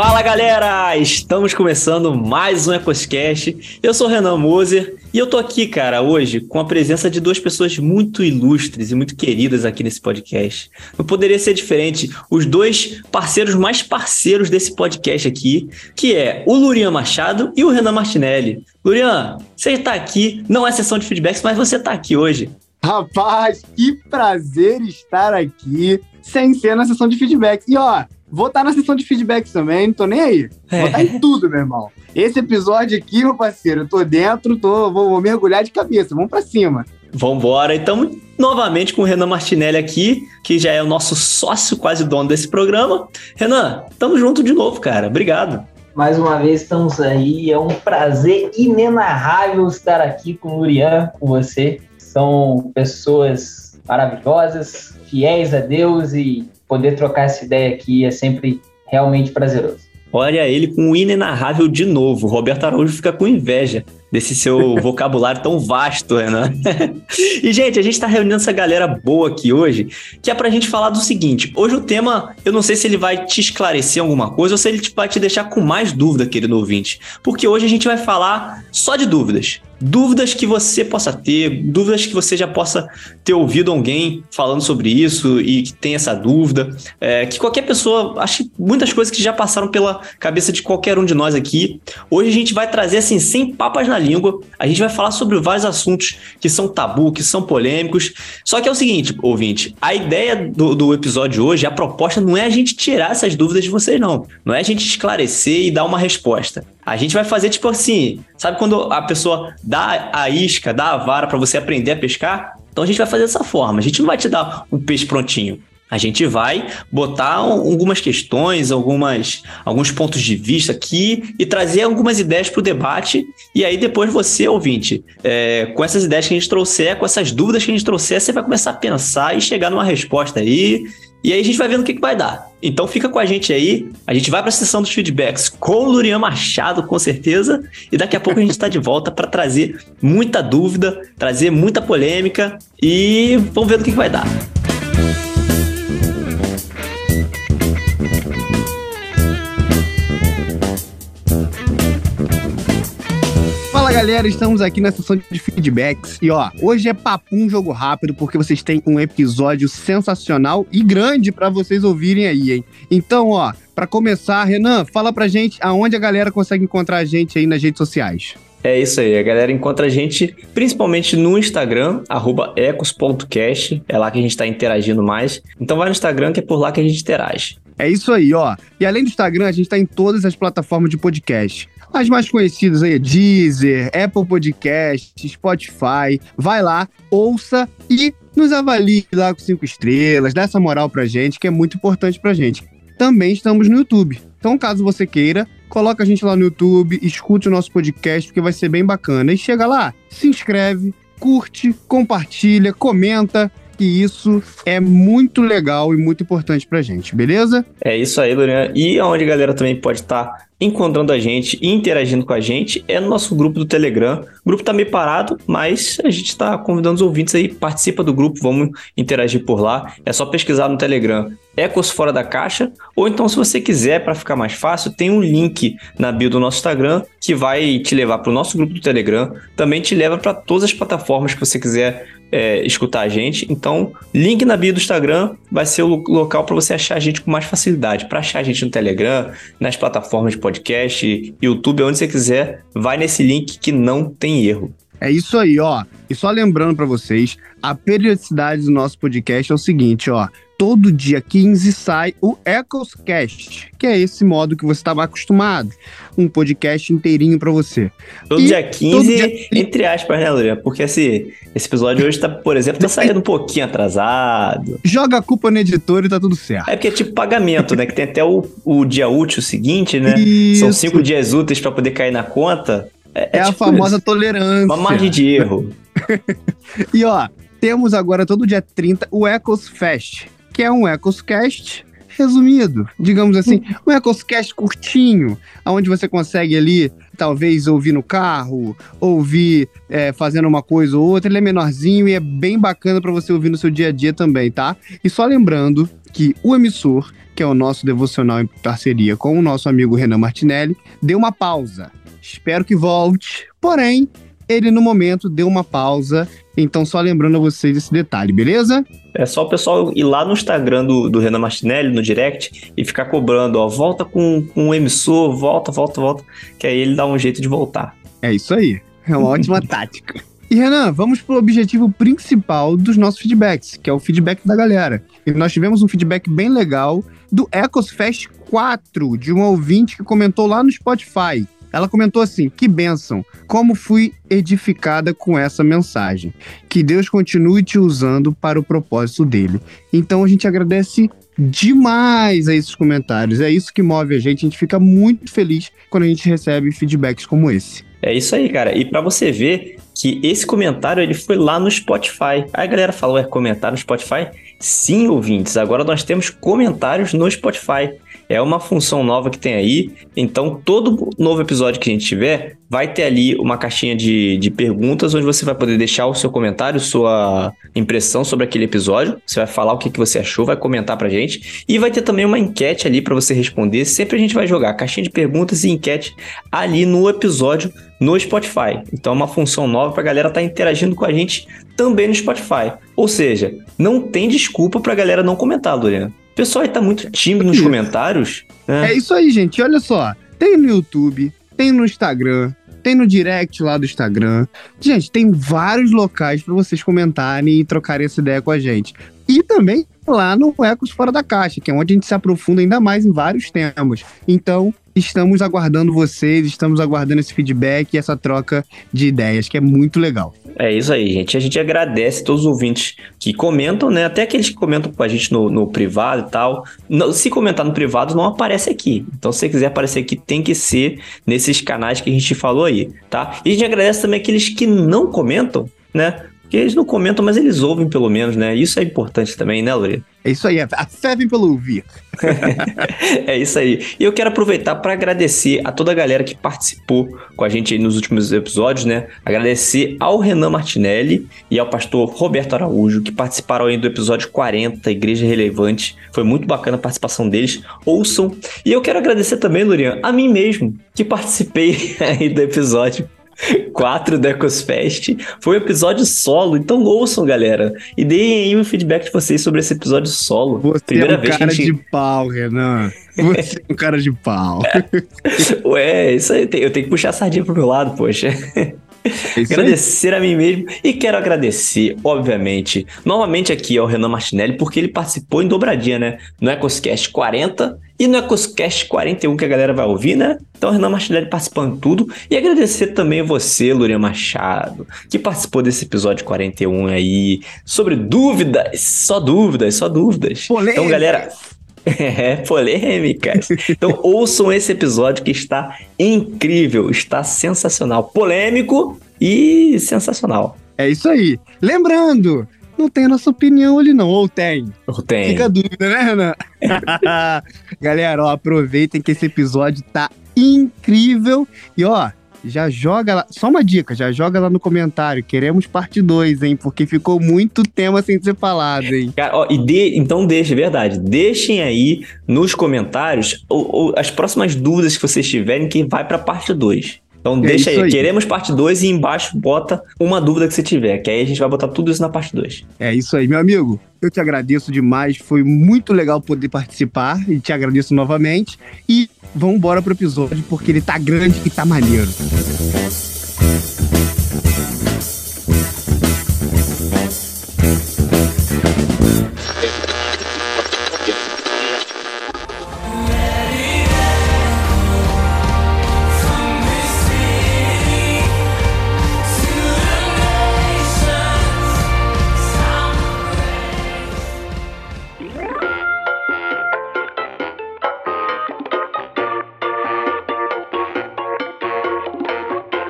Fala galera, estamos começando mais um EcosCast. Eu sou o Renan Moser e eu tô aqui, cara, hoje com a presença de duas pessoas muito ilustres e muito queridas aqui nesse podcast. Não poderia ser diferente, os dois parceiros mais parceiros desse podcast aqui, que é o Lurian Machado e o Renan Martinelli. Lurian, você está aqui, não é sessão de feedbacks, mas você está aqui hoje. Rapaz, que prazer estar aqui sem ser na sessão de feedbacks. E ó, Vou estar na sessão de feedbacks também, não tô nem aí. Vou estar em tudo, meu irmão. Esse episódio aqui, meu parceiro, eu tô dentro, tô, vou, vou mergulhar de cabeça. Vamos para cima. Vambora. Então, novamente com o Renan Martinelli aqui, que já é o nosso sócio, quase dono desse programa. Renan, tamo junto de novo, cara. Obrigado. Mais uma vez estamos aí. É um prazer inenarrável estar aqui com o Urian, com você. São pessoas maravilhosas, fiéis a Deus e poder trocar essa ideia aqui é sempre realmente prazeroso. Olha ele com o inenarrável de novo. Roberto Araújo fica com inveja desse seu vocabulário tão vasto, Renan. e, gente, a gente está reunindo essa galera boa aqui hoje, que é para a gente falar do seguinte. Hoje o tema, eu não sei se ele vai te esclarecer alguma coisa ou se ele vai te deixar com mais dúvida, querido ouvinte. Porque hoje a gente vai falar só de dúvidas dúvidas que você possa ter, dúvidas que você já possa ter ouvido alguém falando sobre isso e que tem essa dúvida, é, que qualquer pessoa, acho que muitas coisas que já passaram pela cabeça de qualquer um de nós aqui. Hoje a gente vai trazer assim, sem papas na língua, a gente vai falar sobre vários assuntos que são tabu, que são polêmicos. Só que é o seguinte, ouvinte, a ideia do, do episódio hoje, a proposta não é a gente tirar essas dúvidas de vocês, não. Não é a gente esclarecer e dar uma resposta. A gente vai fazer tipo assim, sabe quando a pessoa dá a isca, dá a vara para você aprender a pescar? Então a gente vai fazer dessa forma. A gente não vai te dar o peixe prontinho. A gente vai botar algumas questões, algumas, alguns pontos de vista aqui e trazer algumas ideias para o debate. E aí, depois você, ouvinte, é, com essas ideias que a gente trouxer, com essas dúvidas que a gente trouxer, você vai começar a pensar e chegar numa resposta aí e aí a gente vai vendo o que, que vai dar. Então fica com a gente aí. A gente vai para a sessão dos feedbacks com o Lurian Machado, com certeza. E daqui a pouco a gente está de volta para trazer muita dúvida, trazer muita polêmica. E vamos ver o que, que vai dar. Galera, estamos aqui na sessão de feedbacks e ó, hoje é papum jogo rápido porque vocês têm um episódio sensacional e grande para vocês ouvirem aí, hein? Então, ó, para começar, Renan, fala pra gente aonde a galera consegue encontrar a gente aí nas redes sociais. É isso aí, a galera encontra a gente principalmente no Instagram, ecos.cast, é lá que a gente está interagindo mais. Então vai no Instagram que é por lá que a gente interage. É isso aí, ó. E além do Instagram, a gente está em todas as plataformas de podcast. As mais conhecidas aí, Deezer, Apple Podcast, Spotify. Vai lá, ouça e nos avalie lá com cinco estrelas, dá essa moral pra gente, que é muito importante pra gente. Também estamos no YouTube. Então, caso você queira, coloca a gente lá no YouTube, escute o nosso podcast, porque vai ser bem bacana. E chega lá, se inscreve, curte, compartilha, comenta que isso é muito legal e muito importante pra gente, beleza? É isso aí, Lorian. E onde a galera também pode estar tá encontrando a gente e interagindo com a gente é no nosso grupo do Telegram. O grupo tá meio parado, mas a gente está convidando os ouvintes aí, participa do grupo, vamos interagir por lá. É só pesquisar no Telegram Ecos Fora da Caixa, ou então se você quiser, para ficar mais fácil, tem um link na bio do nosso Instagram que vai te levar para o nosso grupo do Telegram, também te leva para todas as plataformas que você quiser é, escutar a gente. Então, link na bio do Instagram vai ser o local para você achar a gente com mais facilidade. Para achar a gente no Telegram, nas plataformas de podcast, YouTube, onde você quiser, vai nesse link que não tem erro. É isso aí, ó. E só lembrando para vocês, a periodicidade do nosso podcast é o seguinte, ó todo dia 15 sai o Ecoscast, que é esse modo que você estava acostumado. Um podcast inteirinho para você. Todo e dia 15, todo dia... entre aspas, né, Lurian? Porque esse, esse episódio hoje, tá, por exemplo, tá saindo um pouquinho atrasado. Joga a culpa no editor e tá tudo certo. É porque é tipo pagamento, né? Que tem até o, o dia útil seguinte, né? Isso. São cinco dias úteis para poder cair na conta. É, é, é tipo a famosa isso. tolerância. Uma margem de erro. e ó, temos agora todo dia 30 o Ecos Fest que é um Ecoscast resumido, digamos assim, um EcosCast curtinho, onde você consegue ali, talvez, ouvir no carro, ouvir é, fazendo uma coisa ou outra. Ele é menorzinho e é bem bacana para você ouvir no seu dia a dia também, tá? E só lembrando que o emissor, que é o nosso devocional em parceria com o nosso amigo Renan Martinelli, deu uma pausa. Espero que volte, porém, ele no momento deu uma pausa. Então, só lembrando a vocês esse detalhe, beleza? É só o pessoal ir lá no Instagram do, do Renan Martinelli, no direct, e ficar cobrando, ó, volta com, com o emissor, volta, volta, volta, que aí ele dá um jeito de voltar. É isso aí. É uma ótima tática. E Renan, vamos para o objetivo principal dos nossos feedbacks, que é o feedback da galera. E nós tivemos um feedback bem legal do Ecosfest 4, de um ouvinte que comentou lá no Spotify. Ela comentou assim: que bênção, como fui edificada com essa mensagem. Que Deus continue te usando para o propósito dele. Então a gente agradece demais a esses comentários. É isso que move a gente. A gente fica muito feliz quando a gente recebe feedbacks como esse. É isso aí, cara. E para você ver que esse comentário ele foi lá no Spotify. Aí a galera falou, é comentário no Spotify? Sim, ouvintes. Agora nós temos comentários no Spotify. É uma função nova que tem aí. Então, todo novo episódio que a gente tiver, vai ter ali uma caixinha de, de perguntas onde você vai poder deixar o seu comentário, sua impressão sobre aquele episódio. Você vai falar o que, que você achou, vai comentar pra gente. E vai ter também uma enquete ali para você responder. Sempre a gente vai jogar caixinha de perguntas e enquete ali no episódio no Spotify. Então é uma função nova para a galera estar tá interagindo com a gente também no Spotify. Ou seja, não tem desculpa para a galera não comentar, Lorena pessoal aí tá muito tímido nos comentários. Né? É isso aí, gente. Olha só. Tem no YouTube, tem no Instagram, tem no direct lá do Instagram. Gente, tem vários locais para vocês comentarem e trocarem essa ideia com a gente. E também lá no Ecos Fora da Caixa, que é onde a gente se aprofunda ainda mais em vários temas. Então, estamos aguardando vocês, estamos aguardando esse feedback e essa troca de ideias, que é muito legal. É isso aí, gente. A gente agradece todos os ouvintes que comentam, né? Até aqueles que comentam com a gente no, no privado e tal. se comentar no privado, não aparece aqui. Então, se você quiser aparecer aqui, tem que ser nesses canais que a gente falou aí, tá? E a gente agradece também aqueles que não comentam, né? Porque eles não comentam, mas eles ouvem pelo menos, né? Isso é importante também, né, Lorena? É isso aí, a fé vem pelo ouvir. é isso aí. E eu quero aproveitar para agradecer a toda a galera que participou com a gente aí nos últimos episódios, né? Agradecer ao Renan Martinelli e ao pastor Roberto Araújo, que participaram aí do episódio 40, Igreja Relevante. Foi muito bacana a participação deles. Ouçam. E eu quero agradecer também, Lurian, a mim mesmo, que participei aí do episódio 4 do Ecosfest. Foi um episódio solo, então ouçam, galera. E deem aí um feedback de vocês sobre esse episódio solo. Você Primeira é um vez cara gente... de pau, Renan. Você é um cara de pau. Ué, isso aí, eu tenho que puxar a sardinha pro meu lado, poxa. É agradecer a mim mesmo e quero agradecer, obviamente, novamente aqui ao Renan Martinelli, porque ele participou em dobradinha, né? No Ecoscast 40 e no Ecoscast 41 que a galera vai ouvir, né? Então, Renan Martinelli participando de tudo. E agradecer também a você, Lurian Machado, que participou desse episódio 41 aí, sobre dúvidas, só dúvidas, só dúvidas. Polêmica. Então, galera, é, polêmicas. Então ouçam esse episódio que está incrível, está sensacional. Polêmico e sensacional. É isso aí. Lembrando, não tem a nossa opinião ali não, ou tem? Ou tem. Fica a dúvida, né, Renan? Galera, ó, aproveitem que esse episódio tá incrível. E ó, já joga lá. Só uma dica, já joga lá no comentário. Queremos parte 2, hein? Porque ficou muito tema sem ser falado, hein? Cara, ó, e de, então deixa, é verdade. Deixem aí nos comentários ou, ou, as próximas dúvidas que vocês tiverem que vai pra parte 2. Então é deixa aí. aí. queremos parte 2 e embaixo bota uma dúvida que você tiver, que aí a gente vai botar tudo isso na parte 2. É isso aí, meu amigo. Eu te agradeço demais, foi muito legal poder participar e te agradeço novamente. E vamos embora pro episódio, porque ele tá grande e tá maneiro.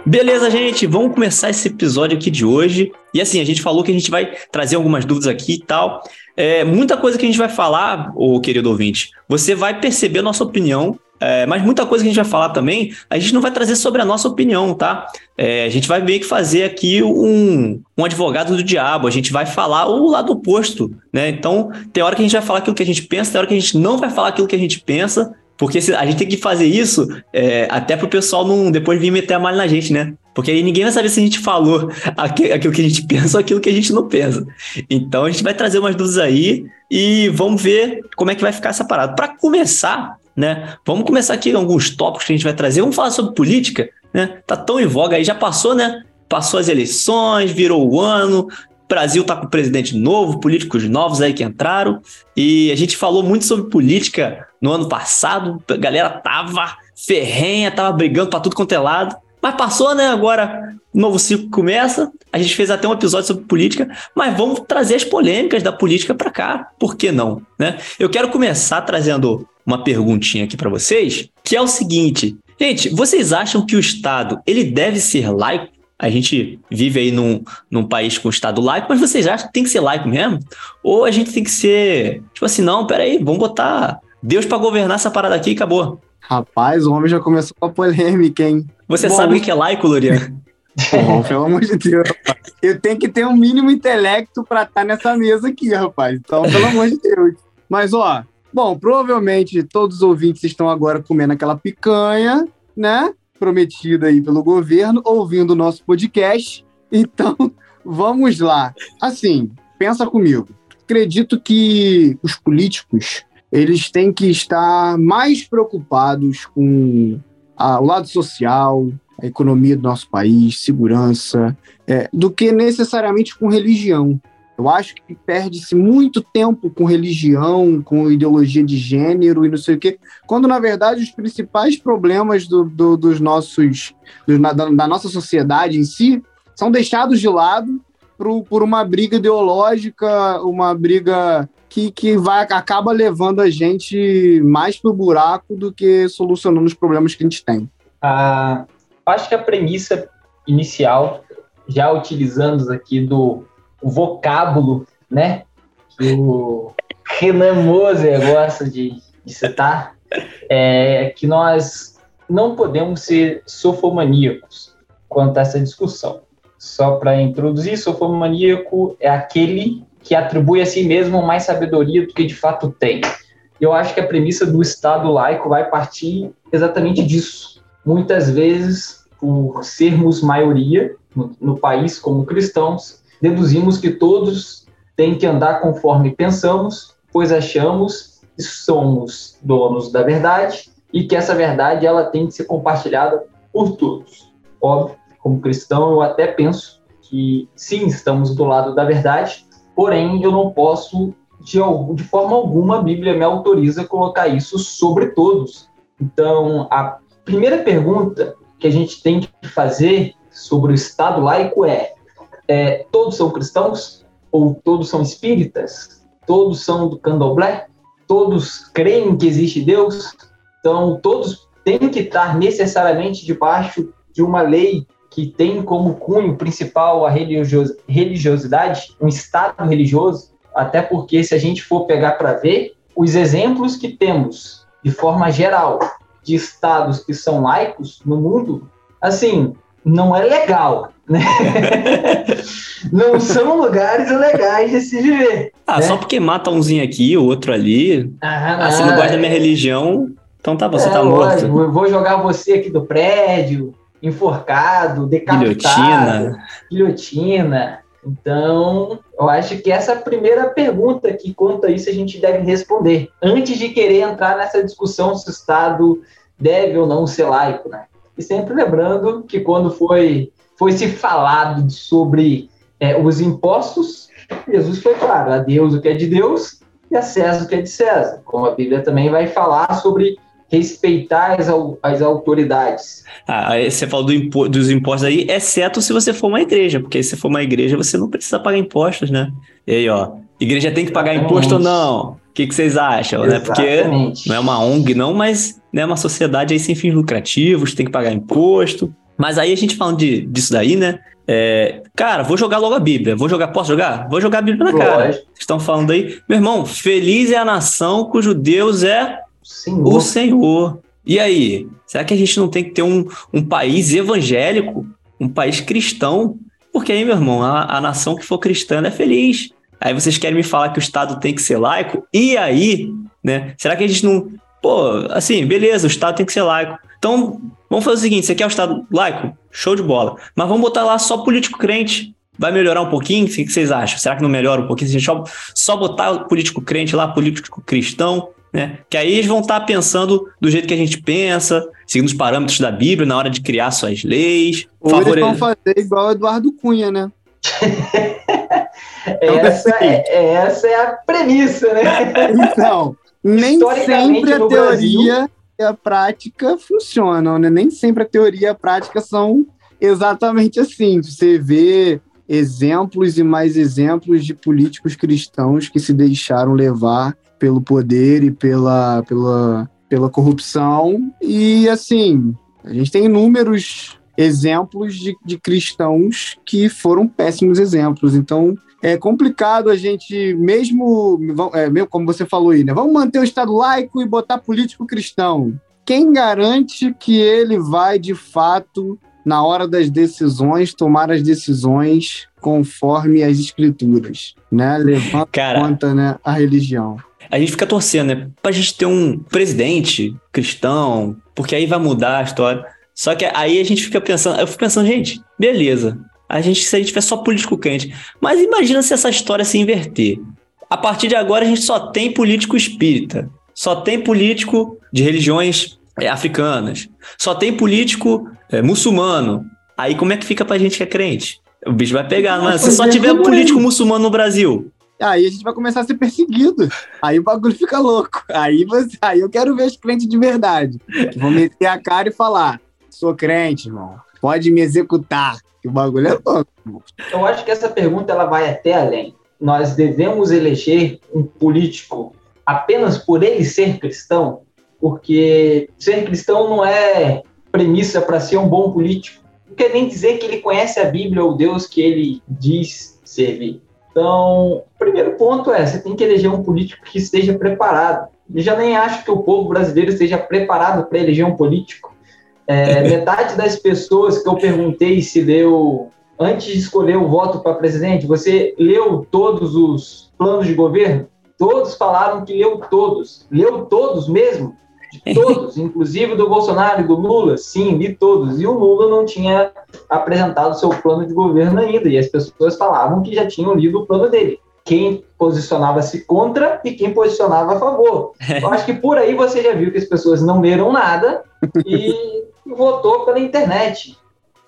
Beleza, gente, vamos começar esse episódio aqui de hoje. E assim, a gente falou que a gente vai trazer algumas dúvidas aqui e tal. é, muita coisa que a gente vai falar, o querido ouvinte, você vai perceber a nossa opinião é, mas muita coisa que a gente vai falar também, a gente não vai trazer sobre a nossa opinião, tá? É, a gente vai meio que fazer aqui um, um advogado do diabo, a gente vai falar o lado oposto, né? Então, tem hora que a gente vai falar aquilo que a gente pensa, tem hora que a gente não vai falar aquilo que a gente pensa, porque a gente tem que fazer isso é, até pro pessoal não depois vir meter a malha na gente, né? Porque aí ninguém vai saber se a gente falou aquilo que a gente pensa ou aquilo que a gente não pensa. Então a gente vai trazer umas dúvidas aí e vamos ver como é que vai ficar essa parada. Para começar, né? Vamos começar aqui alguns tópicos que a gente vai trazer. Vamos falar sobre política, né? Tá tão em voga aí, já passou, né? Passou as eleições, virou o ano, Brasil tá com presidente novo, políticos novos aí que entraram, e a gente falou muito sobre política no ano passado, a galera tava ferrenha, tava brigando para tudo quanto é lado. Mas passou, né? Agora o novo ciclo começa. A gente fez até um episódio sobre política, mas vamos trazer as polêmicas da política para cá. Por que não, né? Eu quero começar trazendo uma perguntinha aqui para vocês, que é o seguinte: gente, vocês acham que o Estado ele deve ser laico? A gente vive aí num, num país com Estado laico, mas vocês acham que tem que ser laico mesmo? Ou a gente tem que ser, tipo assim, não, peraí, vamos botar Deus para governar essa parada aqui e acabou. Rapaz, o homem já começou com a polêmica, hein? Você Bom, sabe o que é laico, Lurian? Bom, pelo amor de Deus, rapaz. Eu tenho que ter um mínimo intelecto para estar nessa mesa aqui, rapaz. Então, pelo amor de Deus. Mas, ó, bom, provavelmente todos os ouvintes estão agora comendo aquela picanha, né? Prometida aí pelo governo, ouvindo o nosso podcast. Então, vamos lá. Assim, pensa comigo. Acredito que os políticos eles têm que estar mais preocupados com a, o lado social, a economia do nosso país, segurança, é, do que necessariamente com religião. Eu acho que perde-se muito tempo com religião, com ideologia de gênero e não sei o quê, quando, na verdade, os principais problemas do, do, dos nossos, do, da, nossa sociedade em si são deixados de lado por, por uma briga ideológica, uma briga que, que vai, acaba levando a gente mais para o buraco do que solucionando os problemas que a gente tem. Ah, acho que a premissa inicial, já utilizando aqui do vocábulo, né, que o Renan Moser gosta de, de citar, é que nós não podemos ser sofomaníacos quanto a essa discussão. Só para introduzir, sofomaníaco é aquele que atribui a si mesmo mais sabedoria do que de fato tem. Eu acho que a premissa do Estado laico vai partir exatamente disso. Muitas vezes, por sermos maioria no, no país como cristãos, deduzimos que todos têm que andar conforme pensamos, pois achamos que somos donos da verdade e que essa verdade ela tem que ser compartilhada por todos. Óbvio, como cristão, eu até penso que sim, estamos do lado da verdade, porém eu não posso, de, de forma alguma, a Bíblia me autoriza a colocar isso sobre todos. Então, a primeira pergunta que a gente tem que fazer sobre o Estado laico é, é todos são cristãos? Ou todos são espíritas? Todos são do candomblé? Todos creem que existe Deus? Então, todos têm que estar necessariamente debaixo de uma lei que tem como cunho principal a religiosidade, um estado religioso, até porque se a gente for pegar para ver, os exemplos que temos, de forma geral, de estados que são laicos no mundo, assim, não é legal, né? não são lugares legais de se viver. Ah, né? só porque mata umzinho aqui, o outro ali. Ah, ah, você não gosta da minha religião, então tá, você é, tá morto. Eu vou jogar você aqui do prédio, enforcado, decapitado, guilhotina. guilhotina. Então, eu acho que essa é a primeira pergunta que conta isso a gente deve responder antes de querer entrar nessa discussão se o Estado deve ou não ser laico, né? E sempre lembrando que quando foi foi se falado sobre é, os impostos, Jesus foi claro, a Deus o que é de Deus e a César o que é de César. Como a Bíblia também vai falar sobre respeitar as, as autoridades. Ah, você falou do impo dos impostos aí, exceto se você for uma igreja, porque se for uma igreja você não precisa pagar impostos, né? E aí, ó, igreja tem que pagar Exatamente. imposto ou não? O que, que vocês acham? Né? Porque não é uma ONG, não, mas é né, uma sociedade aí sem fins lucrativos, tem que pagar imposto. Mas aí a gente falando de, disso daí, né? É, cara, vou jogar logo a Bíblia. Vou jogar, posso jogar? Vou jogar a Bíblia na cara. Vocês estão falando aí. Meu irmão, feliz é a nação cujo Deus é Senhor. o Senhor. E aí? Será que a gente não tem que ter um, um país evangélico, um país cristão? Porque aí, meu irmão, a, a nação que for cristã é feliz. Aí vocês querem me falar que o Estado tem que ser laico? E aí, né? Será que a gente não. Pô, assim, beleza, o Estado tem que ser laico. Então, vamos fazer o seguinte: você quer o Estado laico? Show de bola. Mas vamos botar lá só político crente. Vai melhorar um pouquinho? O que vocês acham? Será que não melhora um pouquinho? Se a gente só, só botar político crente lá, político cristão, né? Que aí eles vão estar pensando do jeito que a gente pensa, seguindo os parâmetros da Bíblia na hora de criar suas leis. Ou favore- eles vão fazer igual o Eduardo Cunha, né? Essa é, essa é a premissa, né? Então, nem sempre a teoria e a prática funcionam, né? Nem sempre a teoria e a prática são exatamente assim. Você vê exemplos e mais exemplos de políticos cristãos que se deixaram levar pelo poder e pela, pela, pela corrupção. E, assim, a gente tem inúmeros exemplos de, de cristãos que foram péssimos exemplos. Então, é complicado a gente, mesmo, é, como você falou aí, né? Vamos manter o Estado laico e botar político cristão. Quem garante que ele vai, de fato, na hora das decisões, tomar as decisões conforme as escrituras, né? Levando Cara, conta né, a religião. a gente fica torcendo, né? Pra gente ter um presidente cristão, porque aí vai mudar a história. Só que aí a gente fica pensando, eu fico pensando, gente, beleza. A gente, se a gente tiver só político crente. Mas imagina se essa história se inverter. A partir de agora a gente só tem político espírita. Só tem político de religiões é, africanas. Só tem político é, muçulmano. Aí como é que fica pra gente que é crente? O bicho vai pegar, mas se só tiver político muçulmano no Brasil, Aí a gente vai começar a ser perseguido. Aí o bagulho fica louco. Aí, você, aí eu quero ver os crentes de verdade. Que vão meter a cara e falar: sou crente, irmão. Pode me executar. Que bagulho é louco. Eu acho que essa pergunta ela vai até além. Nós devemos eleger um político apenas por ele ser cristão, porque ser cristão não é premissa para ser um bom político. Não quer nem dizer que ele conhece a Bíblia ou Deus que ele diz servir. Então, o primeiro ponto é, você tem que eleger um político que esteja preparado. Eu já nem acho que o povo brasileiro esteja preparado para eleger um político. É, metade das pessoas que eu perguntei se leu, antes de escolher o voto para presidente, você leu todos os planos de governo? Todos falaram que leu todos. Leu todos mesmo? De todos, inclusive do Bolsonaro e do Lula? Sim, li todos. E o Lula não tinha apresentado seu plano de governo ainda. E as pessoas falavam que já tinham lido o plano dele. Quem posicionava-se contra e quem posicionava a favor. Eu acho que por aí você já viu que as pessoas não leram nada e votou pela internet.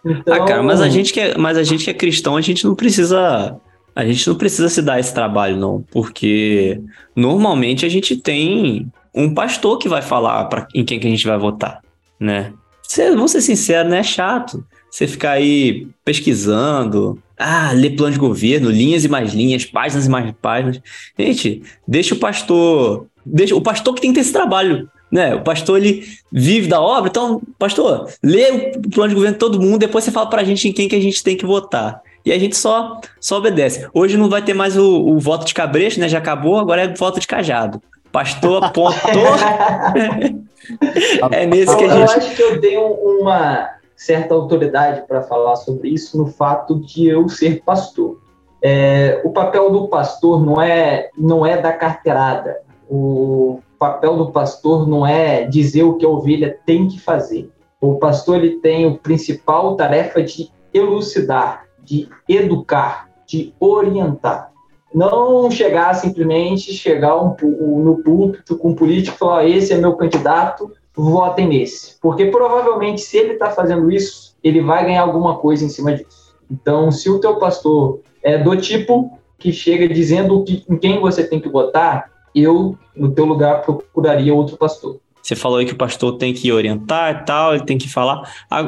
Então, Ah, cara, mas a gente que é, mas a gente que é cristão, a gente não precisa a gente não precisa se dar esse trabalho não, porque normalmente a gente tem um pastor que vai falar para em quem que a gente vai votar, né? Cê, vamos ser sinceros, né? É chato. Você ficar aí pesquisando, ah, ler plano de governo, linhas e mais linhas, páginas e mais páginas. Gente, deixa o pastor, deixa o pastor que tem que ter esse trabalho, né? O pastor ele vive da obra, então, pastor, lê o plano de governo de todo mundo, depois você fala pra gente em quem que a gente tem que votar. E a gente só, só obedece. Hoje não vai ter mais o, o voto de cabresto, né? Já acabou, agora é voto de cajado. Pastor apontou. é nesse que a eu, eu gente. acho que eu tenho uma certa autoridade para falar sobre isso no fato de eu ser pastor. É, o papel do pastor não é, não é da carteirada. O papel do pastor não é dizer o que a ovelha tem que fazer. O pastor ele tem o principal tarefa de elucidar, de educar, de orientar. Não chegar simplesmente, chegar um, no púlpito com um político e falar: esse é meu candidato, votem nesse. Porque provavelmente, se ele está fazendo isso, ele vai ganhar alguma coisa em cima disso. Então, se o teu pastor é do tipo que chega dizendo que, em quem você tem que votar, eu, no teu lugar, procuraria outro pastor. Você falou aí que o pastor tem que orientar e tal, ele tem que falar,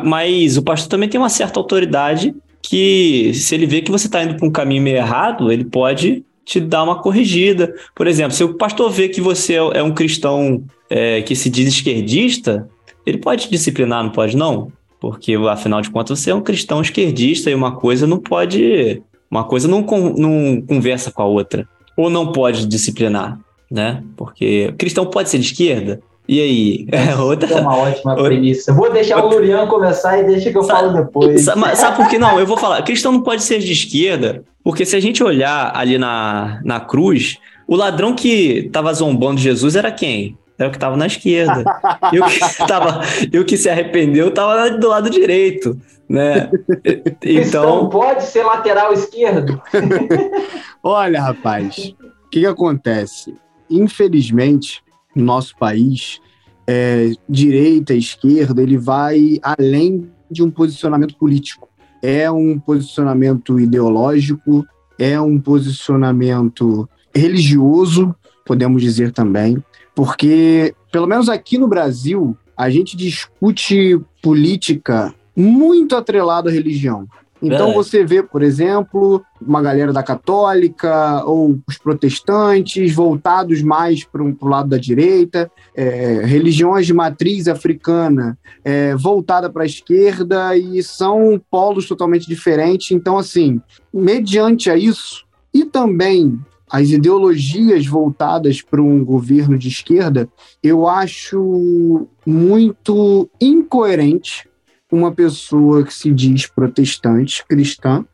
mas o pastor também tem uma certa autoridade que, se ele vê que você está indo para um caminho meio errado, ele pode te dar uma corrigida. Por exemplo, se o pastor vê que você é um cristão é, que se diz esquerdista, ele pode te disciplinar, não pode não? Porque, afinal de contas, você é um cristão esquerdista e uma coisa não pode. Uma coisa não, não conversa com a outra. Ou não pode disciplinar, né? Porque cristão pode ser de esquerda? E aí? É, outra... é uma ótima outra... premissa. Vou deixar outra... o Lurian começar e deixa que eu sabe, falo depois. Sabe, sabe por que não? Eu vou falar. Cristão não pode ser de esquerda, porque se a gente olhar ali na, na cruz, o ladrão que estava zombando Jesus era quem? Era o que estava na esquerda. e, o que tava, e o que se arrependeu estava do lado direito. Né? Então. pode ser lateral esquerdo. Olha, rapaz, o que, que acontece? Infelizmente, no nosso país, é, direita, esquerda, ele vai além de um posicionamento político. É um posicionamento ideológico, é um posicionamento religioso, podemos dizer também, porque, pelo menos aqui no Brasil, a gente discute política muito atrelado à religião. Então você vê, por exemplo, uma galera da católica ou os protestantes voltados mais para o lado da direita, é, religiões de matriz africana é, voltada para a esquerda e são polos totalmente diferentes. Então, assim, mediante a isso e também as ideologias voltadas para um governo de esquerda, eu acho muito incoerente uma pessoa que se diz protestante, cristã,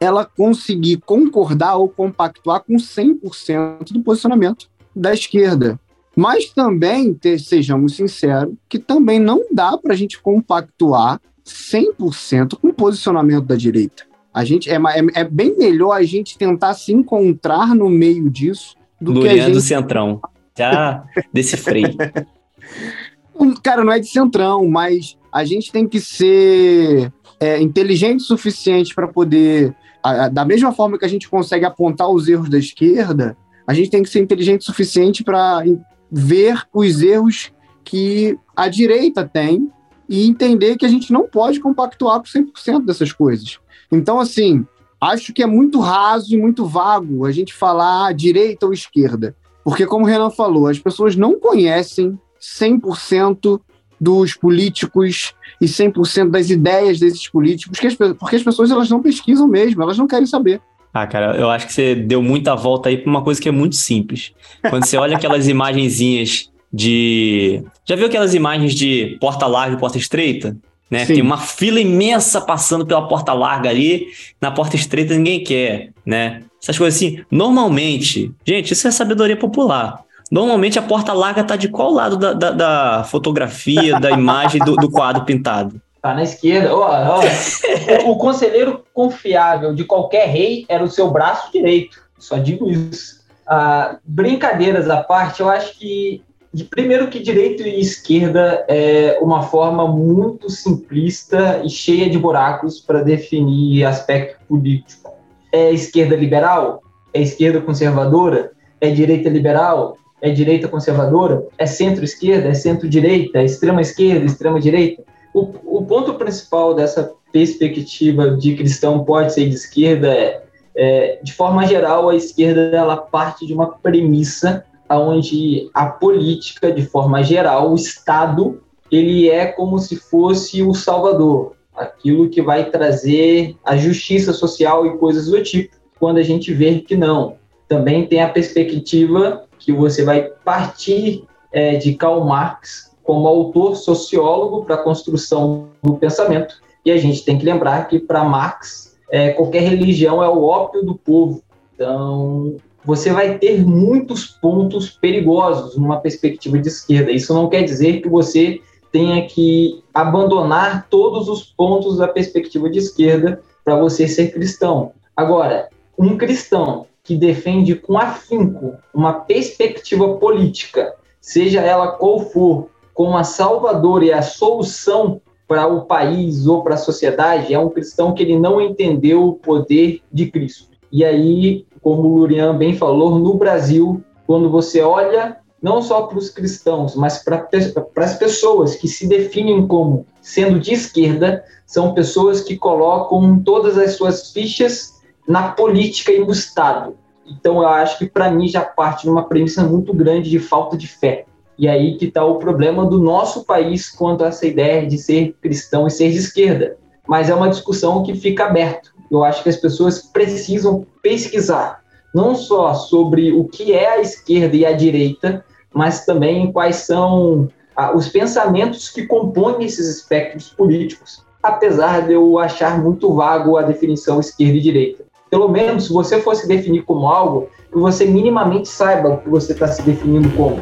ela conseguir concordar ou compactuar com 100% do posicionamento da esquerda. Mas também, ter, sejamos sinceros, que também não dá para a gente compactuar 100% com o posicionamento da direita. A gente é, é, é, bem melhor a gente tentar se encontrar no meio disso do que a gente... do Centrão. Já decifrei. Cara, não é de Centrão, mas a gente tem que ser é, inteligente o suficiente para poder, a, a, da mesma forma que a gente consegue apontar os erros da esquerda, a gente tem que ser inteligente o suficiente para ver os erros que a direita tem e entender que a gente não pode compactuar com 100% dessas coisas. Então, assim, acho que é muito raso e muito vago a gente falar direita ou esquerda. Porque, como o Renan falou, as pessoas não conhecem 100% dos políticos e 100% das ideias desses políticos, porque as, porque as pessoas elas não pesquisam mesmo, elas não querem saber. Ah, cara, eu acho que você deu muita volta aí para uma coisa que é muito simples. Quando você olha aquelas imagenzinhas de. Já viu aquelas imagens de porta larga e porta estreita? Né? Tem uma fila imensa passando pela porta larga ali, na porta estreita ninguém quer, né? Essas coisas assim, normalmente, gente, isso é sabedoria popular. Normalmente a porta larga tá de qual lado da, da, da fotografia, da imagem do, do, quadro pintado? Tá na esquerda. Oh, oh. o, o conselheiro confiável de qualquer rei era o seu braço direito. Só digo isso. Ah, brincadeiras à parte, eu acho que de, primeiro que direita e esquerda é uma forma muito simplista e cheia de buracos para definir aspecto político. É esquerda liberal? É esquerda conservadora? É direita liberal? É direita conservadora? É centro-esquerda? É centro-direita? É extrema-esquerda? Extrema-direita? O, o ponto principal dessa perspectiva de cristão pode ser de esquerda é, é de forma geral, a esquerda ela parte de uma premissa onde a política, de forma geral, o Estado, ele é como se fosse o salvador, aquilo que vai trazer a justiça social e coisas do tipo, quando a gente vê que não. Também tem a perspectiva que você vai partir é, de Karl Marx como autor sociólogo para a construção do pensamento, e a gente tem que lembrar que para Marx é, qualquer religião é o ópio do povo. Então, você vai ter muitos pontos perigosos numa perspectiva de esquerda. Isso não quer dizer que você tenha que abandonar todos os pontos da perspectiva de esquerda para você ser cristão. Agora, um cristão que defende com afinco uma perspectiva política, seja ela qual for, como a salvadora e a solução para o país ou para a sociedade, é um cristão que ele não entendeu o poder de Cristo. E aí como o Lurian bem falou, no Brasil, quando você olha não só para os cristãos, mas para as pessoas que se definem como sendo de esquerda, são pessoas que colocam todas as suas fichas na política e no Estado. Então, eu acho que para mim já parte de uma premissa muito grande de falta de fé. E aí que está o problema do nosso país quanto a essa ideia de ser cristão e ser de esquerda. Mas é uma discussão que fica aberta. Eu acho que as pessoas precisam pesquisar, não só sobre o que é a esquerda e a direita, mas também quais são ah, os pensamentos que compõem esses espectros políticos, apesar de eu achar muito vago a definição esquerda e direita. Pelo menos, se você fosse definir como algo, que você minimamente saiba o que você está se definindo como.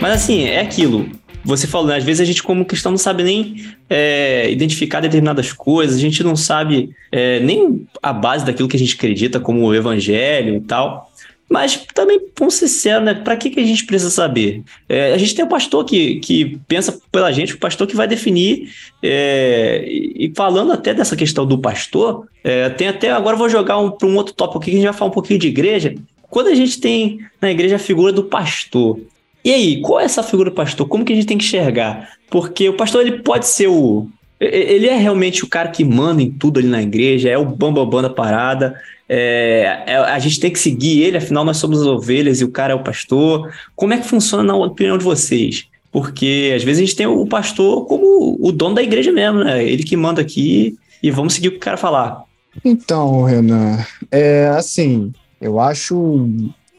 Mas assim, é aquilo. Você falou, né? às vezes a gente, como cristão, não sabe nem é, identificar determinadas coisas, a gente não sabe é, nem a base daquilo que a gente acredita, como o evangelho e tal. Mas também, vamos ser sinceros, né? Para que, que a gente precisa saber? É, a gente tem um pastor que, que pensa pela gente, o pastor que vai definir. É, e falando até dessa questão do pastor, é, tem até. Agora vou jogar um, para um outro tópico aqui, que a gente vai falar um pouquinho de igreja. Quando a gente tem na igreja a figura do pastor, e aí, qual é essa figura do pastor? Como que a gente tem que enxergar? Porque o pastor ele pode ser o. Ele é realmente o cara que manda em tudo ali na igreja, é o bambambam da parada, é, é, a gente tem que seguir ele, afinal nós somos as ovelhas e o cara é o pastor. Como é que funciona na opinião de vocês? Porque às vezes a gente tem o pastor como o dono da igreja mesmo, né? Ele que manda aqui e vamos seguir o que o cara falar. Então, Renan, é assim, eu acho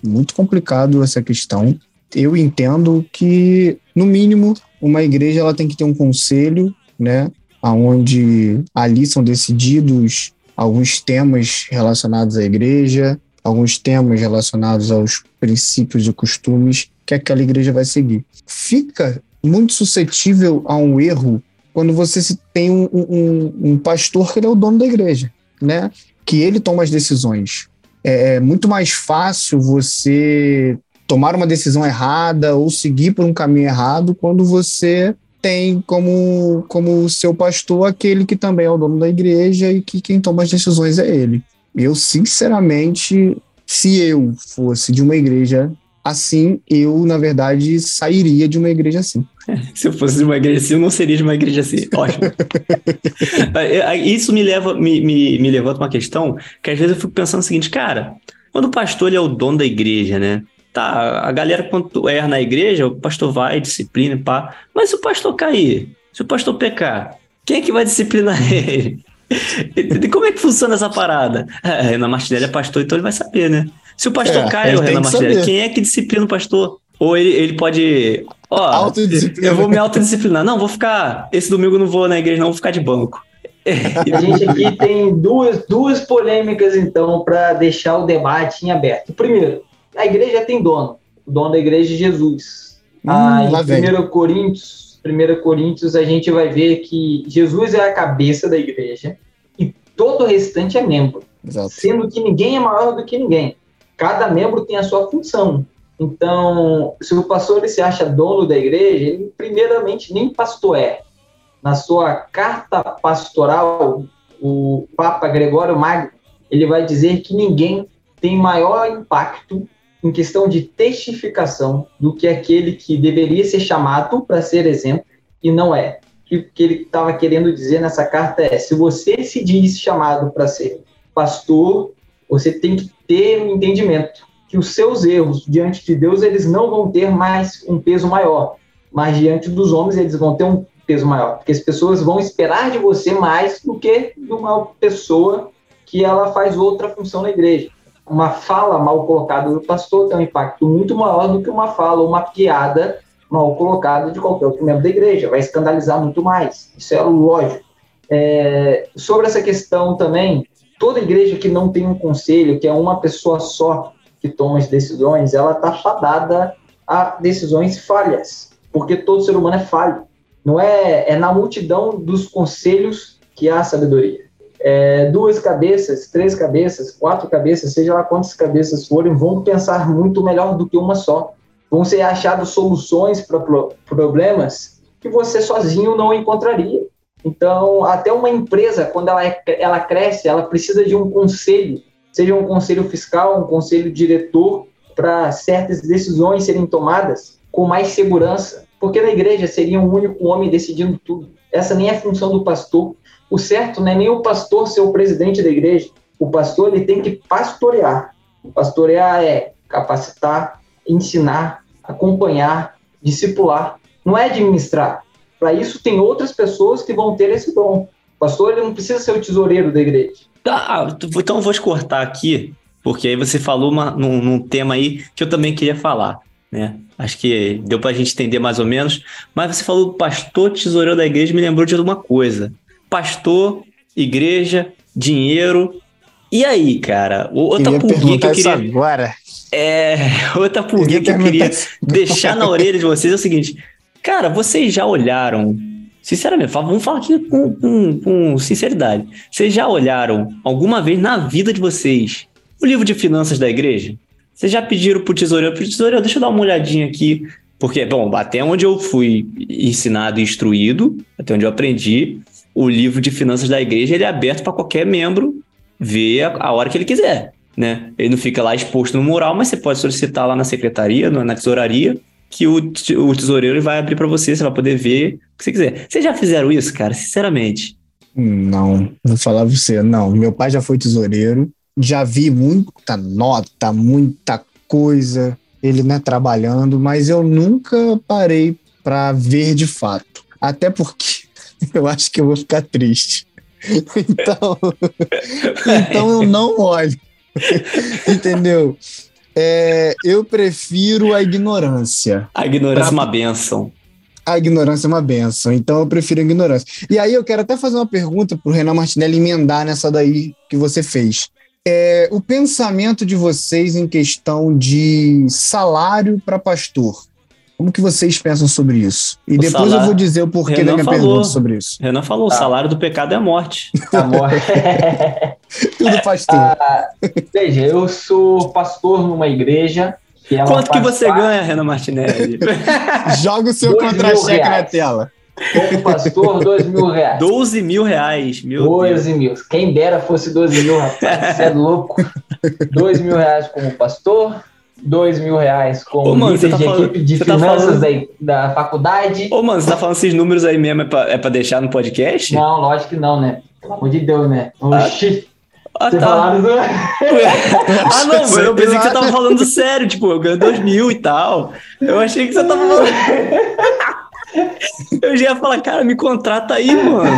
muito complicado essa questão. Eu entendo que, no mínimo, uma igreja ela tem que ter um conselho, né? Onde ali são decididos alguns temas relacionados à igreja, alguns temas relacionados aos princípios e costumes que aquela igreja vai seguir. Fica muito suscetível a um erro quando você tem um, um, um pastor que ele é o dono da igreja, né? Que ele toma as decisões. É, é muito mais fácil você tomar uma decisão errada ou seguir por um caminho errado quando você tem como, como seu pastor aquele que também é o dono da igreja e que quem toma as decisões é ele. Eu, sinceramente, se eu fosse de uma igreja assim, eu, na verdade, sairia de uma igreja assim. se eu fosse de uma igreja assim, eu não seria de uma igreja assim. Ótimo. Isso me leva, me, me, me levanta uma questão que às vezes eu fico pensando o seguinte, cara, quando o pastor ele é o dono da igreja, né? Tá, a galera, quando erra na igreja, o pastor vai, disciplina, pá. Mas se o pastor cair, se o pastor pecar, quem é que vai disciplinar ele? E como é que funciona essa parada? É, Renan Martinelli é pastor, então ele vai saber, né? Se o pastor é, cai, o Renan Martinelli, quem é que disciplina o pastor? Ou ele, ele pode. Ó, eu vou me autodisciplinar. Não, vou ficar. Esse domingo não vou na igreja, não, vou ficar de banco. A gente aqui tem duas, duas polêmicas, então, para deixar o debate em aberto. Primeiro, a igreja tem dono. O dono da igreja é Jesus. Hum, ah, em 1 Coríntios, 1 Coríntios, a gente vai ver que Jesus é a cabeça da igreja e todo o restante é membro. Exato. Sendo que ninguém é maior do que ninguém. Cada membro tem a sua função. Então, se o pastor ele se acha dono da igreja, ele primeiramente nem pastor é. Na sua carta pastoral, o Papa Gregório Magno, ele vai dizer que ninguém tem maior impacto em questão de testificação do que aquele que deveria ser chamado para ser exemplo e não é. O que ele estava querendo dizer nessa carta é: se você se diz chamado para ser pastor, você tem que ter um entendimento que os seus erros diante de Deus eles não vão ter mais um peso maior, mas diante dos homens eles vão ter um peso maior, porque as pessoas vão esperar de você mais do que de uma pessoa que ela faz outra função na igreja uma fala mal colocada do pastor tem um impacto muito maior do que uma fala ou uma piada mal colocada de qualquer outro membro da igreja. Vai escandalizar muito mais. Isso é lógico. É, sobre essa questão também, toda igreja que não tem um conselho, que é uma pessoa só que toma as decisões, ela está fadada a decisões falhas, porque todo ser humano é falho. Não é, é na multidão dos conselhos que há sabedoria é, duas cabeças, três cabeças, quatro cabeças, seja lá quantas cabeças forem, vão pensar muito melhor do que uma só. Vão ser achadas soluções para problemas que você sozinho não encontraria. Então, até uma empresa, quando ela, é, ela cresce, ela precisa de um conselho, seja um conselho fiscal, um conselho diretor, para certas decisões serem tomadas com mais segurança. Porque na igreja seria um único homem decidindo tudo. Essa nem é a função do pastor. O certo não é nem o pastor ser o presidente da igreja. O pastor ele tem que pastorear. Pastorear é capacitar, ensinar, acompanhar, discipular. Não é administrar. Para isso tem outras pessoas que vão ter esse dom. O pastor ele não precisa ser o tesoureiro da igreja. Ah, então eu vou te cortar aqui, porque aí você falou uma, num, num tema aí que eu também queria falar né? Acho que deu para a gente entender mais ou menos. Mas você falou pastor tesoureiro da igreja, me lembrou de alguma coisa. Pastor, igreja, dinheiro. E aí, cara? Outra pulguinha que eu queria. agora. É, outra pulguinha que eu queria deixar na orelha de vocês é o seguinte. Cara, vocês já olharam Sinceramente, vamos falar aqui com, com, com, sinceridade. Vocês já olharam alguma vez na vida de vocês o livro de finanças da igreja? Vocês já pediram pro tesoureiro, pro tesoureiro, deixa eu dar uma olhadinha aqui. Porque, bom, até onde eu fui ensinado e instruído, até onde eu aprendi, o livro de finanças da igreja ele é aberto para qualquer membro ver a, hora que ele quiser, né? Ele não fica lá exposto no mural, mas você pode solicitar lá na secretaria, na tesouraria, que o, o tesoureiro vai abrir para você, você vai poder ver o que você quiser. Vocês já fizeram isso, cara? Sinceramente? Não, vou falar você, não. Meu pai já foi tesoureiro, já vi muita nota, muita coisa, ele né, trabalhando, mas eu nunca parei para ver de fato. Até porque eu acho que eu vou ficar triste. Então, então eu não olho. Entendeu? É, eu prefiro a ignorância. A ignorância pra... é uma benção. A ignorância é uma benção, então eu prefiro a ignorância. E aí eu quero até fazer uma pergunta para o Renan Martinelli emendar nessa daí que você fez é, o pensamento de vocês em questão de salário para pastor. Como que vocês pensam sobre isso? E o depois salário... eu vou dizer o porquê Renan da minha falou. pergunta sobre isso. Renan falou, tá. o salário do pecado é a morte. A morte. Tudo pastor. Ah, veja, eu sou pastor numa igreja que Quanto que você parte... ganha, Renan Martinelli? Joga o seu contra-cheque na tela. Como pastor, dois mil reais. 12 mil reais. Meu 12 mil. Quem dera fosse 12 mil, rapaz. Você é louco. 2 mil reais como pastor, 2 mil reais como Ô, mano, líder tá de falando, equipe de tá finanças tá falando... da, da faculdade. Ô, mano, você tá falando esses números aí mesmo é pra, é pra deixar no podcast? Não, lógico que não, né? Pelo amor de Deus, né? Oxi. Ah, tá. Falaram... ah, não, eu pensei que você tava falando sério, tipo, eu ganho 2 mil e tal. Eu achei que você tava falando. Eu já ia falar, cara, me contrata aí, mano.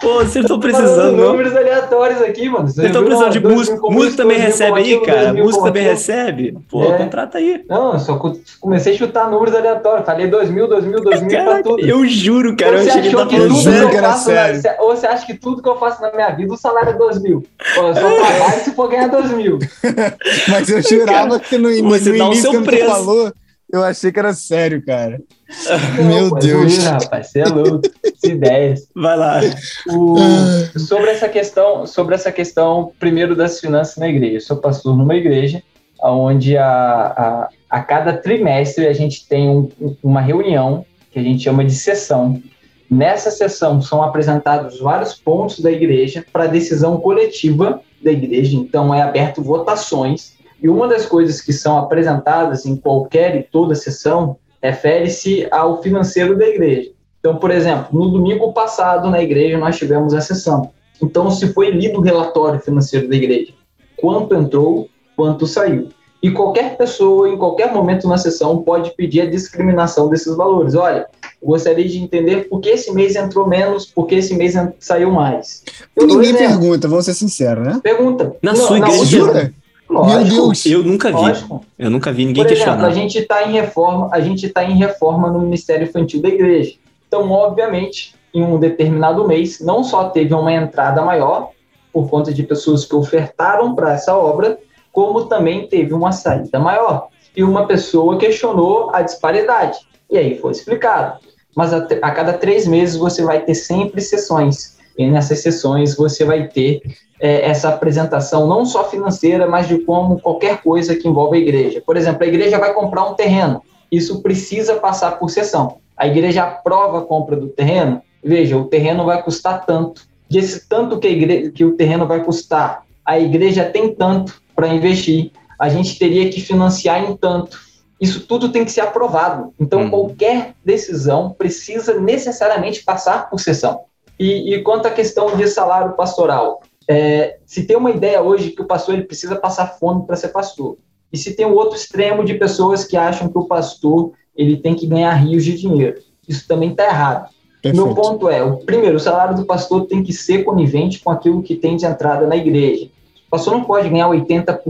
Pô, vocês estão precisando. números aleatórios aqui, mano. Vocês estão precisando de músico. Músico também recebe aí, cara. Músico também recebe. Pô, é. contrata aí. Não, só comecei a chutar números aleatórios. Falei 2 mil, 2 mil, 2 mil pra tudo. Eu juro, cara. Ou eu achei que tá falando sério. Que era sério. Na, ou você acha que tudo que eu faço na minha vida, o salário é 2 mil. Pô, eu só trabalho se for ganhar 2 mil. Mas eu jurava que no, no, você no dá início, o seu preço. falou eu achei que era sério, cara. Não, Meu Deus. Ruim, rapaz, você é louco. ideias. Vai lá. O, sobre essa questão, sobre essa questão, primeiro das finanças na igreja. Eu sou pastor numa igreja, onde a, a, a cada trimestre a gente tem um, uma reunião que a gente chama de sessão. Nessa sessão são apresentados vários pontos da igreja para decisão coletiva da igreja. Então é aberto votações e uma das coisas que são apresentadas em qualquer e toda sessão refere-se ao financeiro da igreja. Então, por exemplo, no domingo passado na igreja nós tivemos a sessão. Então, se foi lido o relatório financeiro da igreja, quanto entrou, quanto saiu. E qualquer pessoa, em qualquer momento na sessão, pode pedir a discriminação desses valores. Olha, gostaria de entender por que esse mês entrou menos, por que esse mês saiu mais. Eu ninguém pergunta, vou ser sincero, né? Pergunta. Na não, sua igreja. Lógico, Meu Deus, eu nunca vi. Lógico. Eu nunca vi ninguém Por exemplo, questionar. A gente está em reforma, a gente está em reforma no Ministério Infantil da Igreja. Então, obviamente, em um determinado mês, não só teve uma entrada maior por conta de pessoas que ofertaram para essa obra, como também teve uma saída maior. E uma pessoa questionou a disparidade. E aí foi explicado. Mas a, a cada três meses você vai ter sempre sessões. E nessas sessões você vai ter é, essa apresentação, não só financeira, mas de como qualquer coisa que envolve a igreja. Por exemplo, a igreja vai comprar um terreno, isso precisa passar por sessão. A igreja aprova a compra do terreno, veja, o terreno vai custar tanto. E esse tanto que, igreja, que o terreno vai custar, a igreja tem tanto para investir, a gente teria que financiar em tanto. Isso tudo tem que ser aprovado. Então, hum. qualquer decisão precisa necessariamente passar por sessão. E, e quanto à questão de salário pastoral, é, se tem uma ideia hoje que o pastor ele precisa passar fome para ser pastor, e se tem o um outro extremo de pessoas que acham que o pastor ele tem que ganhar rios de dinheiro, isso também está errado. Perfeito. Meu ponto é, o primeiro, o salário do pastor tem que ser conivente com aquilo que tem de entrada na igreja. O pastor não pode ganhar 80%,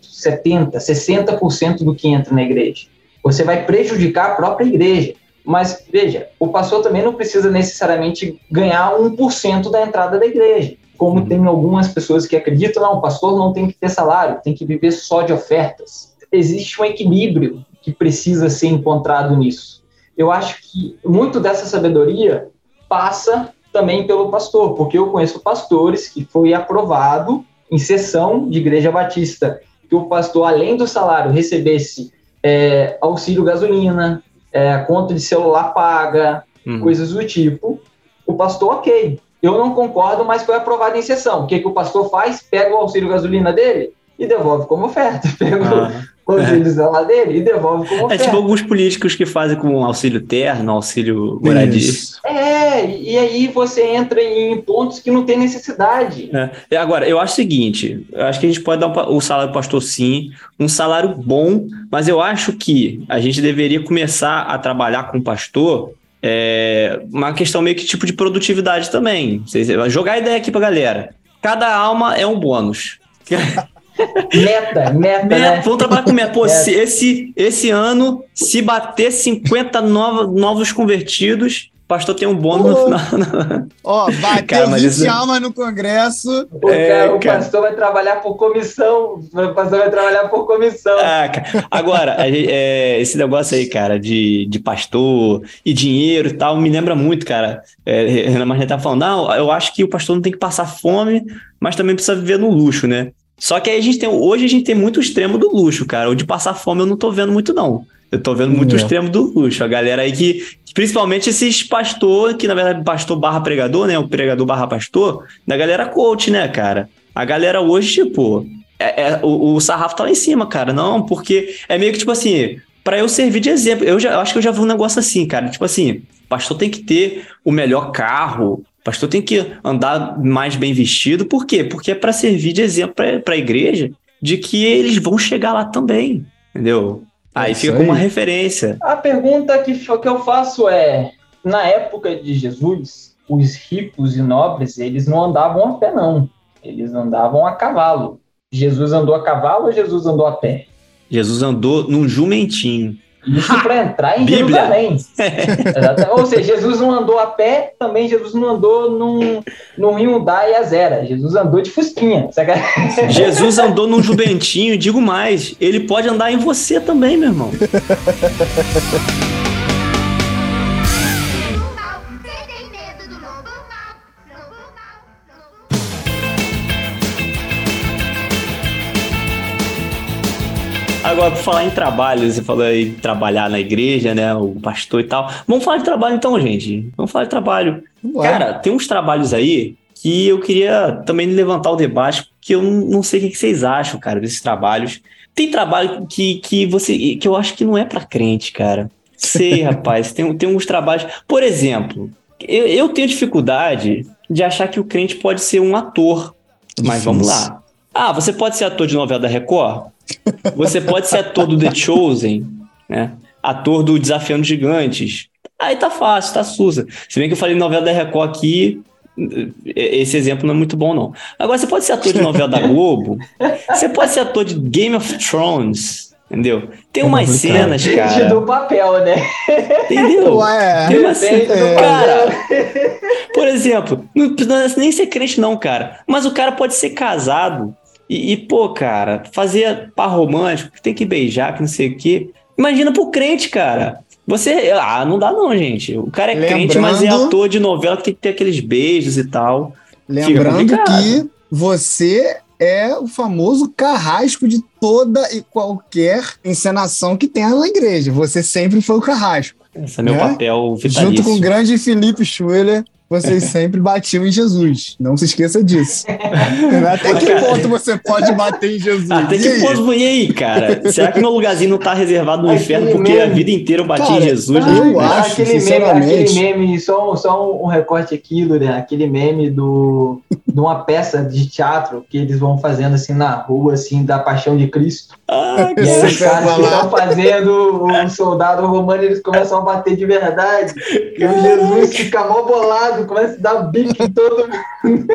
70%, 60% do que entra na igreja. Você vai prejudicar a própria igreja. Mas, veja, o pastor também não precisa necessariamente ganhar 1% da entrada da igreja. Como uhum. tem algumas pessoas que acreditam, não, o pastor não tem que ter salário, tem que viver só de ofertas. Existe um equilíbrio que precisa ser encontrado nisso. Eu acho que muito dessa sabedoria passa também pelo pastor, porque eu conheço pastores que foi aprovado em sessão de igreja batista que o pastor, além do salário, recebesse é, auxílio gasolina, é, conta de celular paga, uhum. coisas do tipo. O pastor, ok. Eu não concordo, mas foi aprovado em sessão. O que, que o pastor faz? Pega o auxílio gasolina dele e devolve como oferta. Pega o é. lá dele e devolve como oferta. É tipo alguns políticos que fazem com auxílio terno, auxílio moradia. É, e aí você entra em pontos que não tem necessidade. É. Agora, eu acho o seguinte, eu acho que a gente pode dar um, o salário do pastor sim, um salário bom, mas eu acho que a gente deveria começar a trabalhar com o pastor é, uma questão meio que tipo de produtividade também. Jogar ideia aqui pra galera. Cada alma é um bônus. Meta, meta, né? Vamos trabalhar com meta. Pô, meta. esse, esse ano, se bater 50 novos, novos convertidos, pastor tem um bônus oh. no final. Ó, oh, bateu cara, 20 isso... almas no congresso. O, é, cara, o cara. pastor vai trabalhar por comissão. O pastor vai trabalhar por comissão. Ah, Agora, é, esse negócio aí, cara, de, de pastor e dinheiro e tal, me lembra muito, cara. É, Renan Marnet tá falando, não, eu acho que o pastor não tem que passar fome, mas também precisa viver no luxo, né? Só que aí a gente tem, hoje a gente tem muito extremo do luxo, cara. O de passar fome eu não tô vendo muito, não. Eu tô vendo muito é. o extremo do luxo. A galera aí que, principalmente esses pastor, que na verdade pastor barra pregador, né? O pregador barra pastor, da galera coach, né, cara? A galera hoje, tipo, é, é, o, o sarrafo tá lá em cima, cara. Não, porque é meio que tipo assim, para eu servir de exemplo. Eu já eu acho que eu já vi um negócio assim, cara. Tipo assim, pastor tem que ter o melhor carro, pastor tem que andar mais bem vestido. Por quê? Porque é para servir de exemplo para a igreja de que eles vão chegar lá também, entendeu? Aí é fica como uma referência. A pergunta que, que eu faço é: na época de Jesus, os ricos e nobres, eles não andavam a pé, não. Eles andavam a cavalo. Jesus andou a cavalo ou Jesus andou a pé? Jesus andou num jumentinho. Isso para entrar em Bíblia. Jerusalém. Ou seja, Jesus não andou a pé, também Jesus não andou num, num Hyundai Azera. Jesus andou de fusquinha. Jesus andou num jubentinho, digo mais, ele pode andar em você também, meu irmão. Agora, por falar em trabalho, você falou aí trabalhar na igreja, né? O pastor e tal. Vamos falar de trabalho então, gente. Vamos falar de trabalho. Ué. Cara, tem uns trabalhos aí que eu queria também levantar o debate, porque eu não sei o que vocês acham, cara, desses trabalhos. Tem trabalho que, que você que eu acho que não é para crente, cara. Sei, rapaz. Tem, tem uns trabalhos. Por exemplo, eu, eu tenho dificuldade de achar que o crente pode ser um ator. Mas vamos lá. Ah, você pode ser ator de novela da Record? Você pode ser ator do The Chosen, né? Ator do Desafiando Gigantes. Aí tá fácil, tá sussa. Se bem que eu falei novela da Record aqui, esse exemplo não é muito bom, não. Agora, você pode ser ator de novela da Globo, você pode ser ator de Game of Thrones, entendeu? Tem é umas cenas, cara. do papel, né? Entendeu? Ué, Tem uma cena, cara. Por exemplo, não precisa nem ser crente, não, cara. Mas o cara pode ser casado e, e, pô, cara, fazer par romântico, tem que beijar, que não sei o quê. Imagina pro crente, cara. Você. Ah, não dá não, gente. O cara é Lembrando... crente, mas é ator de novela que tem que ter aqueles beijos e tal. Lembrando que você é o famoso carrasco de toda e qualquer encenação que tenha na igreja. Você sempre foi o carrasco. Esse é meu né? papel vitalício. Junto com o grande Felipe Schuller, vocês sempre batiam em Jesus. Não se esqueça disso. Até que ponto você pode bater em Jesus? Até que ponto, e aí, cara? Será que meu lugarzinho não tá reservado no Aquele inferno porque meme. a vida inteira eu bati Cara, em Jesus? eu né? acho, aquele meme, sinceramente. aquele meme, só, um- só um recorte aqui, Lurian, aquele meme do, de uma peça de teatro que eles vão fazendo assim na rua, assim, da Paixão de Cristo. Ah, E aí os caras que estão fazendo o soldado romano, eles começam a bater de verdade. E o Jesus fica mal bolado, começa a dar bico em todo mundo.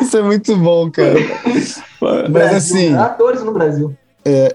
Isso é muito bom, cara. Mas Brasil, assim, Atores no Brasil.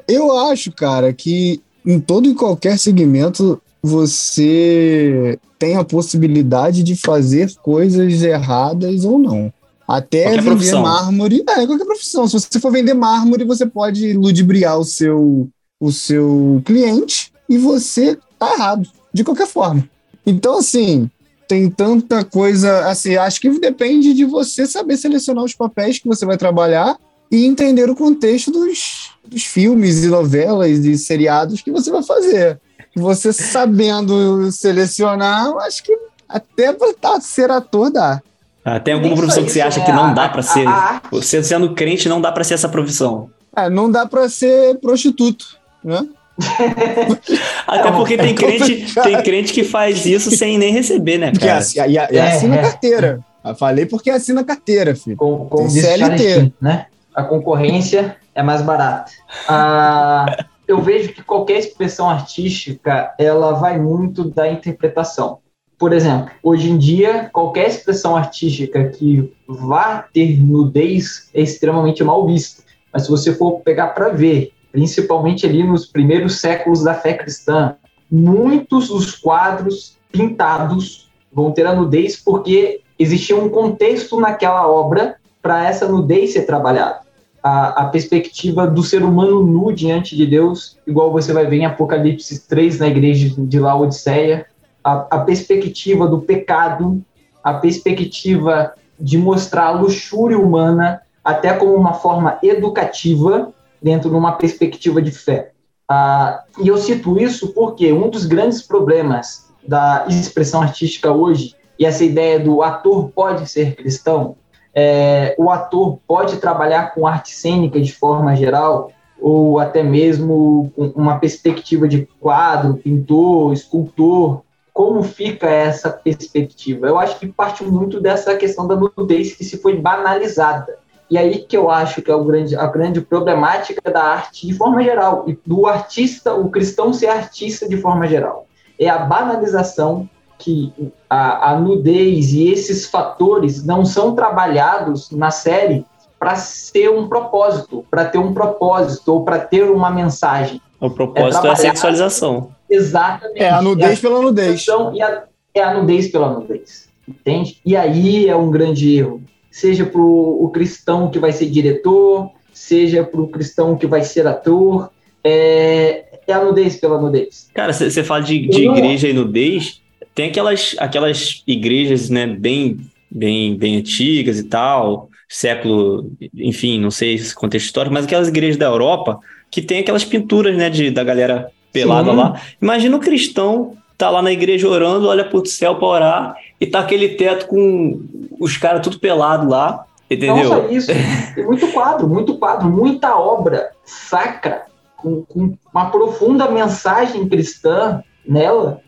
eu acho, cara, que em todo e qualquer segmento você tem a possibilidade de fazer coisas erradas ou não. Até Qualquer vender profissão. mármore. É, qualquer profissão. Se você for vender mármore, você pode ludibriar o seu, o seu cliente e você tá errado, de qualquer forma. Então, assim, tem tanta coisa. Assim, acho que depende de você saber selecionar os papéis que você vai trabalhar e entender o contexto dos, dos filmes e novelas e seriados que você vai fazer. Você sabendo selecionar, acho que até para ser ator dá. Ah, tem alguma profissão que você acha né? que não A- dá pra a- ser? Você sendo crente, não dá pra ser essa profissão. É, não dá para ser prostituto, né? Até porque tem crente, tem crente que faz isso sem nem receber, né, Porque cara? assi- e, e É, assina é. carteira. Eu falei porque assina carteira, filho. Com, com CLT. Né? A concorrência é mais barata. Ah, eu vejo que qualquer expressão artística ela vai muito da interpretação. Por exemplo, hoje em dia, qualquer expressão artística que vá ter nudez é extremamente mal vista. Mas se você for pegar para ver, principalmente ali nos primeiros séculos da fé cristã, muitos dos quadros pintados vão ter a nudez porque existia um contexto naquela obra para essa nudez ser trabalhada. A, a perspectiva do ser humano nu diante de Deus, igual você vai ver em Apocalipse 3 na igreja de Laodiceia, a, a perspectiva do pecado, a perspectiva de mostrar a luxúria humana até como uma forma educativa dentro de uma perspectiva de fé. Ah, e eu cito isso porque um dos grandes problemas da expressão artística hoje e essa ideia do ator pode ser cristão, é, o ator pode trabalhar com arte cênica de forma geral, ou até mesmo com uma perspectiva de quadro, pintor, escultor. Como fica essa perspectiva? Eu acho que parte muito dessa questão da nudez que se foi banalizada. E aí que eu acho que é o grande, a grande problemática da arte de forma geral, e do artista, o cristão ser artista de forma geral. É a banalização que a, a nudez e esses fatores não são trabalhados na série para ser um propósito, para ter um propósito ou para ter uma mensagem. O propósito é, a trabalhar- sexualização. Exatamente. É a nudez pela nudez. Então, e a, é a nudez pela nudez, entende? E aí é um grande erro. Seja para o cristão que vai ser diretor, seja para o cristão que vai ser ator, é, é a nudez pela nudez. Cara, você fala de, de não- igreja e nudez, tem aquelas, aquelas igrejas, né, bem, bem, bem antigas e tal, século, enfim, não sei esse contexto histórico, mas aquelas igrejas da Europa que tem aquelas pinturas, né, de, da galera pelada lá. Imagina o cristão tá lá na igreja orando, olha pro céu pra orar e tá aquele teto com os caras tudo pelado lá, entendeu? só isso, tem muito quadro, muito quadro, muita obra sacra, com, com uma profunda mensagem cristã nela.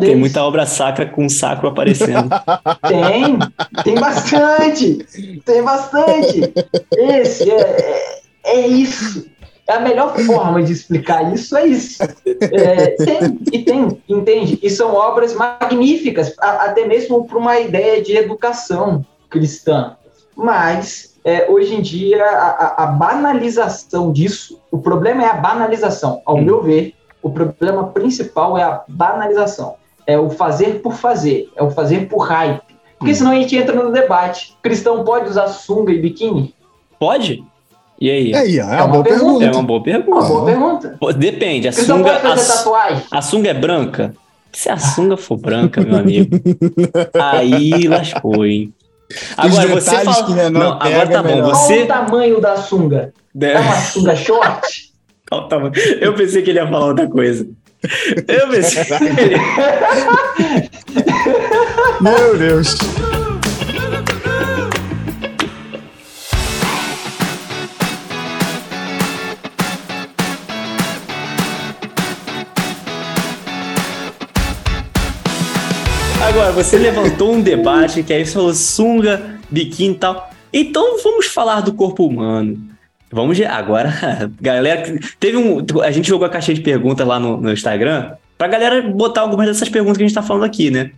Tem muita obra sacra com sacro aparecendo. Tem, tem bastante, tem bastante. Esse é, é, é isso. É a melhor forma de explicar isso, é isso. É, tem, e tem, entende? E são obras magníficas, até mesmo para uma ideia de educação cristã. Mas, é, hoje em dia, a, a- a banalização disso, o problema é a banalização. Ao Hum. meu ver, o problema principal é a banalização. É o fazer por fazer, é o fazer por hype. Porque Hum. senão a gente entra no debate. Cristão pode usar sunga e biquíni? Pode? E aí? E aí, é, É uma uma boa pergunta. pergunta. É uma boa Uma pergunta. boa pergunta. Depende, a sunga, a, tatuagem? a sunga é branca? Se a sunga for branca, meu amigo, aí lascou, hein? Agora você fala. Não, pega agora tá é bom. melhor. Qual Você. o tamanho da sunga? É uma sunga short? Qual o tamanho? Eu pensei que ele ia falar outra coisa. Eu pensei. Meu Deus. Agora, você levantou um debate que aí você falou sunga, biquíni e tal. Então vamos falar do corpo humano. Vamos agora, galera, teve um, a gente jogou a caixinha de perguntas lá no, no Instagram pra galera botar algumas dessas perguntas que a gente tá falando aqui, né?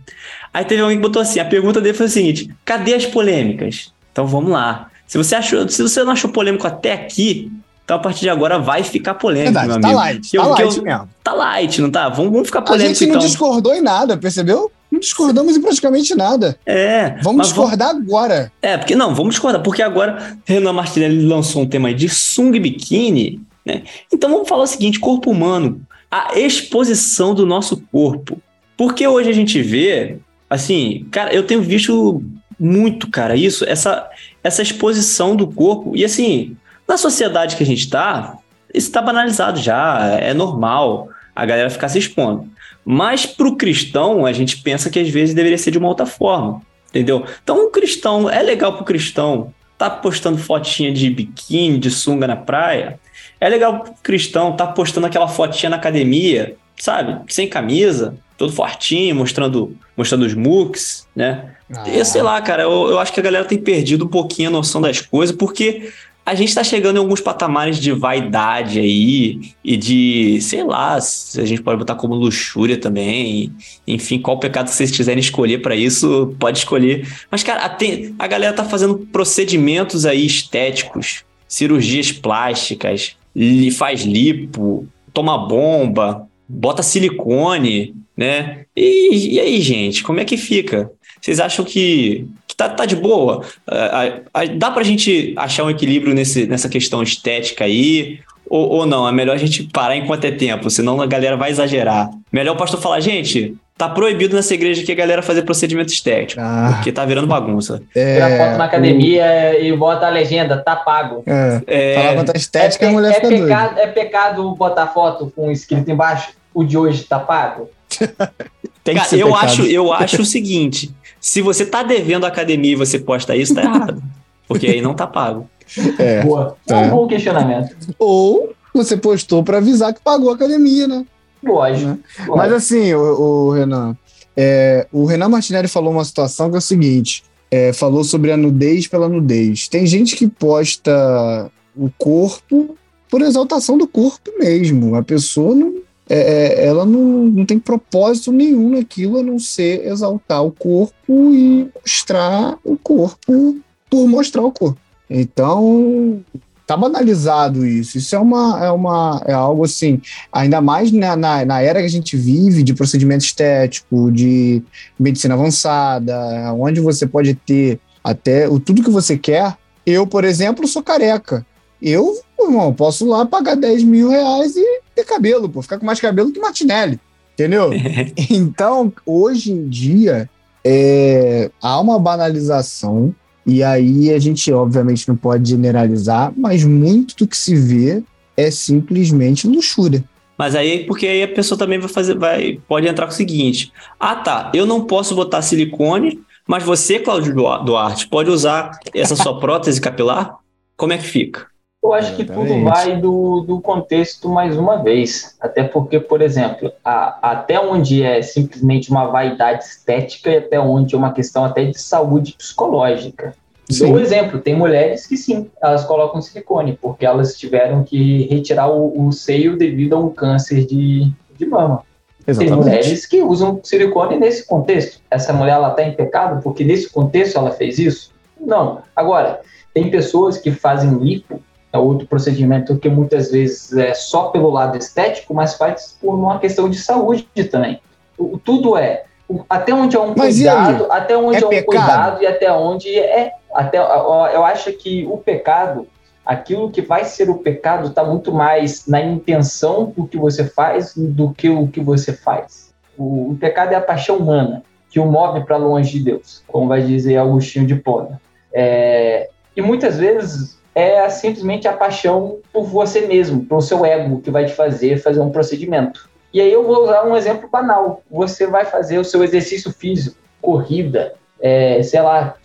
Aí teve alguém que botou assim, a pergunta dele foi a seguinte: cadê as polêmicas? Então vamos lá. Se você achou, se você não achou polêmico até aqui, então, a partir de agora vai ficar polêmico, Verdade, meu tá amigo. light, tá eu- que light eu- mesmo. Tá light, não tá? Vamos, vamos ficar A polêmico, gente não então. discordou em nada, percebeu? Discordamos em praticamente nada. É, Vamos discordar agora. É, porque não, vamos discordar, porque agora Renan Martinelli lançou um tema de sunga e biquíni, né? Então vamos falar o seguinte: corpo humano, a exposição do nosso corpo. Porque hoje a gente vê, assim, cara, eu tenho visto muito, cara, isso, essa, essa exposição do corpo. E assim, na sociedade que a gente tá, isso tá banalizado já, é normal a galera ficar se expondo. Mas pro cristão, a gente pensa que às vezes deveria ser de uma outra forma. Entendeu? Então, o cristão, é legal pro cristão tá postando fotinha de biquíni, de sunga na praia. É legal pro cristão tá postando aquela fotinha na academia, sabe? Sem camisa, todo fortinho, mostrando, mostrando os mooks, né? Eu sei lá, cara, eu, eu acho que a galera tem perdido um pouquinho a noção das coisas, porque a gente tá chegando em alguns patamares de vaidade aí e de, sei lá, a gente pode botar como luxúria também. Enfim, qual pecado que vocês quiserem escolher pra isso, pode escolher. Mas, cara, a, a galera tá fazendo procedimentos aí estéticos, cirurgias plásticas, li- faz lipo, toma bomba, bota silicone, né? E, e aí, gente, como é que fica? Vocês acham que tá, tá de boa? Ah, dá pra gente achar um equilíbrio nesse, nessa questão estética aí? Ou, ou não? É melhor a gente parar enquanto é tempo, senão a galera vai exagerar. Melhor o pastor falar, gente, tá proibido nessa igreja aqui a galera fazer procedimento estético, Ah, porque tá virando bagunça. Tira é, foto na academia e bota a legenda, tá pago. É, É, falar quanto a estética, é, a mulher é fica pecado, é pecado botar foto com escrito embaixo, o de hoje tá pago? Tem que Cara, ser eu pecado. acho, eu acho o seguinte: se você tá devendo a academia e você posta isso, tá errado. Porque aí não tá pago. É. Boa. É Tá. um bom questionamento. Ou você postou pra avisar que pagou a academia, né? Lógico. Né? lógico. Mas assim, o, o Renan, é, o Renan Martinelli falou uma situação que é o seguinte: é, falou sobre a nudez pela nudez. Tem gente que posta o corpo por exaltação do corpo mesmo. A pessoa não. É, é, ela não, não tem propósito nenhum naquilo a não ser exaltar o corpo e mostrar o corpo por mostrar o corpo. Então, tá banalizado isso. Isso é uma, é uma é algo assim, ainda mais na, na, na era que a gente vive de procedimento estético, de medicina avançada, onde você pode ter até o tudo que você quer. Eu, por exemplo, sou careca. Eu, irmão, posso lá pagar 10 mil reais e ter cabelo, pô, ficar com mais cabelo que Martinelli, entendeu? Então, hoje em dia, é, há uma banalização, e aí a gente, obviamente, não pode generalizar, mas muito do que se vê é simplesmente luxúria. Mas aí, porque aí a pessoa também vai fazer, vai, pode entrar com o seguinte: ah, tá, eu não posso botar silicone, mas você, Cláudio Duarte, pode usar essa sua prótese capilar? Como é que fica? Eu acho que tudo Exatamente. vai do, do contexto mais uma vez. Até porque, por exemplo, a- até onde é simplesmente uma vaidade estética e até onde é uma questão até de saúde psicológica. Sim. Dou um exemplo, tem mulheres que sim, elas colocam silicone, porque elas tiveram que retirar o, o seio devido a um câncer de, de mama. Tem mulheres que usam silicone nesse contexto. Essa mulher ela está em pecado porque nesse contexto ela fez isso? Não. Agora, tem pessoas que fazem lipo, é outro procedimento que muitas vezes é só pelo lado estético, mas faz por uma questão de saúde também. O- tudo é até onde é um Mas cuidado, até onde É é, um pecado? cuidado e até onde é até eu acho que o pecado aquilo que vai ser o pecado está muito mais na intenção do que você faz do que o que você faz. O, o pecado é a paixão humana que o move para longe de Deus, como vai dizer Agostinho de Pona. É, e muitas vezes é simplesmente a paixão por você mesmo, pelo seu ego, que vai te fazer fazer um procedimento. E aí eu vou usar um exemplo banal. Você vai fazer o seu exercício físico, corrida, é, sei lá,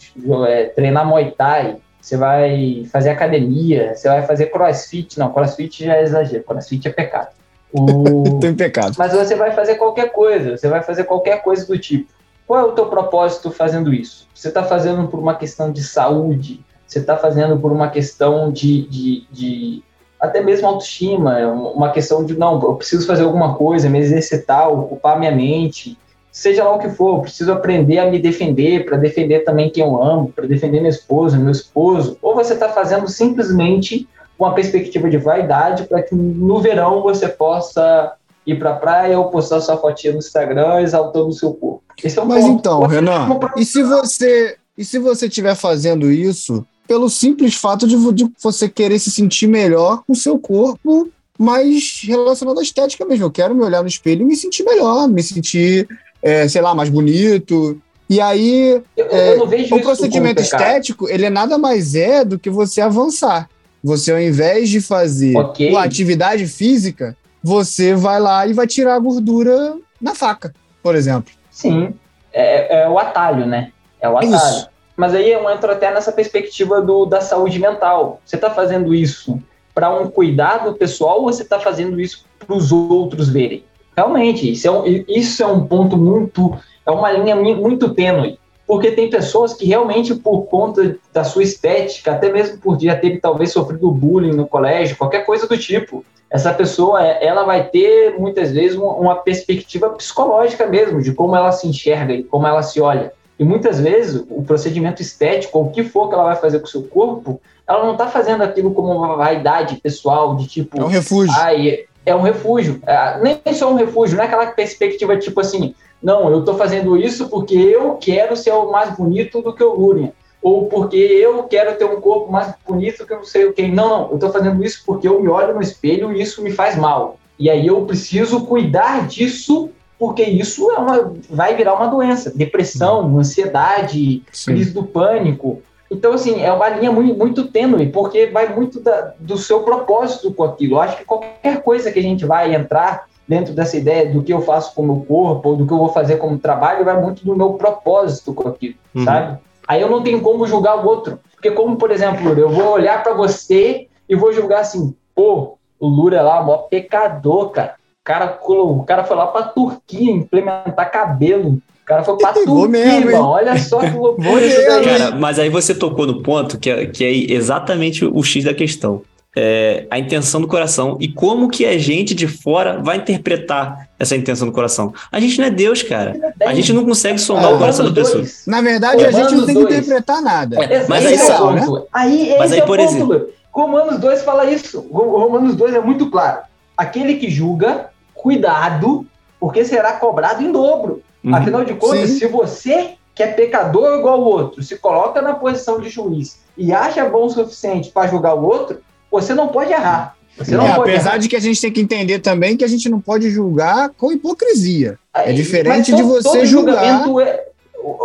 é, treinar Muay Thai, você vai fazer academia, você vai fazer crossfit. Não, crossfit já é exagero, crossfit é pecado. O... Tô em pecado. Mas você vai fazer qualquer coisa, você vai fazer qualquer coisa do tipo. qual é o teu propósito fazendo isso? Você está fazendo por uma questão de saúde? Você está fazendo por uma questão de, de, de, até mesmo autoestima? Uma questão de, não, eu preciso fazer alguma coisa, me exercitar, ocupar minha mente, seja lá o que for, eu preciso aprender a me defender, para defender também quem eu amo, para defender minha esposa, meu esposo. Ou você está fazendo simplesmente uma perspectiva de vaidade para que no verão você possa ir para a praia ou postar sua fotinha no Instagram exaltando o seu corpo. Esse é um Mas ponto. então, Renan, e se você e se você estiver fazendo isso pelo simples fato de, de você querer se sentir melhor com o seu corpo, mas relacionado à estética mesmo. Eu quero me olhar no espelho e me sentir melhor, me sentir, é, sei lá, mais bonito. E aí, eu, é, eu o procedimento estético, ele é nada mais é do que você avançar. Você, ao invés de fazer okay. uma atividade física, você vai lá e vai tirar a gordura na faca, por exemplo. Sim, é, é o atalho, né? É o atalho. Isso. Mas aí eu entro até nessa perspectiva do, da saúde mental. Você está fazendo isso para um cuidado pessoal ou você está fazendo isso para os outros verem? Realmente, isso é, um, isso é um ponto muito. É uma linha muito tênue. Porque tem pessoas que realmente, por conta da sua estética, até mesmo por já ter talvez sofrido bullying no colégio, qualquer coisa do tipo, essa pessoa ela vai ter muitas vezes uma perspectiva psicológica mesmo de como ela se enxerga e como ela se olha. E muitas vezes o procedimento estético, ou o que for que ela vai fazer com o seu corpo, ela não está fazendo aquilo como uma vaidade pessoal, de tipo. É um refúgio. Ai, é um refúgio. É, nem só um refúgio, não é aquela perspectiva tipo assim, não, eu estou fazendo isso porque eu quero ser o mais bonito do que o Lúria. Ou porque eu quero ter um corpo mais bonito que eu não sei o quê. Não, não, eu estou fazendo isso porque eu me olho no espelho e isso me faz mal. E aí eu preciso cuidar disso porque isso é uma, vai virar uma doença. Depressão, ansiedade, Sim. crise do pânico. Então, assim, é uma linha muito, muito tênue, porque vai muito da, do seu propósito com aquilo. Eu acho que qualquer coisa que a gente vai entrar dentro dessa ideia do que eu faço com o meu corpo, ou do que eu vou fazer como trabalho, vai muito do meu propósito com aquilo, uhum. sabe? Aí eu não tenho como julgar o outro. Porque, como, por exemplo, eu vou olhar para você e vou julgar assim, pô, o Lura lá, o maior pecador, cara cara, o cara foi lá pra Turquia implementar cabelo. O cara foi pra Turquia, mesmo, irmão. Olha só que loucura isso daí. Cara, mas aí você tocou no ponto que é, que é exatamente o X da questão. É, a intenção do coração e como que a gente de fora vai interpretar essa intenção do coração. A gente não é Deus, cara. A gente não consegue sondar o coração da pessoa. Na verdade, a gente não tem que interpretar nada. É, mas aí, é sabe, né? aí mas aí, é por exemplo, Romanos 2 fala isso. Romanos 2 é muito claro. Aquele que julga cuidado, porque será cobrado em dobro. Uhum. Afinal de contas, Sim. se você, que é pecador igual o outro, se coloca na posição de juiz e acha bom o suficiente para julgar o outro, você não pode errar. Você não é, pode apesar errar. de que a gente tem que entender também que a gente não pode julgar com hipocrisia. é diferente de você julgar. É...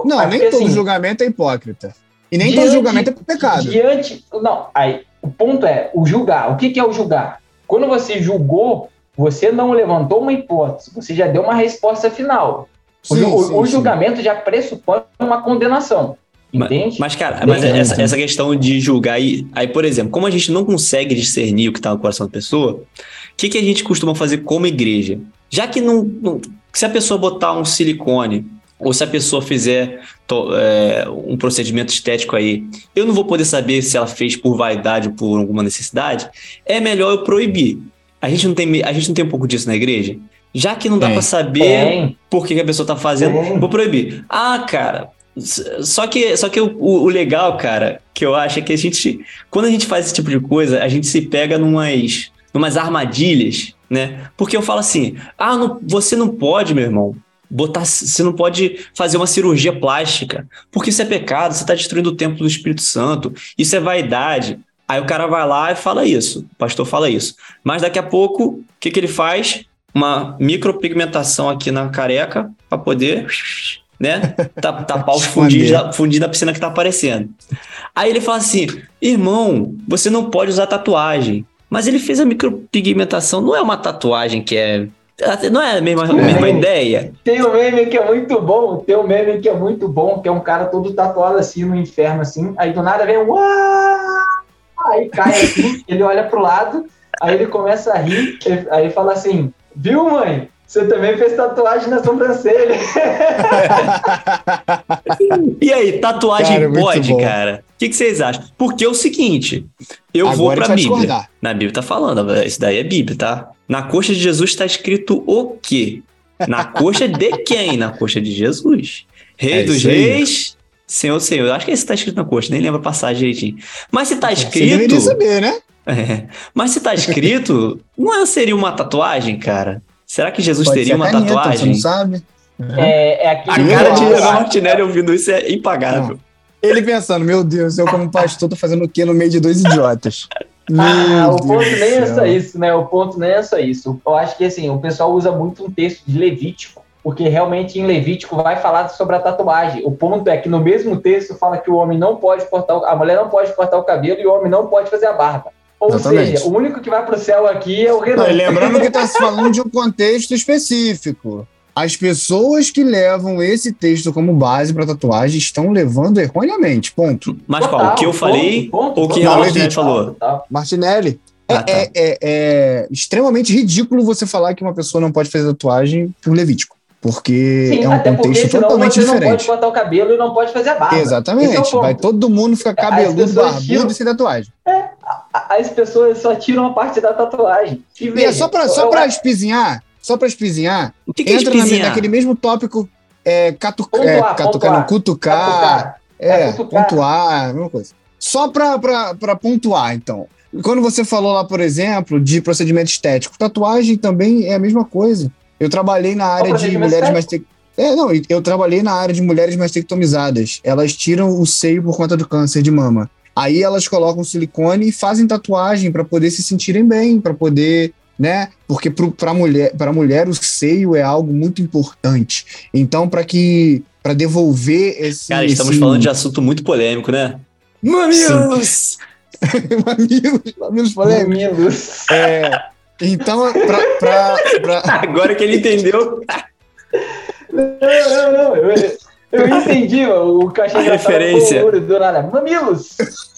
Não, nem todo assim, julgamento é hipócrita. E nem diante, todo julgamento é pecado. Diante. Não, aí, o ponto é o julgar. O que, que é o julgar? Quando você julgou você não levantou uma hipótese, você já deu uma resposta final. Sim, o, sim, o, julgamento sim. já pressupõe uma condenação. Entende? Mas, mas cara, mas essa, essa, questão de julgar aí, aí, por exemplo, como a gente não consegue discernir o que está no coração da pessoa, o que, que a gente costuma fazer como igreja? Já que não, não se a pessoa botar um silicone ou se a pessoa fizer to, é, um procedimento estético aí, eu não vou poder saber se ela fez por vaidade ou por alguma necessidade, é melhor eu proibir. A gente não tem, a gente não tem um pouco disso na igreja? Já que não dá para saber por que, a pessoa tá fazendo, vou proibir. Ah, cara, só que, só que o, o, legal, cara, que eu acho é que a gente, quando a gente faz esse tipo de coisa, a gente se pega numas, numas armadilhas, né? Porque eu falo assim: ah, não, você não pode, meu irmão, botar, você não pode fazer uma cirurgia plástica, porque isso é pecado, você está destruindo o templo do Espírito Santo, isso é vaidade. Aí o cara vai lá e fala isso, o pastor fala isso. Mas daqui a pouco, o que, que ele faz? Uma micropigmentação aqui na careca para poder né? Tapar os fundinhos da, fundinho da piscina que tá aparecendo. Aí ele fala assim: irmão, você não pode usar tatuagem. Mas ele fez a micropigmentação, não é uma tatuagem que é. Não é a mesma, a mesma ideia? Tem um meme que é muito bom, tem um meme que é muito bom, que é um cara todo tatuado assim no inferno, assim. Aí do nada vem um. Aí cai assim, ele olha pro lado, aí ele começa a rir, aí fala assim: Viu, mãe? Você também fez tatuagem na sobrancelha. e aí, tatuagem cara, pode, cara? O que, que, vocês acham? Porque é o seguinte, eu Agora vou pra Bíblia. Discordar. Na Bíblia tá falando, isso daí é Bíblia, tá? Na coxa de Jesus está escrito o quê? Na coxa de quem? Na coxa de Jesus. Rei é dos reis, Senhor, Senhor. Eu acho que esse tá escrito na coxa, nem lembro a passagem direitinho. Mas se tá escrito. Você saber, né? É. Mas se tá escrito, não seria uma tatuagem, cara? Será que Jesus Pode teria uma caneta, tatuagem? Você não sabe? É, é a cara de Renan Martinelli ouvindo isso é impagável. Não. Ele pensando, meu Deus, eu como pastor tô fazendo o quê no meio de dois idiotas? ah, o ponto nem é só isso, né? O ponto nem é só isso. Eu acho que assim, o pessoal usa muito um texto de Levítico, porque realmente em Levítico vai falar sobre a tatuagem. O ponto é que no mesmo texto fala que o homem não pode cortar, a mulher não pode cortar o cabelo e o homem não pode fazer a barba. Ou Exatamente. seja, o único que vai para o céu aqui é o Renan. lembrando que está se falando de um contexto específico. As pessoas que levam esse texto como base para tatuagem estão levando erroneamente. Ponto. Mas qual? O que eu falei ponto, ponto, ou o que o Martinelli falou? Martinelli. É, ah, tá. é, é, é, extremamente ridículo você falar que uma pessoa não pode fazer tatuagem por Levítico. Porque Sim, é um contexto totalmente você diferente. Você não pode cortar o cabelo e não pode fazer a barba. Exatamente. É Vai todo mundo ficar cabeludo, barbudo tiram... e sem tatuagem. É, as pessoas só tiram a parte da tatuagem. E, veja, e é só pra, só pra espizinhar, só pra espizinhar, o que que é entra é na, naquele mesmo tópico é, catu, pontuar, é, catucar, não, cutucar, catucar, é, cutucar. pontuar, mesma coisa. Só pra pontuar, então. Quando você falou lá, por exemplo, de procedimento estético, tatuagem também é a mesma coisa. Eu trabalhei na área de mulheres mastec... É, não, eu trabalhei na área de mulheres mastectomizadas. Elas tiram o seio por conta do câncer de mama. Aí elas colocam silicone e fazem tatuagem para poder se sentirem bem, para poder, né? Porque para mulher, para mulher o seio é algo muito importante. Então, para que para devolver esse Cara, estamos esse... falando de assunto muito polêmico, né? Mamilos! mamilos, mamilos polêmicos. Mamilos. É, então, pra, pra, pra... Agora que ele entendeu. não, não, não. Eu, eu entendi o cachê A referência. Do nada. Mamilos!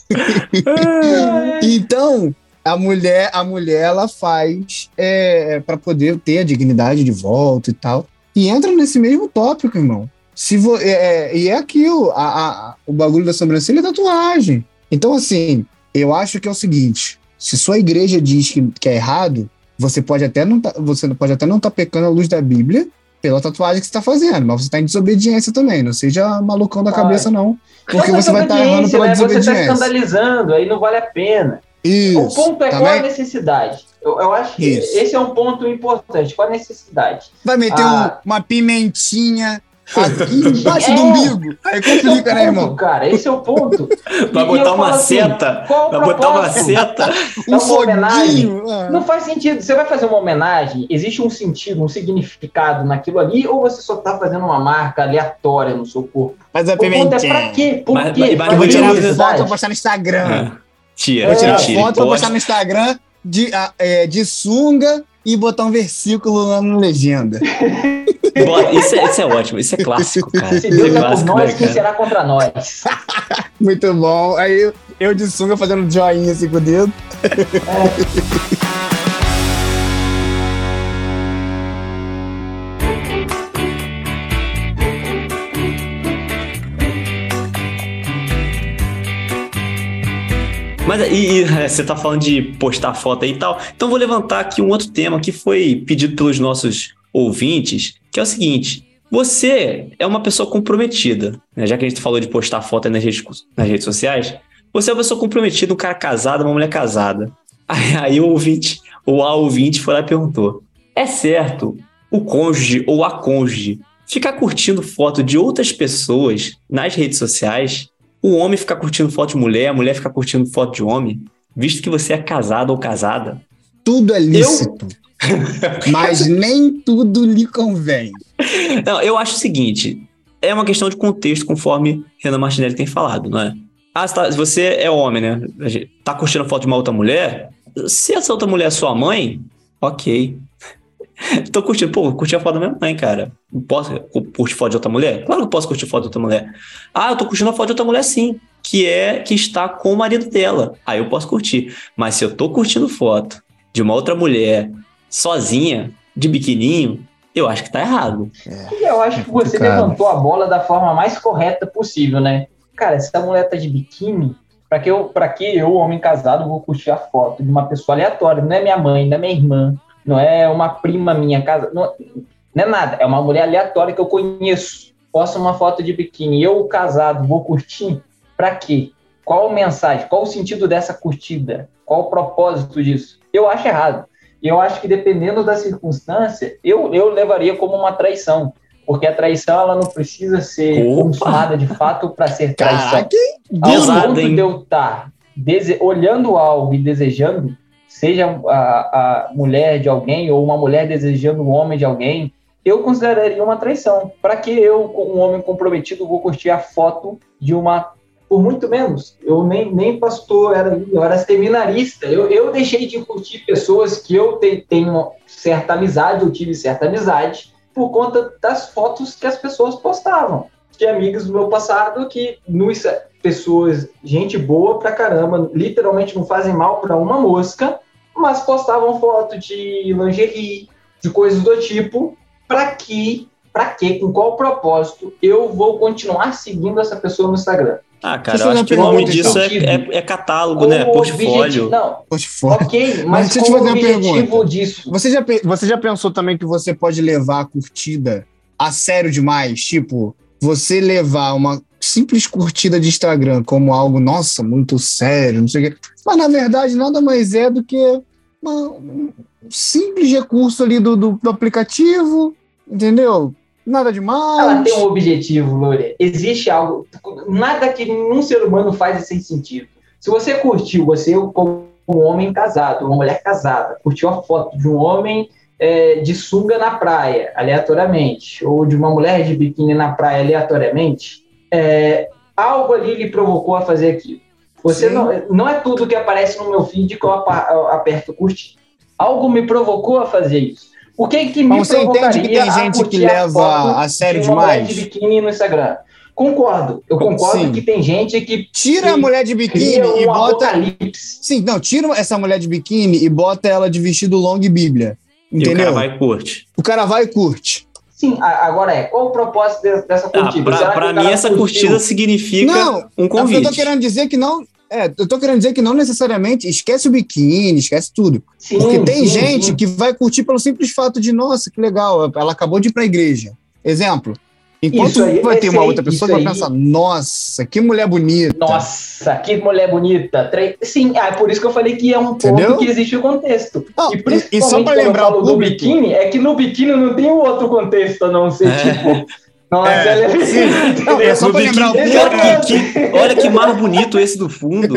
então, a mulher, a mulher ela faz é, para poder ter a dignidade de volta e tal. E entra nesse mesmo tópico, irmão. Se vo, é, é e é aquilo, a, a, o bagulho da sobrancelha é tatuagem. Então, assim, eu acho que é o seguinte: se sua igreja diz que, que é errado, você pode até não tá, você pode até não estar tá pecando à luz da Bíblia pela tatuagem que você está fazendo, mas você está em desobediência também. Não seja malucão da cabeça, não. Porque você vai estar tá errando pela né? desobediência. Você está escandalizando, aí não vale a pena. Isso, o ponto é também? qual a necessidade. Eu, eu acho que Isso. esse é um ponto importante. Qual a necessidade? Vai meter ah, um, uma pimentinha Aqui embaixo é, do umbigo. Aí complica, é ponto, né, irmão? Cara, esse é o ponto. Vai botar uma assim, seta. Vai botar uma seta. Um uma homenagem. Ah. Não faz sentido. Você vai fazer uma homenagem, existe um sentido, um significado naquilo ali, ou você só tá fazendo uma marca aleatória no seu corpo? Mas a pimentinha. É pra quê? Por mas, quê? Mas, eu vou tirar foto pra postar no Instagram. Ah, tira, vou tirar tira, foto pra postar no Instagram de, é, de sunga e botar um versículo lá na legenda. Isso é, isso é ótimo, isso é clássico, cara. Se Deus é, é clássico, por nós, né, quem será contra nós? Muito bom. Aí eu, eu de sunga fazendo joinha assim com o dedo. É. Mas e, e, é, você tá falando de postar foto aí e tal. Então vou levantar aqui um outro tema que foi pedido pelos nossos ouvintes, que é o seguinte: você é uma pessoa comprometida, né? já que a gente falou de postar foto nas redes, nas redes sociais. Você é uma pessoa comprometida, um cara casado, uma mulher casada. Aí, aí o ouvinte, ou a ouvinte foi lá e perguntou: é certo o cônjuge ou a cônjuge ficar curtindo foto de outras pessoas nas redes sociais? O homem ficar curtindo foto de mulher, a mulher ficar curtindo foto de homem, visto que você é casado ou casada? Tudo é lícito. Eu... Mas nem tudo lhe convém. Não, eu acho o seguinte: é uma questão de contexto, conforme Renan Martinelli tem falado, não é? Ah, você, tá, você é homem, né? Tá curtindo foto de uma outra mulher? Se essa outra mulher é sua mãe, ok. Tô curtindo, pô, curti a foto da minha mãe, cara. Posso curtir foto de outra mulher? Claro que posso curtir foto de outra mulher. Ah, eu tô curtindo a foto de outra mulher sim, que é que está com o marido dela. Aí eu posso curtir. Mas se eu tô curtindo foto de uma outra mulher sozinha, de biquininho, eu acho que tá errado. E eu acho É que você complicado. levantou a bola da forma mais correta possível, né? Cara, se a mulher tá de biquíni, pra que eu, pra que eu, homem casado, vou curtir a foto de uma pessoa aleatória? Não é minha mãe, não é minha irmã, não é uma prima minha casa, não, não é nada, é uma mulher aleatória que eu conheço. Posta uma foto de biquíni, eu casado, vou curtir? Pra quê? Qual a mensagem? Qual o sentido dessa curtida? Qual o propósito disso? Eu acho errado. E eu acho que dependendo da circunstância, eu, eu levaria como uma traição. Porque a traição ela não precisa ser Opa! consumada de fato para ser traição. Caraca, Ao ponto de eu estar dese- olhando algo e desejando, seja a, a mulher de alguém ou uma mulher desejando o homem de alguém, eu consideraria uma traição. Para que eu, um homem comprometido, vou curtir a foto de uma. Por muito menos. Eu nem, nem pastor era, eu era seminarista. Eu, eu deixei de curtir pessoas que eu te- tenho certa amizade, eu tive certa amizade, por conta das fotos que as pessoas postavam. De amigos do meu passado que nos pessoas, gente boa pra caramba, literalmente não fazem mal pra uma mosca, mas postavam foto de lingerie, de coisas do tipo, pra que, pra que, com qual propósito eu vou continuar seguindo essa pessoa no Instagram? Ah, cara, eu acho que o nome disso então. é, é, é catálogo, Com né? objetivo- Portfólio. Não, fora. ok, Mas mas, deixa eu te fazer uma objetivo pergunta. disso. Você já, você já pensou também que você pode levar a curtida a sério demais? Tipo, você levar uma simples curtida de Instagram como algo, nossa, muito sério, não sei o quê. Mas na verdade nada mais é do que um simples recurso ali do, do, do aplicativo, entendeu? Nada demais. Ela tem um objetivo, Lore. Existe algo. Nada que nenhum ser humano faz sem sentido. Se você curtiu, você, como um homem casado, uma mulher casada, curtiu a foto de um homem é, de sunga na praia, aleatoriamente, ou de uma mulher de biquíni na praia, aleatoriamente, é, algo ali lhe provocou a fazer aquilo. Você Sim. não, não é tudo que aparece no meu feed que eu aperto curtir. Algo me provocou a fazer isso. O que que me Mas você entende que tem a gente que a leva foto a sério de demais? de biquíni no Instagram. Concordo. Eu concordo Sim. que tem gente que Tira a Sim. mulher de biquíni e bota. apocalipse. Sim, não, tira essa mulher de biquíni e bota ela de vestido longo e bíblia. E o Entendeu? cara vai e curte. O cara vai e curte. Sim, a- agora é, qual o propósito de- dessa Ah, curtida? pra, que pra mim, essa curtida significa Não, um Eu tô convite. querendo dizer que não. É, eu tô querendo dizer que não necessariamente esquece o biquíni, esquece tudo. Sim, Porque tem sim, gente sim. que vai curtir pelo simples fato de, nossa, que legal, ela acabou de ir pra igreja. Exemplo. Enquanto aí, vai ter uma aí, outra pessoa que vai pensar, nossa, que mulher bonita. Nossa, que mulher bonita. Sim, ah, é por isso que eu falei que é um ponto Entendeu? que existe o contexto. Não, e e- e principalmente só pra lembrar o do público- biquíni, é que no biquíni não tem outro contexto a não ser, É. tipo... Nossa, É, ela é... sim. É só No pra lembrar o biquíni, público. cara, que- que- olha que mar bonito esse do fundo.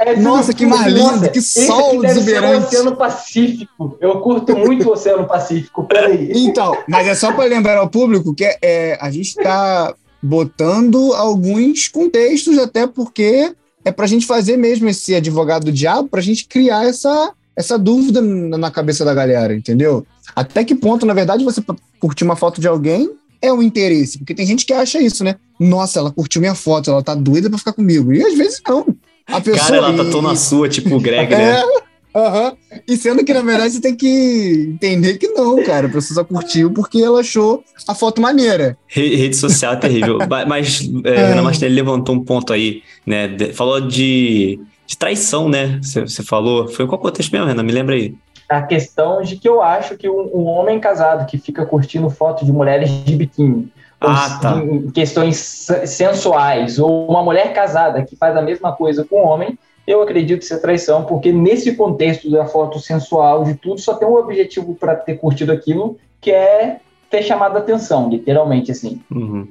É Nossa, que mar nossa, lindo, que esse sol ser o exuberante. Oceano Pacífico. Eu curto muito o Oceano Pacífico, peraí. Então, mas é só para lembrar ao público que é, é, a gente está botando alguns contextos, até porque é para a gente fazer mesmo esse advogado do diabo, para a gente criar essa, essa dúvida na cabeça da galera, entendeu? Até que ponto, na verdade, você curtir uma foto de alguém é um interesse? Porque tem gente que acha isso, né? Nossa, ela curtiu minha foto, ela tá doida para ficar comigo. E às vezes não. A pessoa, Cara, ela tá tão na sua, tipo o Greg, né? aham. E sendo que, na verdade, você tem que entender que não, cara. A pessoa só curtiu porque ela achou a foto maneira. Re- Rede social é terrível. Mas é, É. Renan Martinelli levantou um ponto aí, né? Falou de, de traição, né? Você falou. Foi qual contexto mesmo, Renan? Me lembra aí. A questão de que eu acho que um, um homem casado que fica curtindo foto de mulheres de biquíni, Ah, tá. em questões se- sensuais, ou uma mulher casada que faz a mesma coisa com um homem, eu acredito ser traição, porque nesse contexto da foto sensual, de tudo, só tem um objetivo para ter curtido aquilo, que é ter chamado a atenção, literalmente, assim. Uhum.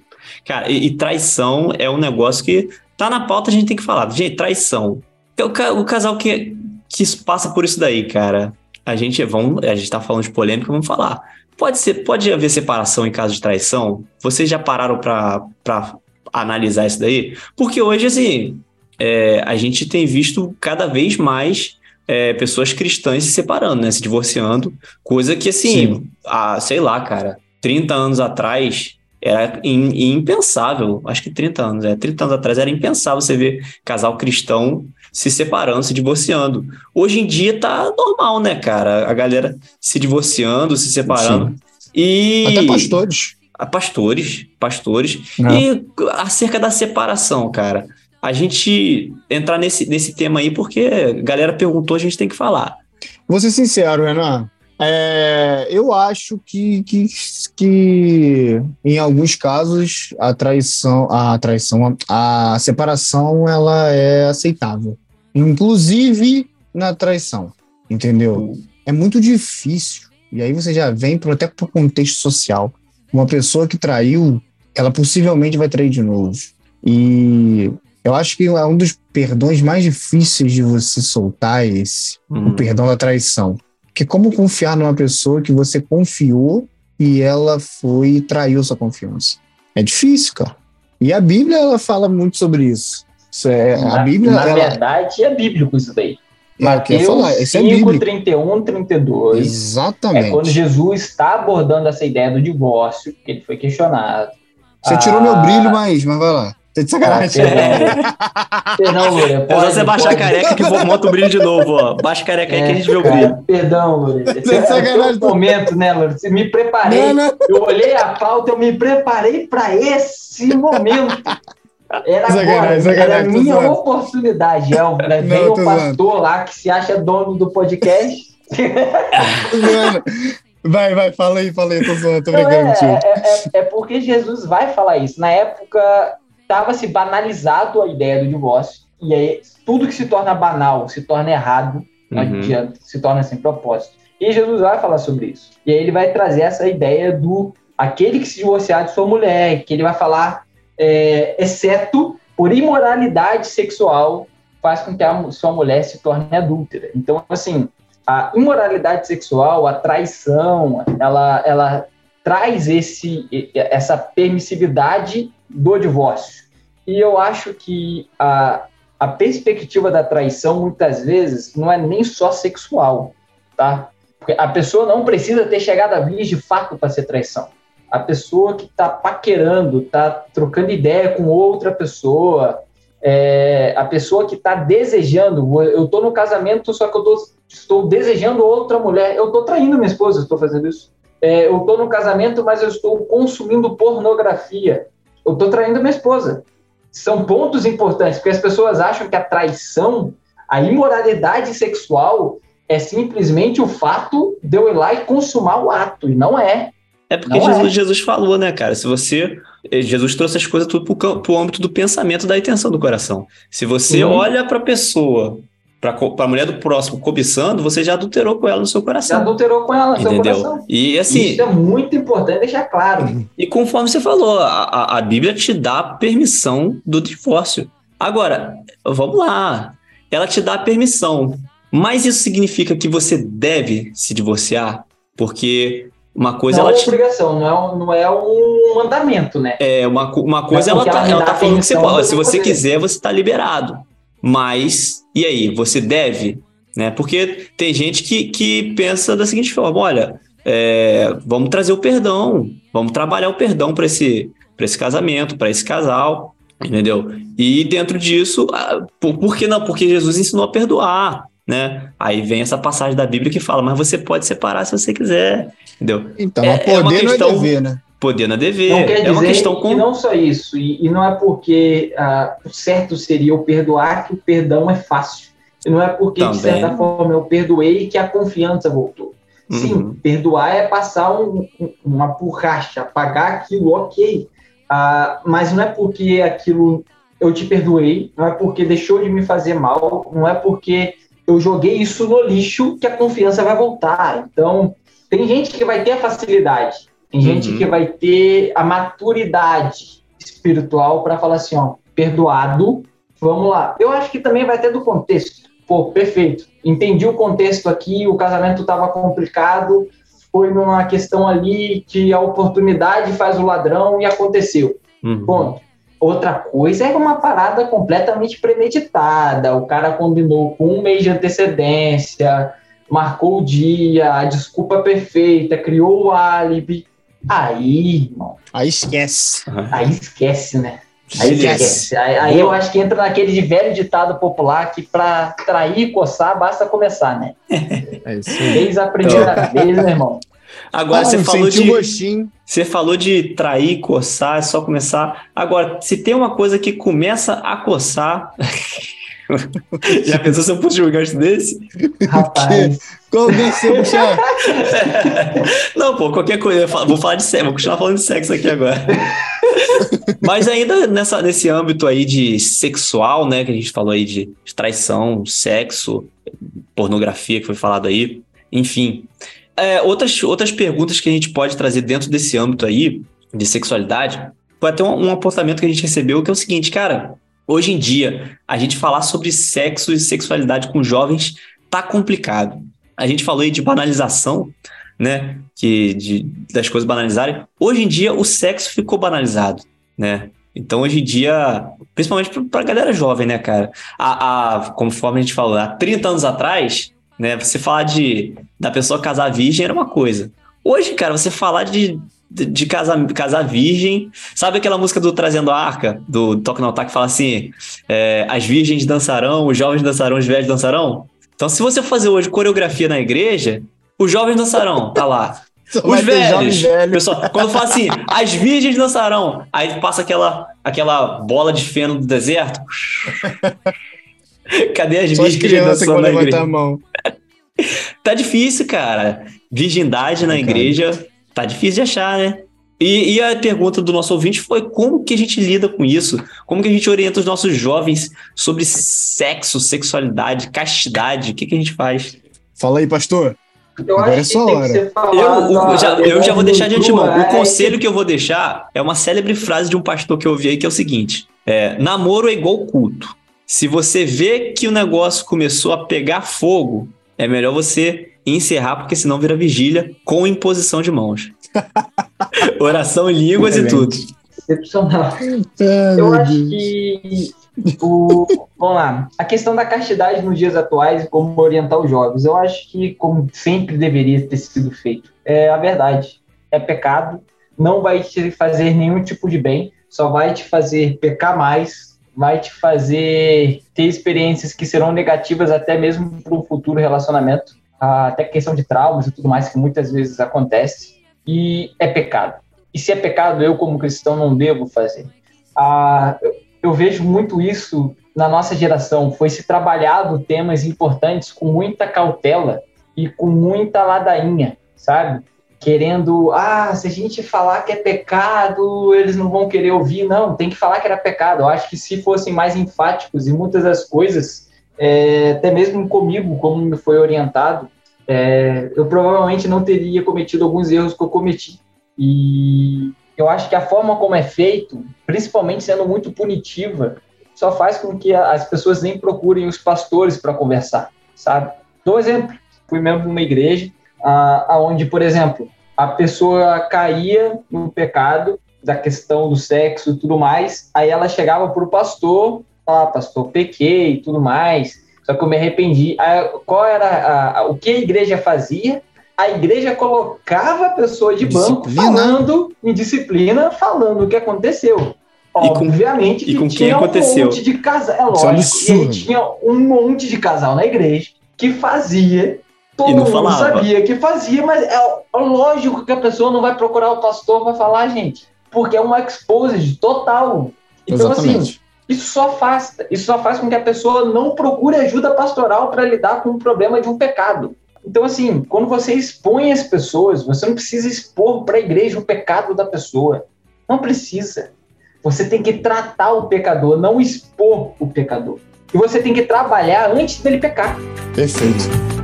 Cara, e, e traição é um negócio que tá na pauta, a gente tem que falar. Gente, traição. É O, o casal que, que passa por isso daí, cara. A gente, vamos, a gente tá falando de polêmica, vamos falar. Pode ser, pode haver separação em caso de traição? Vocês já pararam pra analisar isso daí? Porque hoje, assim, é, a gente tem visto cada vez mais é, pessoas cristãs se separando, né? Se divorciando. Coisa que, assim, Sim. há, sei lá, cara, 30 anos atrás era im- impensável. Acho que 30 anos, é. 30 anos atrás era impensável você ver casal cristão se separando, se divorciando. Hoje em dia tá normal, né, cara? A galera se divorciando, se separando. E Até pastores. a pastores, pastores. É. E acerca da separação, cara. A gente entrar nesse, nesse tema aí, porque a galera perguntou, a gente tem que falar. Vou ser sincero, Renan. É, eu acho que, que, que em alguns casos a traição, a traição, a separação ela é aceitável. Inclusive na traição, entendeu? É muito difícil. E aí você já vem pro, até para o contexto social. Uma pessoa que traiu, ela possivelmente vai trair de novo. E eu acho que é um dos perdões mais difíceis de você soltar esse, Hum. o perdão da traição. Porque como confiar numa pessoa que você confiou e ela foi e traiu sua confiança? É difícil, cara. E a Bíblia, ela fala muito sobre isso. Isso é, a na, Bíblia, na ela, verdade, é bíblico isso daí. é eu Mateus falar, isso é 5, bíblico. 31, 32. Exatamente. É quando Jesus está abordando essa ideia do divórcio, que ele foi questionado. Você tirou meu brilho, mas, mas vai lá. Tá de sacanagem. Ah, Perdão, Lúria. É só pode- você baixar a careca que vo- monta o brilho de novo, ó. Baixa a careca aí que a gente vê o brilho. Perdão, Lúria. Esse Sem é sacanagem, o momento, né, Lúria? Você Me preparei. Não, não. Eu olhei a pauta, eu me preparei para esse momento. Era agora, era a minha zoando. oportunidade. É, né, vem o pastor lá que se acha dono do podcast. Mano, vai, vai, fala aí, fala aí, tô zoando, tô Não, brincando é, contigo. é, é- é porque Jesus vai falar isso. Na época, estava se banalizado a ideia do divórcio. E aí, tudo que se torna banal se torna errado. Não Uhum. adianta, se torna sem propósito. E Jesus vai falar sobre isso. E aí ele vai trazer essa ideia do aquele que se divorciar de sua mulher, que ele vai falar, é, exceto por imoralidade sexual, faz com que a sua mulher se torne adúltera. Então, assim, a imoralidade sexual, a traição, ela, ela traz esse, essa permissividade do divórcio. E eu acho que a, a perspectiva da traição, muitas vezes, não é nem só sexual, tá? Porque a pessoa não precisa ter chegado a vias de fato para ser traição. A pessoa que está paquerando, está trocando ideia com outra pessoa, é, a pessoa que está desejando, eu estou no casamento, só que eu tô, estou desejando outra mulher, eu estou traindo minha esposa, estou fazendo isso. É, eu estou no casamento, mas eu estou consumindo pornografia, eu estou traindo minha esposa. São pontos importantes, porque as pessoas acham que a traição, a imoralidade sexual, é simplesmente o fato de eu ir lá e consumar o ato, e não é. É porque Não Jesus, é. Jesus falou, né, cara? Se você. eh, Jesus trouxe as coisas tudo pro, cam- pro âmbito do pensamento, da intenção do coração. Se você Uhum. olha pra pessoa, pra, co- pra mulher do próximo cobiçando, você já adulterou com ela no seu coração. adulterou com ela, no seu Entendeu? coração. E assim, Isso é muito importante deixar claro. E conforme você falou, a, a- a Bíblia te dá a permissão do divórcio. Agora, vamos lá. Ela te dá a permissão. Mas isso significa que você deve se divorciar? Porque uma coisa não ela é te. obrigação, não é, um- não é um mandamento, né? É, uma, uma coisa É ela tá, ela tá falando que você pode. Se você quiser, você tá liberado. Mas, e aí? Você deve? Né? Porque tem gente que, que pensa da seguinte forma: olha, é, vamos trazer o perdão, vamos trabalhar o perdão para esse, pra esse casamento, para esse casal, entendeu? E dentro disso, por, por que não? Porque Jesus ensinou a perdoar, né? Aí vem essa passagem da Bíblia que fala, mas você pode separar se você quiser, entendeu? Então, É- mas é uma poder questão- não é dever, né? Poder na dever, Não quer é uma questão com... que não só isso, e, e não é porque ah, o certo seria eu perdoar que o perdão é fácil. E não é porque, Também. de certa forma, eu perdoei que a confiança voltou. Sim, Uhum. perdoar é passar um- um- uma borracha, apagar aquilo, ok. Ah, mas não é porque aquilo eu te perdoei, não é porque deixou de me fazer mal, não é porque eu joguei isso no lixo que a confiança vai voltar. Então, tem gente que vai ter a facilidade, tem gente Uhum. que vai ter a maturidade espiritual para falar assim, ó, perdoado, vamos lá. Eu acho que também vai ter do contexto. Pô, perfeito. Entendi o contexto aqui, o casamento estava complicado, foi numa questão ali que a oportunidade faz o ladrão e aconteceu. Uhum. Ponto. Outra coisa é uma parada completamente premeditada. O cara combinou com um mês de antecedência, marcou o dia, a desculpa perfeita, criou o álibi. Aí, irmão, Aí esquece. aí esquece, né? Aí Esquece. esquece. Aí, aí eu acho que entra naquele de velho ditado popular que pra trair e coçar basta começar, né? É isso aí. Desde a primeira vez, meu irmão. Agora Ah, você falou de gostinho. você falou de trair, coçar, é só começar. Agora, se tem uma coisa que começa a coçar, já pensou se eu puxo um gancho desse? Rapaz, Qual que você puxar? Não, pô, qualquer coisa. vou falar de sexo, vou continuar falando de sexo aqui agora. Mas ainda nessa, nesse âmbito aí de sexual, né, que a gente falou aí de traição, sexo, pornografia que foi falado aí, enfim. É, outras, outras perguntas que a gente pode trazer dentro desse âmbito aí de sexualidade foi até um, um apontamento que a gente recebeu que é o seguinte, cara, hoje em dia a gente falar sobre sexo e sexualidade com jovens tá complicado. A gente falou aí de banalização, né? Que de, das coisas banalizarem. Hoje em dia o sexo ficou banalizado, né? Então hoje em dia, principalmente pra, pra galera jovem, né, cara? A, a, conforme a gente falou, há 30 anos atrás, né? Você falar de da pessoa casar virgem era uma coisa. Hoje, cara, você falar de, de, de casar, casar virgem. Sabe aquela música do Trazendo a Arca, do Toque no que fala assim: é, as virgens dançarão, os jovens dançarão, os velhos dançarão? Então, se você fazer hoje coreografia na igreja, os jovens dançarão, tá lá. Só Os velhos, velho. pessoal, quando fala assim, as virgens dançarão, aí passa aquela, aquela bola de feno do deserto. Cadê as Só as virgens que dançando na igreja? a mão. Tá difícil, cara. Virgindade na Complicado. igreja tá difícil de achar, né? E, e a pergunta do nosso ouvinte foi como que a gente lida com isso? Como que a gente orienta os nossos jovens sobre sexo, sexualidade, castidade? O que, que a gente faz? Fala aí, pastor. eu Agora acho é que sua hora. Eu, o- já, eu já vou deixar de antemão. O É, conselho que eu vou deixar é uma célebre frase de um pastor que eu ouvi aí, que é o seguinte: é, namoro é igual culto. Se você vê que o negócio começou a pegar fogo, é melhor você encerrar, porque senão vira vigília com imposição de mãos. Oração em línguas e tudo. Excepcional. Eu acho Deus. que o, vamos lá, a questão da castidade nos dias atuais e como orientar os jovens, eu acho que como sempre deveria ter sido feito. É a verdade, é pecado, não vai te fazer nenhum tipo de bem, só vai te fazer pecar mais, vai te fazer ter experiências que serão negativas até mesmo para um futuro relacionamento, até questão de traumas e tudo mais que muitas vezes acontece e é pecado. E se é pecado, eu como cristão não devo fazer. Ah, eu vejo muito isso na nossa geração. Foi se trabalhado temas importantes com muita cautela e com muita ladainha, sabe? Querendo, ah, se a gente falar que é pecado, eles não vão querer ouvir. Não, tem que falar que era pecado. Eu acho que se fossem mais enfáticos em muitas das coisas, é, até mesmo comigo, como me foi orientado, é, eu provavelmente não teria cometido alguns erros que eu cometi. E eu acho que a forma como é feito, principalmente sendo muito punitiva, só faz com que as pessoas nem procurem os pastores para conversar, sabe? Dou exemplo. Fui membro de uma igreja ah, aonde, por exemplo, a pessoa caía no pecado da questão do sexo e tudo mais, aí ela chegava para o pastor, ah, pastor, pequei e tudo mais, só que eu me arrependi. Aí, qual era a- a- o que a igreja fazia? A igreja colocava a pessoa de banco Disciplina. falando em disciplina, falando o que aconteceu. E com- Obviamente e que com quem tinha aconteceu. um monte de casal, é é lógico, e aí absurdo. tinha um monte de casal na igreja que fazia, todo E não mundo falava. sabia que fazia, mas é lógico que a pessoa não vai procurar o pastor para falar, gente, porque é uma exposed total. Então, assim, Exatamente. isso só faz, isso só faz com que a pessoa não procure ajuda pastoral para lidar com o problema de um pecado. Então, assim, quando você expõe as pessoas, você não precisa expor para a igreja o pecado da pessoa. Não precisa. Você tem que tratar o pecador, não expor o pecador. E você tem que trabalhar antes dele pecar. Perfeito.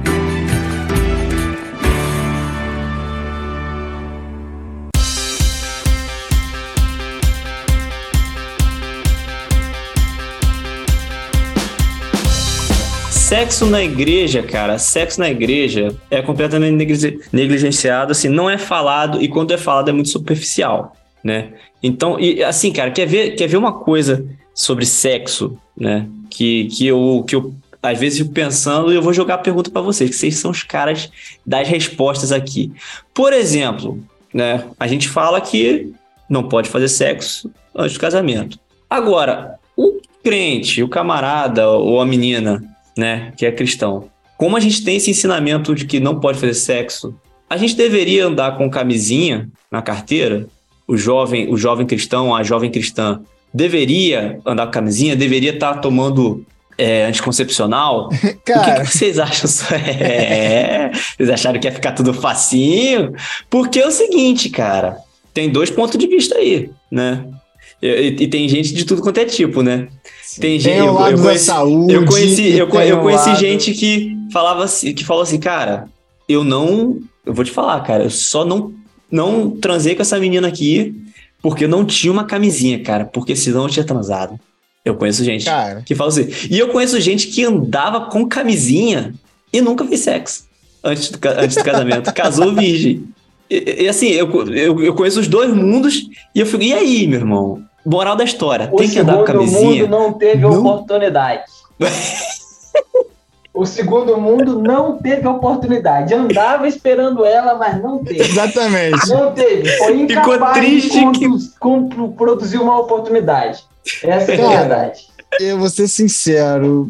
Sexo na igreja, cara, sexo na igreja é completamente negli- negligenciado, assim, não é falado e quando é falado é muito superficial, né? Então, e assim, cara, quer ver, quer ver uma coisa sobre sexo, né? Que, que, eu, que eu às vezes fico pensando e eu vou jogar a pergunta pra vocês, que vocês são os caras das respostas aqui. Por exemplo, né? A gente fala que não pode fazer sexo antes do casamento. Agora, o crente, o camarada ou a menina, né, que é cristão, como a gente tem esse ensinamento de que não pode fazer sexo a gente deveria andar com camisinha na carteira? O jovem, o jovem cristão, a jovem cristã deveria andar com camisinha? Deveria estar tomando é, anticoncepcional? Cara, O que, que vocês acham? É, vocês acharam que ia ficar tudo facinho? Porque é o seguinte, cara, tem dois pontos de vista aí, né? E, e- e tem gente de tudo quanto é tipo, né? Tem gente. tem o eu- lado eu da conheci- saúde. eu conheci, eu, eu conheci lado- gente que falava assim, que falou assim, cara, eu não. Eu vou te falar, cara, eu só não, não transei com essa menina aqui porque não tinha uma camisinha, cara, porque senão eu tinha transado. Eu conheço gente Cara, que fala assim. E eu conheço gente que andava com camisinha e nunca fez sexo antes do, antes do casamento. Casou virgem. E, e assim, eu, eu, eu conheço os dois mundos e eu fico, e aí, meu irmão? Moral da história, O tem que andar com segundo camisinha. mundo não teve Não. oportunidade. o segundo mundo não teve oportunidade. Andava esperando ela, mas não teve. exatamente. Não teve. Foi Ficou incapaz triste de que- condu- com- produzir uma oportunidade. Essa é a verdade. Eu vou ser sincero.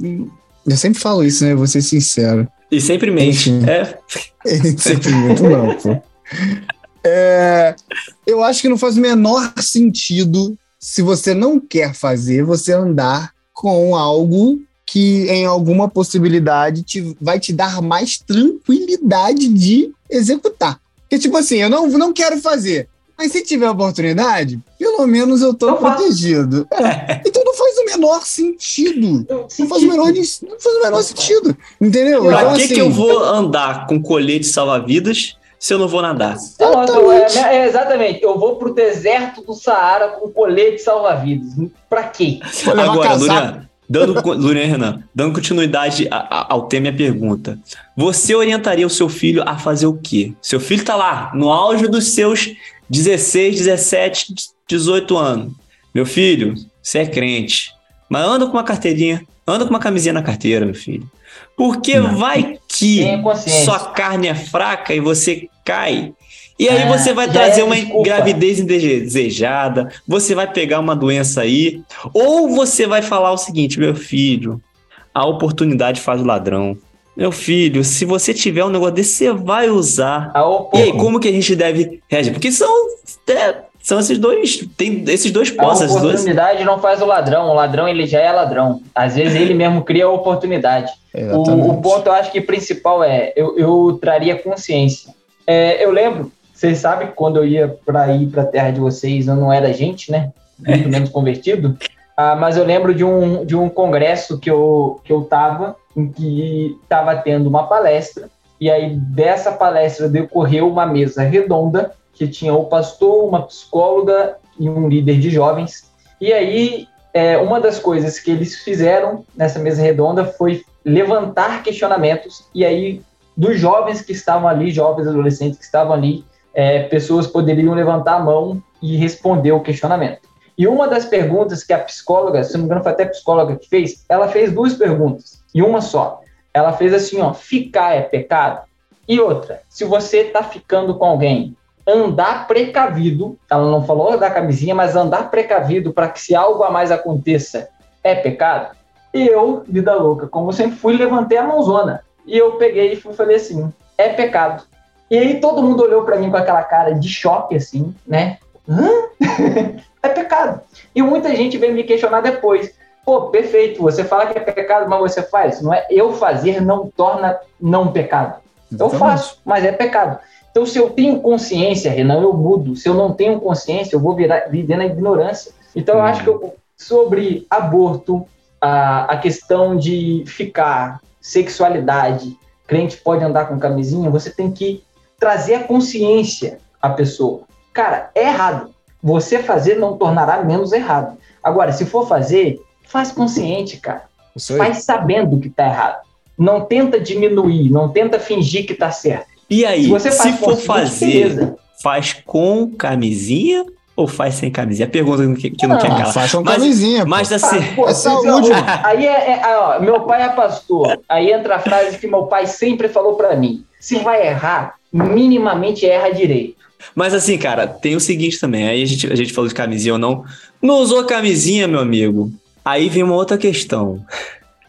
Eu sempre falo isso, né? Vou ser sincero. E sempre mente. Enfim. É, Sempre muito não, pô. É, eu acho que não faz o menor sentido se você não quer fazer, você andar com algo que em alguma possibilidade te, vai te dar mais tranquilidade de executar. Porque, tipo assim, eu não, não quero fazer. Mas se tiver oportunidade, pelo menos eu tô faço. protegido. É, então não faz o menor sentido. Não faz o menor, não faz o menor sentido. Entendeu? pra Então, que, assim, que eu vou andar com colete salva-vidas se eu não vou nadar? Não, é, Exatamente. é, exatamente. Eu vou pro deserto do Saara com colete salva-vidas. Pra quê? Agora. Lurian, dando, Lurian Renan, dando continuidade a- a- ao tema e à pergunta. Você orientaria o seu filho a fazer o quê? Seu filho tá lá, no auge dos seus 16, 17, 18 anos. Meu filho, você é crente, mas anda com uma carteirinha, anda com uma camisinha na carteira, meu filho. Porque Não. vai que sua carne é fraca e você cai. E aí Ah, você vai trazer é uma desculpa. gravidez indesejada, você vai pegar uma doença aí, ou você vai falar o seguinte, meu filho, a oportunidade faz o ladrão. Meu filho, se você tiver um negócio desse, você vai usar. E aí, como que a gente deve reagir? Porque são, é, são esses dois, tem esses dois A postos, esses dois. oportunidade não faz o ladrão. O ladrão ele já é ladrão. Às vezes ele mesmo cria a oportunidade. O, o ponto eu acho que principal é eu, eu traria consciência. É, eu lembro, vocês sabem que quando eu ia para ir para a terra de vocês, eu não era gente, né? Muito menos convertido. Ah, mas eu lembro de um, de um congresso que eu, que eu tava, em que estava tendo uma palestra, e aí dessa palestra decorreu uma mesa redonda, que tinha o pastor, uma psicóloga e um líder de jovens. E aí, é, uma das coisas que eles fizeram nessa mesa redonda foi levantar questionamentos, e aí, dos jovens que estavam ali, jovens adolescentes que estavam ali, é, pessoas poderiam levantar a mão e responder o questionamento. E uma das perguntas que a psicóloga, se não me engano, foi até a psicóloga que fez, ela fez duas perguntas, e uma só. Ela fez assim, ó, ficar é pecado? E outra, se você tá ficando com alguém, andar precavido, ela não falou da camisinha, mas andar precavido para que se algo a mais aconteça é pecado? E eu, vida louca, como sempre fui, levantei a mãozona. E eu peguei e falei assim, é pecado. E aí todo mundo olhou para mim com aquela cara de choque, assim, né? Hã? é pecado. E muita gente veio me questionar depois. Pô, perfeito, você fala que é pecado, mas você faz. Não é eu fazer não torna não pecado. Eu faço, mas é pecado. Então, se eu tenho consciência, Renan, eu mudo. Se eu não tenho consciência, eu vou virar, viver na ignorância. Então, eu acho que eu- sobre aborto, a, a questão de ficar, sexualidade, crente pode andar com camisinha, você tem que trazer a consciência à pessoa. Cara, é errado. Você fazer não tornará menos errado. Agora, se for fazer, faz consciente, cara. Faz sabendo que tá errado. Não tenta diminuir, não tenta fingir que tá certo. E aí, Se você faz se for fazer, faz com camisinha ou faz sem camisinha? A pergunta que, que não, Não, quer Ah, calar. faz com Mas- camisinha. Mas pô. assim, Ah, pô, é saúde. Aí é, é- ó, meu pai é pastor. Aí entra a frase que meu pai sempre falou pra mim: se vai errar, minimamente erra direito. Mas assim, cara, tem o seguinte também. Aí a gente, a gente falou de camisinha ou não. Não usou camisinha, meu amigo. Aí vem uma outra questão.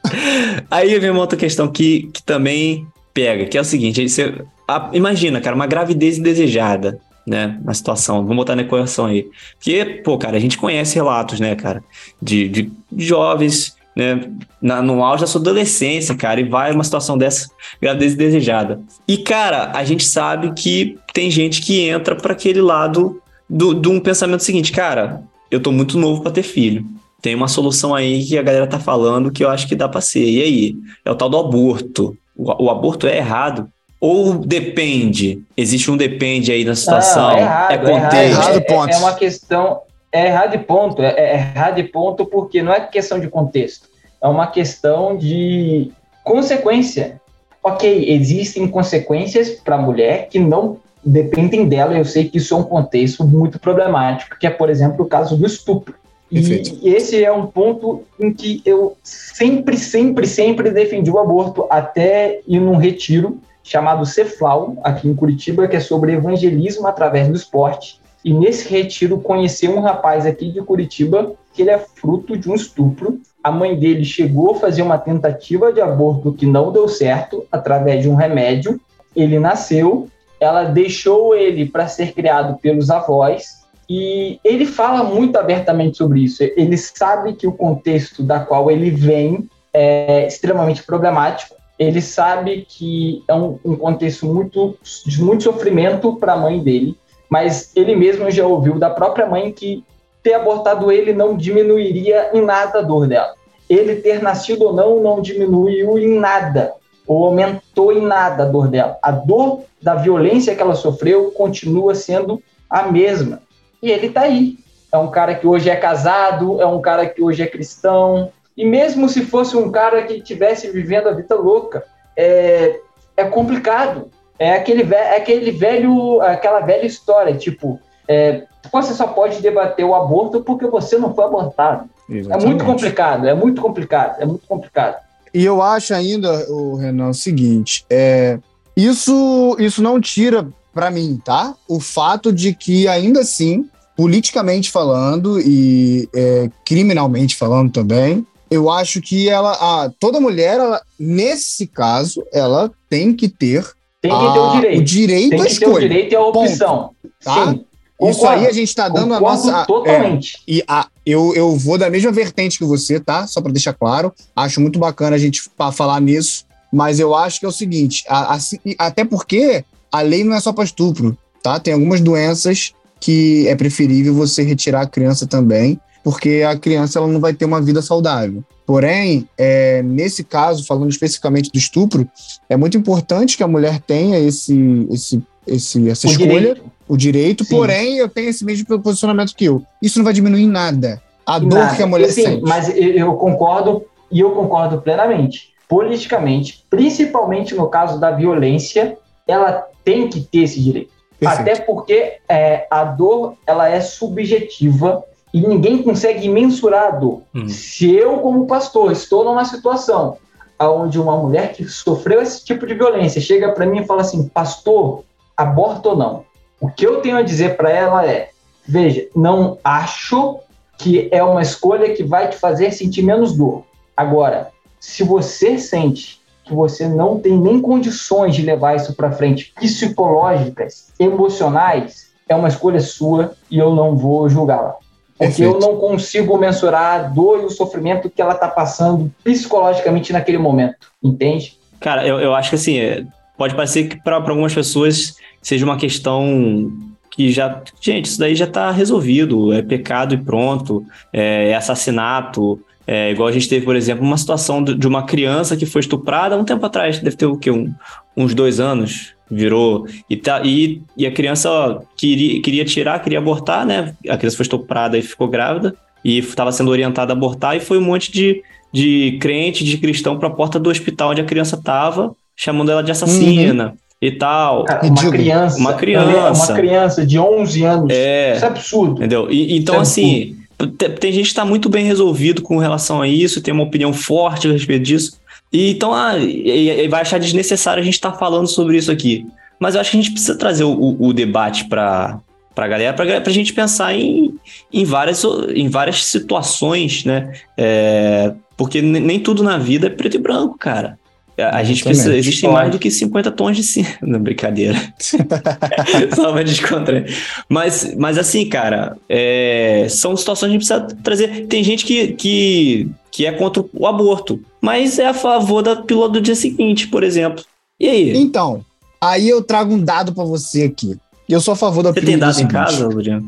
Aí vem uma outra questão que, que também pega, que é o seguinte, você, a, imagina, cara, uma gravidez indesejada, né, na situação, vamos botar na equação aí. Porque, pô, cara, a gente conhece relatos, né, cara, de, de jovens, né, na, no auge da sua adolescência, cara, e vai uma situação dessa, gravidez indesejada. E, cara, a gente sabe que tem gente que entra para aquele lado de um pensamento seguinte, cara, eu tô muito novo para ter filho. Tem uma solução aí que a galera tá falando que eu acho que dá para ser. E aí? É o tal do aborto. O, o aborto é errado? Ou depende? Existe um depende aí na situação? Não, é errado, é contexto. É, errado, ponto. É, é, uma questão. É errado de ponto. É, é errado de ponto porque não é questão de contexto. É uma questão de consequência. Ok, existem consequências para a mulher que não dependem dela. Eu sei que isso é um contexto muito problemático, que é, por exemplo, o caso do estupro. Perfeito. E esse é um ponto em que eu sempre, sempre, sempre defendi o aborto, até ir num retiro chamado Ceflau, aqui em Curitiba, que é sobre evangelismo através do esporte. E nesse retiro conheci um rapaz aqui de Curitiba que ele é fruto de um estupro. A mãe dele chegou a fazer uma tentativa de aborto que não deu certo através de um remédio. Ele nasceu, ela deixou ele para ser criado pelos avós e ele fala muito abertamente sobre isso. Ele sabe que o contexto da qual ele vem é extremamente problemático. Ele sabe que é um, um contexto muito, de muito sofrimento para a mãe dele, mas ele mesmo já ouviu da própria mãe que ter abortado ele não diminuiria em nada a dor dela. Ele ter nascido ou não não diminuiu em nada, ou aumentou em nada a dor dela. A dor da violência que ela sofreu continua sendo a mesma. E ele está aí. É um cara que hoje é casado, é um cara que hoje é cristão. E mesmo se fosse um cara que estivesse vivendo a vida louca, é, é complicado. É aquele, é aquele velho, aquela velha história, tipo, é, você só pode debater o aborto porque você não foi abortado. Exatamente. É muito complicado, é muito complicado, é muito complicado. E eu acho ainda, o Renan, o seguinte, é, isso, isso não tira para mim, tá? O fato de que ainda assim politicamente falando e é, criminalmente falando também, eu acho que ela, a, toda mulher, ela, nesse caso, ela tem que ter, tem que ter o direito, o direito tem à escolha. Ter o direito e a opção. Ponto, tá? Sim. Isso aí a gente está dando a nossa. Totalmente. É, e a, eu, eu vou da mesma vertente que você, tá? Só para deixar claro. Acho muito bacana a gente falar nisso. Mas eu acho que é o seguinte: a, a, até porque a lei não é só para estupro, tá? Tem algumas doenças que é preferível você retirar a criança também, porque a criança ela não vai ter uma vida saudável. Porém, é, nesse caso, falando especificamente do estupro, é muito importante que a mulher tenha esse, esse, esse essa o escolha, direito. o direito, Sim. porém, eu tenho esse mesmo posicionamento que eu. Isso não vai diminuir nada a dor nada. que a mulher Sim, sente. Mas eu concordo, e eu concordo plenamente. Politicamente, principalmente no caso da violência, ela tem que ter esse direito. Perfeito. Até porque é, a dor ela é subjetiva e ninguém consegue mensurar a dor. Hum. Se eu, como pastor, estou numa situação onde uma mulher que sofreu esse tipo de violência chega para mim e fala assim, pastor, aborto ou não? O que eu tenho a dizer para ela é, veja, não acho que é uma escolha que vai te fazer sentir menos dor. Agora, se você sente que você não tem nem condições de levar isso para frente, psicológicas, emocionais, é uma escolha sua e eu não vou julgá-la. Porque Perfeito. eu não consigo mensurar a dor e o sofrimento que ela está passando psicologicamente naquele momento, entende? Cara, eu, eu acho que assim, é, pode parecer que para algumas pessoas seja uma questão que já. Gente, isso daí já está resolvido, é pecado e pronto, é, é assassinato, é, igual a gente teve, por exemplo, uma situação de uma criança que foi estuprada um tempo atrás, deve ter o quê? Um, uns dois anos, virou. E, tá, e, e a criança queria, queria tirar, queria abortar, né? A criança foi estuprada e ficou grávida, e estava sendo orientada a abortar, e foi um monte de, de crente, de cristão para a porta do hospital onde a criança estava, chamando ela de assassina. Uhum. E tal. Cara, uma criança. Uma criança. Uma criança de 11 anos. É. Isso é absurdo. Entendeu? E, então, é assim, tem gente que está muito bem resolvido com relação a isso, tem uma opinião forte a respeito disso. E então ah, e, e vai achar desnecessário a gente estar tá falando sobre isso aqui. Mas eu acho que a gente precisa trazer o, o debate para para a galera, para a gente pensar em, em, várias, em várias situações, né? É, porque nem tudo na vida é preto e branco, cara. A gente precisa. Existem mais do que 50 tons de cinza. Brincadeira. Só uma descontrair. Mas, mas assim, cara, é, são situações que a gente precisa trazer. Tem gente que, que, que é contra o aborto, mas é a favor da pílula do dia seguinte, por exemplo. E aí? Então, aí eu trago um dado pra você aqui. Eu sou a favor da Você tem pílula dado do em seguinte. casa, Lurian?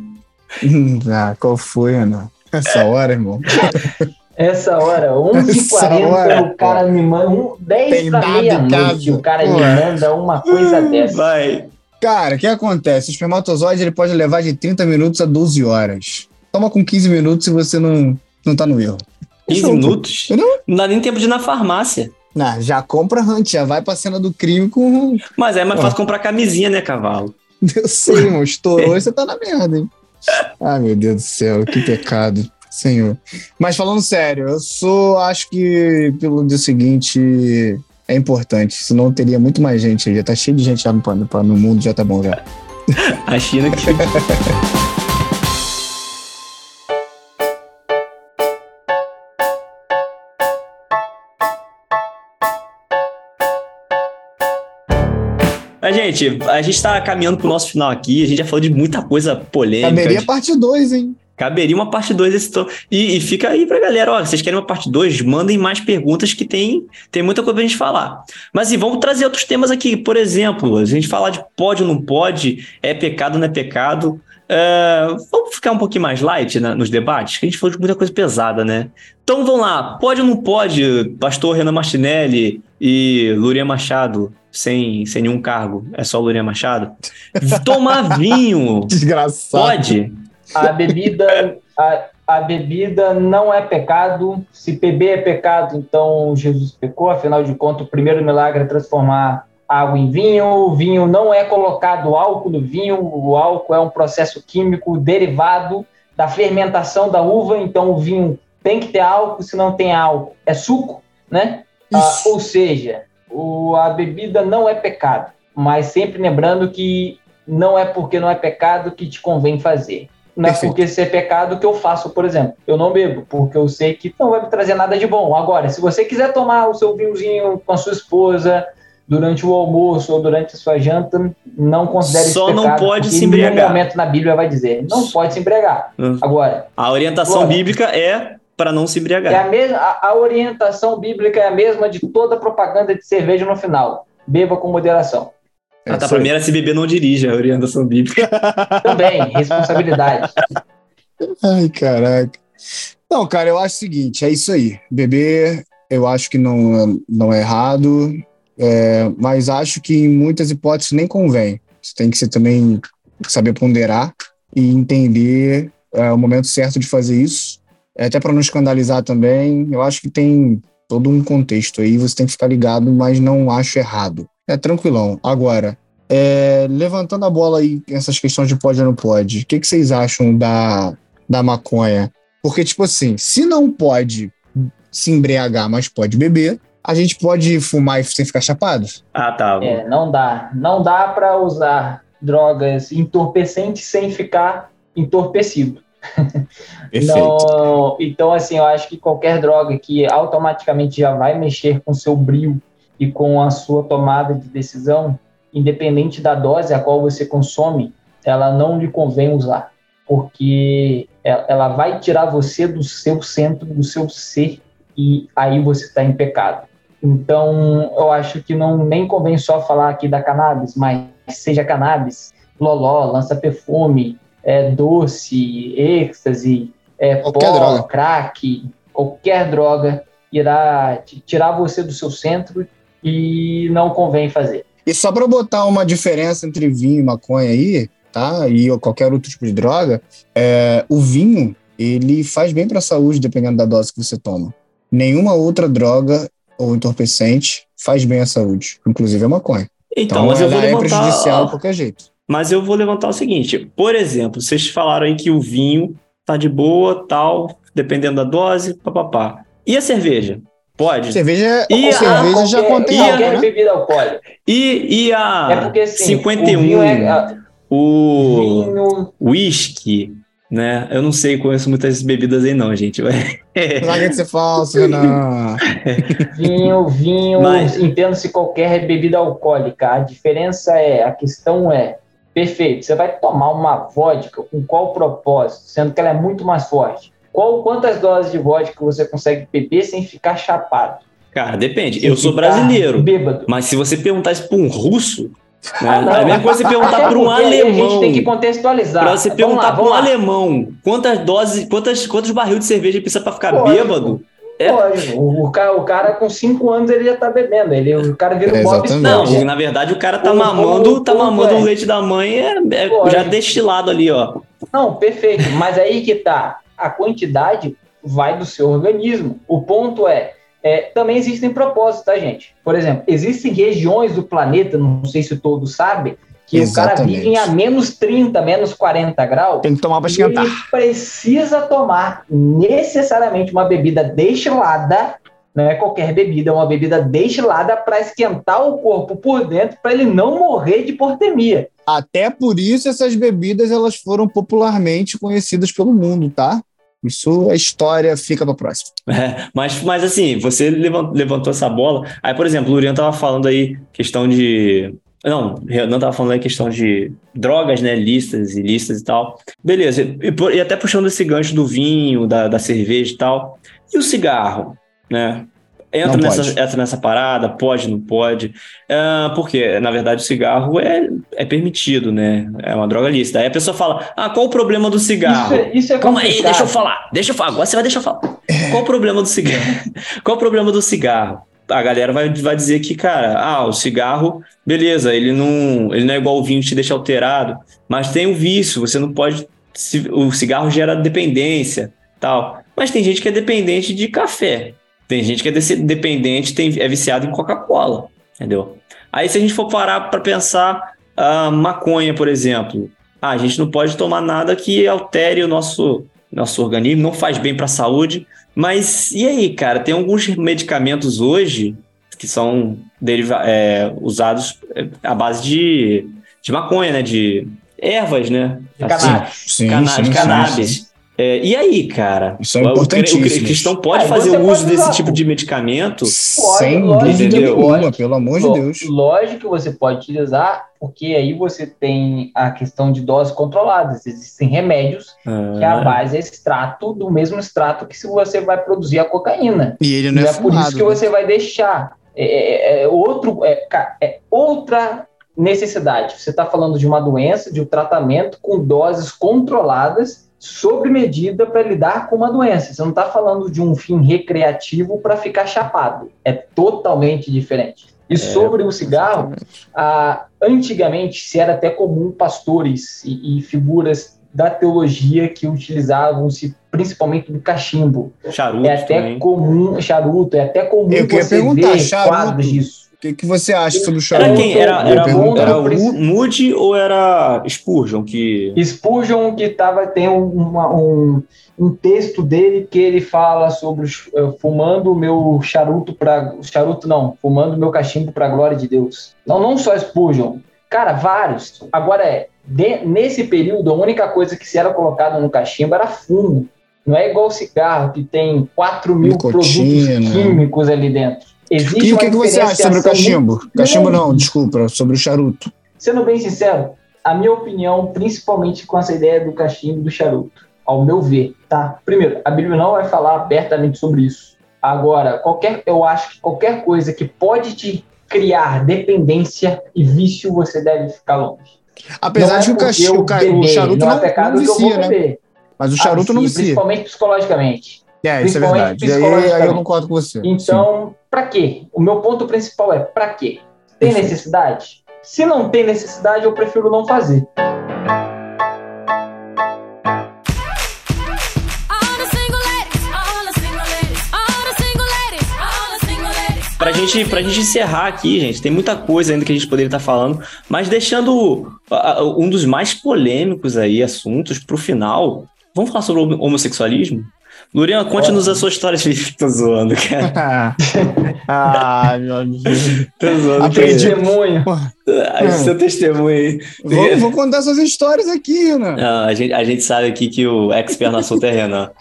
Hum, ah, qual foi, Ana? Essa hora, irmão. Essa hora, Essa 11h40, hora, o cara me manda um, 10 Tem pra meia-noite. O cara Pô. me manda uma coisa dessa. Vai. Cara, o que acontece? O espermatozoide ele pode levar de 30 minutos a 12 horas. Toma com 15 minutos se você não, não tá no erro. 15 Show, pô. minutos? Entendeu? Não dá nem tempo de ir na farmácia. Não, já compra Hunt, já vai pra cena do crime com. Mas é mais fácil comprar camisinha, né, cavalo? Eu sei, irmão. Estourou e você tá na merda, hein? Ai, meu Deus do céu, que pecado. Senhor. Mas falando sério, eu sou. Acho que pelo dia seguinte é importante. Senão teria muito mais gente. Já tá cheio de gente lá no, no, no mundo, já tá bom já. A China que. Mas, gente, a gente tá caminhando pro nosso final aqui. A gente já falou de muita coisa polêmica. Caberia parte 2, hein? Caberia uma parte 2 desse tom. E, e fica aí pra galera, ó, vocês querem uma parte 2? Mandem mais perguntas que tem, tem muita coisa pra gente falar. Mas e vamos trazer outros temas aqui. Por exemplo, a gente falar de pode ou não pode, é pecado ou não é pecado. É, vamos ficar um pouquinho mais light né, nos debates, que a gente falou de muita coisa pesada, né? Então vamos lá, pode ou não pode, pastor Renan Martinelli e Lurian Machado, sem, sem nenhum cargo, é só Lurian Machado, tomar vinho, Desgraçado. pode? A bebida, a, a bebida não é pecado. Se beber é pecado, então Jesus pecou. Afinal de contas, o primeiro milagre é transformar água em vinho. O vinho não é colocado álcool no vinho. O álcool é um processo químico derivado da fermentação da uva. Então, o vinho tem que ter álcool. Se não tem álcool, é suco, né? Ah, ou seja, o- a bebida não é pecado, mas sempre lembrando que não é porque não é pecado que te convém fazer. Não é porque se é pecado que eu faço, por exemplo. Eu não bebo, porque eu sei que não vai me trazer nada de bom. Agora, se você quiser tomar o seu vinhozinho com a sua esposa durante o almoço ou durante a sua janta, não considere Só isso não pecado, pode porque se Em nenhum embriagar. momento na Bíblia vai dizer, não pode se embriagar. Hum. Agora, A orientação Bora. bíblica é para não se é embriagar. a, mesma, a, a orientação bíblica é a mesma de toda propaganda de cerveja no final. Beba com moderação. Ah, tá, pra mim era se beber não dirige, a orientação bíblica. Também, responsabilidade. Ai, caraca. Não, cara, eu acho o seguinte, é isso aí. Beber, eu acho que não, não é errado, é, mas acho que em muitas hipóteses nem convém. Você tem que ser também saber ponderar e entender é, o momento certo de fazer isso, É, até para não escandalizar também. Eu acho que tem todo um contexto aí, você tem que ficar ligado, mas não acho errado. É tranquilão. Agora, é, levantando a bola aí, essas questões de pode ou não pode, o que, que vocês acham da, da maconha? Porque, tipo assim, se não pode se embriagar, mas pode beber, a gente pode fumar e sem ficar chapado? Ah, tá. É, não dá. Não dá para usar drogas entorpecentes sem ficar entorpecido. Não, então, assim, eu acho que qualquer droga que automaticamente já vai mexer com seu brilho e com a sua tomada de decisão, independente da dose a qual você consome, ela não lhe convém usar, porque ela ela vai tirar você do seu centro, do seu ser, e aí você está em pecado. Então, eu acho que não nem convém só falar aqui da cannabis, mas seja cannabis, loló, lança-perfume, é, doce, êxtase, é, Qualquer pó, droga. crack, qualquer droga irá tirar você do seu centro e não convém fazer. E só para botar uma diferença entre vinho e maconha aí, tá? E qualquer outro tipo de droga, é, o vinho, ele faz bem para a saúde, dependendo da dose que você toma. Nenhuma outra droga ou entorpecente faz bem à saúde, inclusive a maconha. Então, Então, mas eu vou é levantar. prejudicial de qualquer jeito. Mas eu vou levantar o seguinte: por exemplo, vocês falaram aí que o vinho tá de boa, tal, dependendo da dose, papapá. E a cerveja? Pode? Cerveja, E a- cerveja já contém e a- álcool, qualquer né? bebida alcoólica. E, e a é porque assim, 51, o é, o vinho whisky, né? Eu não sei, conheço muitas bebidas aí não, gente. Larga de ser falso, Renan. Vinho, vinho, Mas... entendo-se qualquer bebida alcoólica. A diferença é, a questão é, perfeito, você vai tomar uma vodka com qual propósito? Sendo que ela é muito mais forte. Qual, quantas doses de vodka você consegue beber sem ficar chapado? Cara, depende. Sem eu sou brasileiro. Bêbado. Mas se você perguntar isso para um russo, né? Ah, é a mesma coisa você perguntar para um alemão. A gente tem que contextualizar. Para você perguntar para um lá. alemão quantas doses, quantas, quantos barril de cerveja precisa para ficar Pode, bêbado. É. O, cara, o cara com 5 anos ele já tá bebendo. Ele, o cara vira um Bob Não, na verdade o cara tá o, mamando, o, tá mamando o leite da mãe é, é já destilado ali, ó. Não, perfeito. Mas aí que tá. A quantidade vai do seu organismo. O ponto é, é, também existem propósitos, tá, gente? Por exemplo, existem regiões do planeta, não sei se todos sabem, que Exatamente. o cara vive a menos 30, menos 40 graus. Tem que tomar para esquentar. Ele precisa tomar necessariamente uma bebida destilada, não é qualquer bebida, é uma bebida destilada para esquentar o corpo por dentro, para ele não morrer de hipotermia. Até por isso essas bebidas elas foram popularmente conhecidas pelo mundo, tá? Isso a história fica para próxima. É, mas, mas assim, você levantou essa bola. Aí, por exemplo, o Lurian tava falando aí questão de. Não, não tava falando aí questão de drogas, né? Listas e listas e tal. Beleza. E, e até puxando esse gancho do vinho, da, da cerveja e tal. E o cigarro, né? Entra nessa, entra nessa parada, pode, não pode. Uh, porque, na verdade, o cigarro é, é permitido, né? É uma droga lícita. Aí a pessoa fala: Ah, qual o problema do cigarro? Isso, é, isso é Calma aí, deixa eu falar. Deixa eu falar. Agora você vai deixar eu falar. É. Qual o problema do cigarro? qual o problema do cigarro? A galera vai, vai dizer que, cara, ah, o cigarro, beleza, ele não, ele não é igual o vinho que te deixa alterado, mas tem um vício, você não pode. O cigarro gera dependência, tal. Mas tem gente que é dependente de café. Tem gente que é dependente, tem, é viciado em Coca-Cola, entendeu? Aí se a gente for parar para pensar, a maconha, por exemplo, ah, a gente não pode tomar nada que altere o nosso, nosso organismo, não faz bem para a saúde. Mas e aí, cara? Tem alguns medicamentos hoje que são deriva é, usados é, à base de, de maconha, né? De ervas, né? De assim, cannabis. Sim, cannabis, sim, cannabis. É, e aí, cara? Isso é importantíssimo. O, cristão pode fazer o uso desse tipo de medicamento? Sem dúvida nenhuma, pelo amor de Deus. Lógico que você pode utilizar, porque aí você tem a questão de doses controladas. Existem remédios ah. que a base é extrato do mesmo extrato que se você vai produzir a cocaína. E ele não e é, é por isso que né? você vai deixar. É, é, é outro, é, é outra necessidade. Você está falando de uma doença, de um tratamento com doses controladas sobre medida para lidar com uma doença. Você não está falando de um fim recreativo para ficar chapado. É totalmente diferente. E é, sobre o cigarro, ah, antigamente se era até comum pastores e, e figuras da teologia que utilizavam-se principalmente do cachimbo. Charuto. É até também. comum, charuto, é até comum Eu você ver quadros disso que, que você acha sobre o Charuto? Era quem? Era, era, era, o Moody ou era Spurgeon? Que... Spurgeon que tava, tem uma, um, um texto dele que ele fala sobre uh, fumando o meu charuto para charuto não, fumando o meu cachimbo para a glória de Deus. Não, não só Spurgeon. Cara, vários. Agora é, de, nesse período a única coisa que se era colocado no cachimbo era fumo. Não é igual cigarro que tem 4 mil Nicotina. produtos químicos ali dentro. Existe e o que, que você acha sobre o cachimbo? Muito... Cachimbo não, desculpa, sobre o charuto. Sendo bem sincero, a minha opinião, principalmente com essa ideia do cachimbo e do charuto, ao meu ver, tá? Primeiro, a Bíblia não vai falar abertamente sobre isso. Agora, qualquer, eu acho que qualquer coisa que pode te criar dependência e vício, você deve ficar longe. Apesar de é que o, o charuto não, é pecado não vicia, né? Mas o charuto ah, não vicia. Principalmente psicologicamente. É, isso é verdade. E aí, aí, eu concordo com você. Então, para quê? O meu ponto principal é para quê? Tem necessidade? Se não tem necessidade, eu prefiro não fazer. Pra gente, pra gente encerrar aqui, gente, tem muita coisa ainda que a gente poderia estar falando, mas deixando um dos mais polêmicos aí assuntos pro final, vamos falar sobre o homossexualismo? Lurian, conte-nos a sua história de Tô zoando, cara. ah, meu amigo. Tô zoando. Aprendi. Testemunho. Ah, seu testemunho aí. Vou, vou contar suas histórias aqui, né? Não, a, gente, a gente sabe aqui que o expert no assunto é Renan.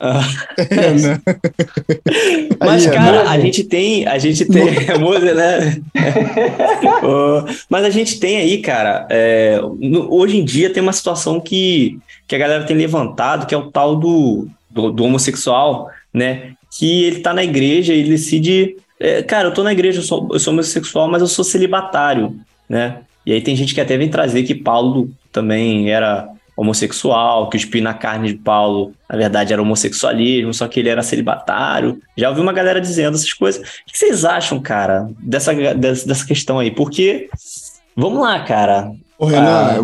Ah. Renan. Mas, Aí, cara, a gente tem. A gente tem. É Mose, né? Oh, Mas a gente tem aí, cara. é, no- hoje em dia tem uma situação que, que a galera tem levantado, que é o tal do, do, do homossexual, né? Que ele tá na igreja e ele decide. é, cara, eu tô na igreja, eu sou, eu sou homossexual, mas eu sou celibatário, né? E aí tem gente que até vem trazer que Paulo também era homossexual, que o espinho na carne de Paulo, na verdade, era homossexualismo, só que ele era celibatário. Já ouvi uma galera dizendo essas coisas. O que vocês acham, cara, dessa, dessa, dessa questão aí? Porque, vamos lá, cara. Ô, Renan, Ah.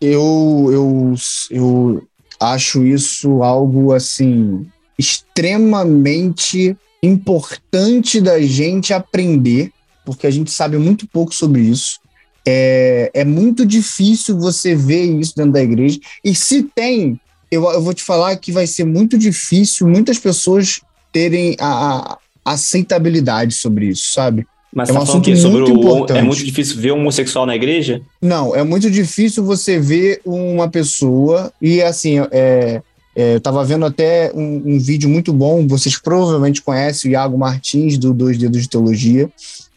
eu, eu, eu acho isso algo assim extremamente importante da gente aprender, porque a gente sabe muito pouco sobre isso. É, é muito difícil você ver isso dentro da igreja. E se tem, eu, eu vou te falar que vai ser muito difícil muitas pessoas terem a, a aceitabilidade sobre isso, sabe? Mas É um tá assunto que sobre muito o, importante. é muito difícil ver um homossexual na igreja? Não, é muito difícil você ver uma pessoa e assim, é, é, eu tava vendo até um, um vídeo muito bom, vocês provavelmente conhecem o Iago Martins, do Dois Dedos de Teologia,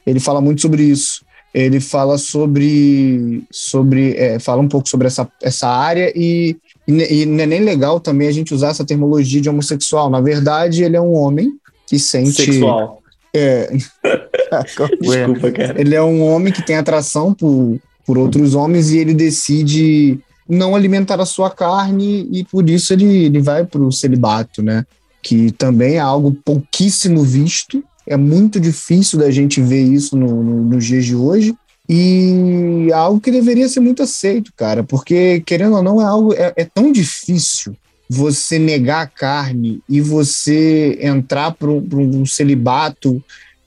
ele fala muito sobre isso. Ele fala sobre, sobre é, fala um pouco sobre essa, essa área e, e, e não é nem legal também a gente usar essa termologia de homossexual. Na verdade, ele é um homem que sente... Sexual. É, Desculpa, cara. ele é um homem que tem atração por, por outros homens e ele decide não alimentar a sua carne e por isso ele, ele vai para o celibato, né? Que também é algo pouquíssimo visto. É muito difícil da gente ver isso no, no- nos dias de hoje. E é algo que deveria ser muito aceito, cara, porque querendo ou não, é algo é, é tão difícil você negar a carne e você entrar para um celibato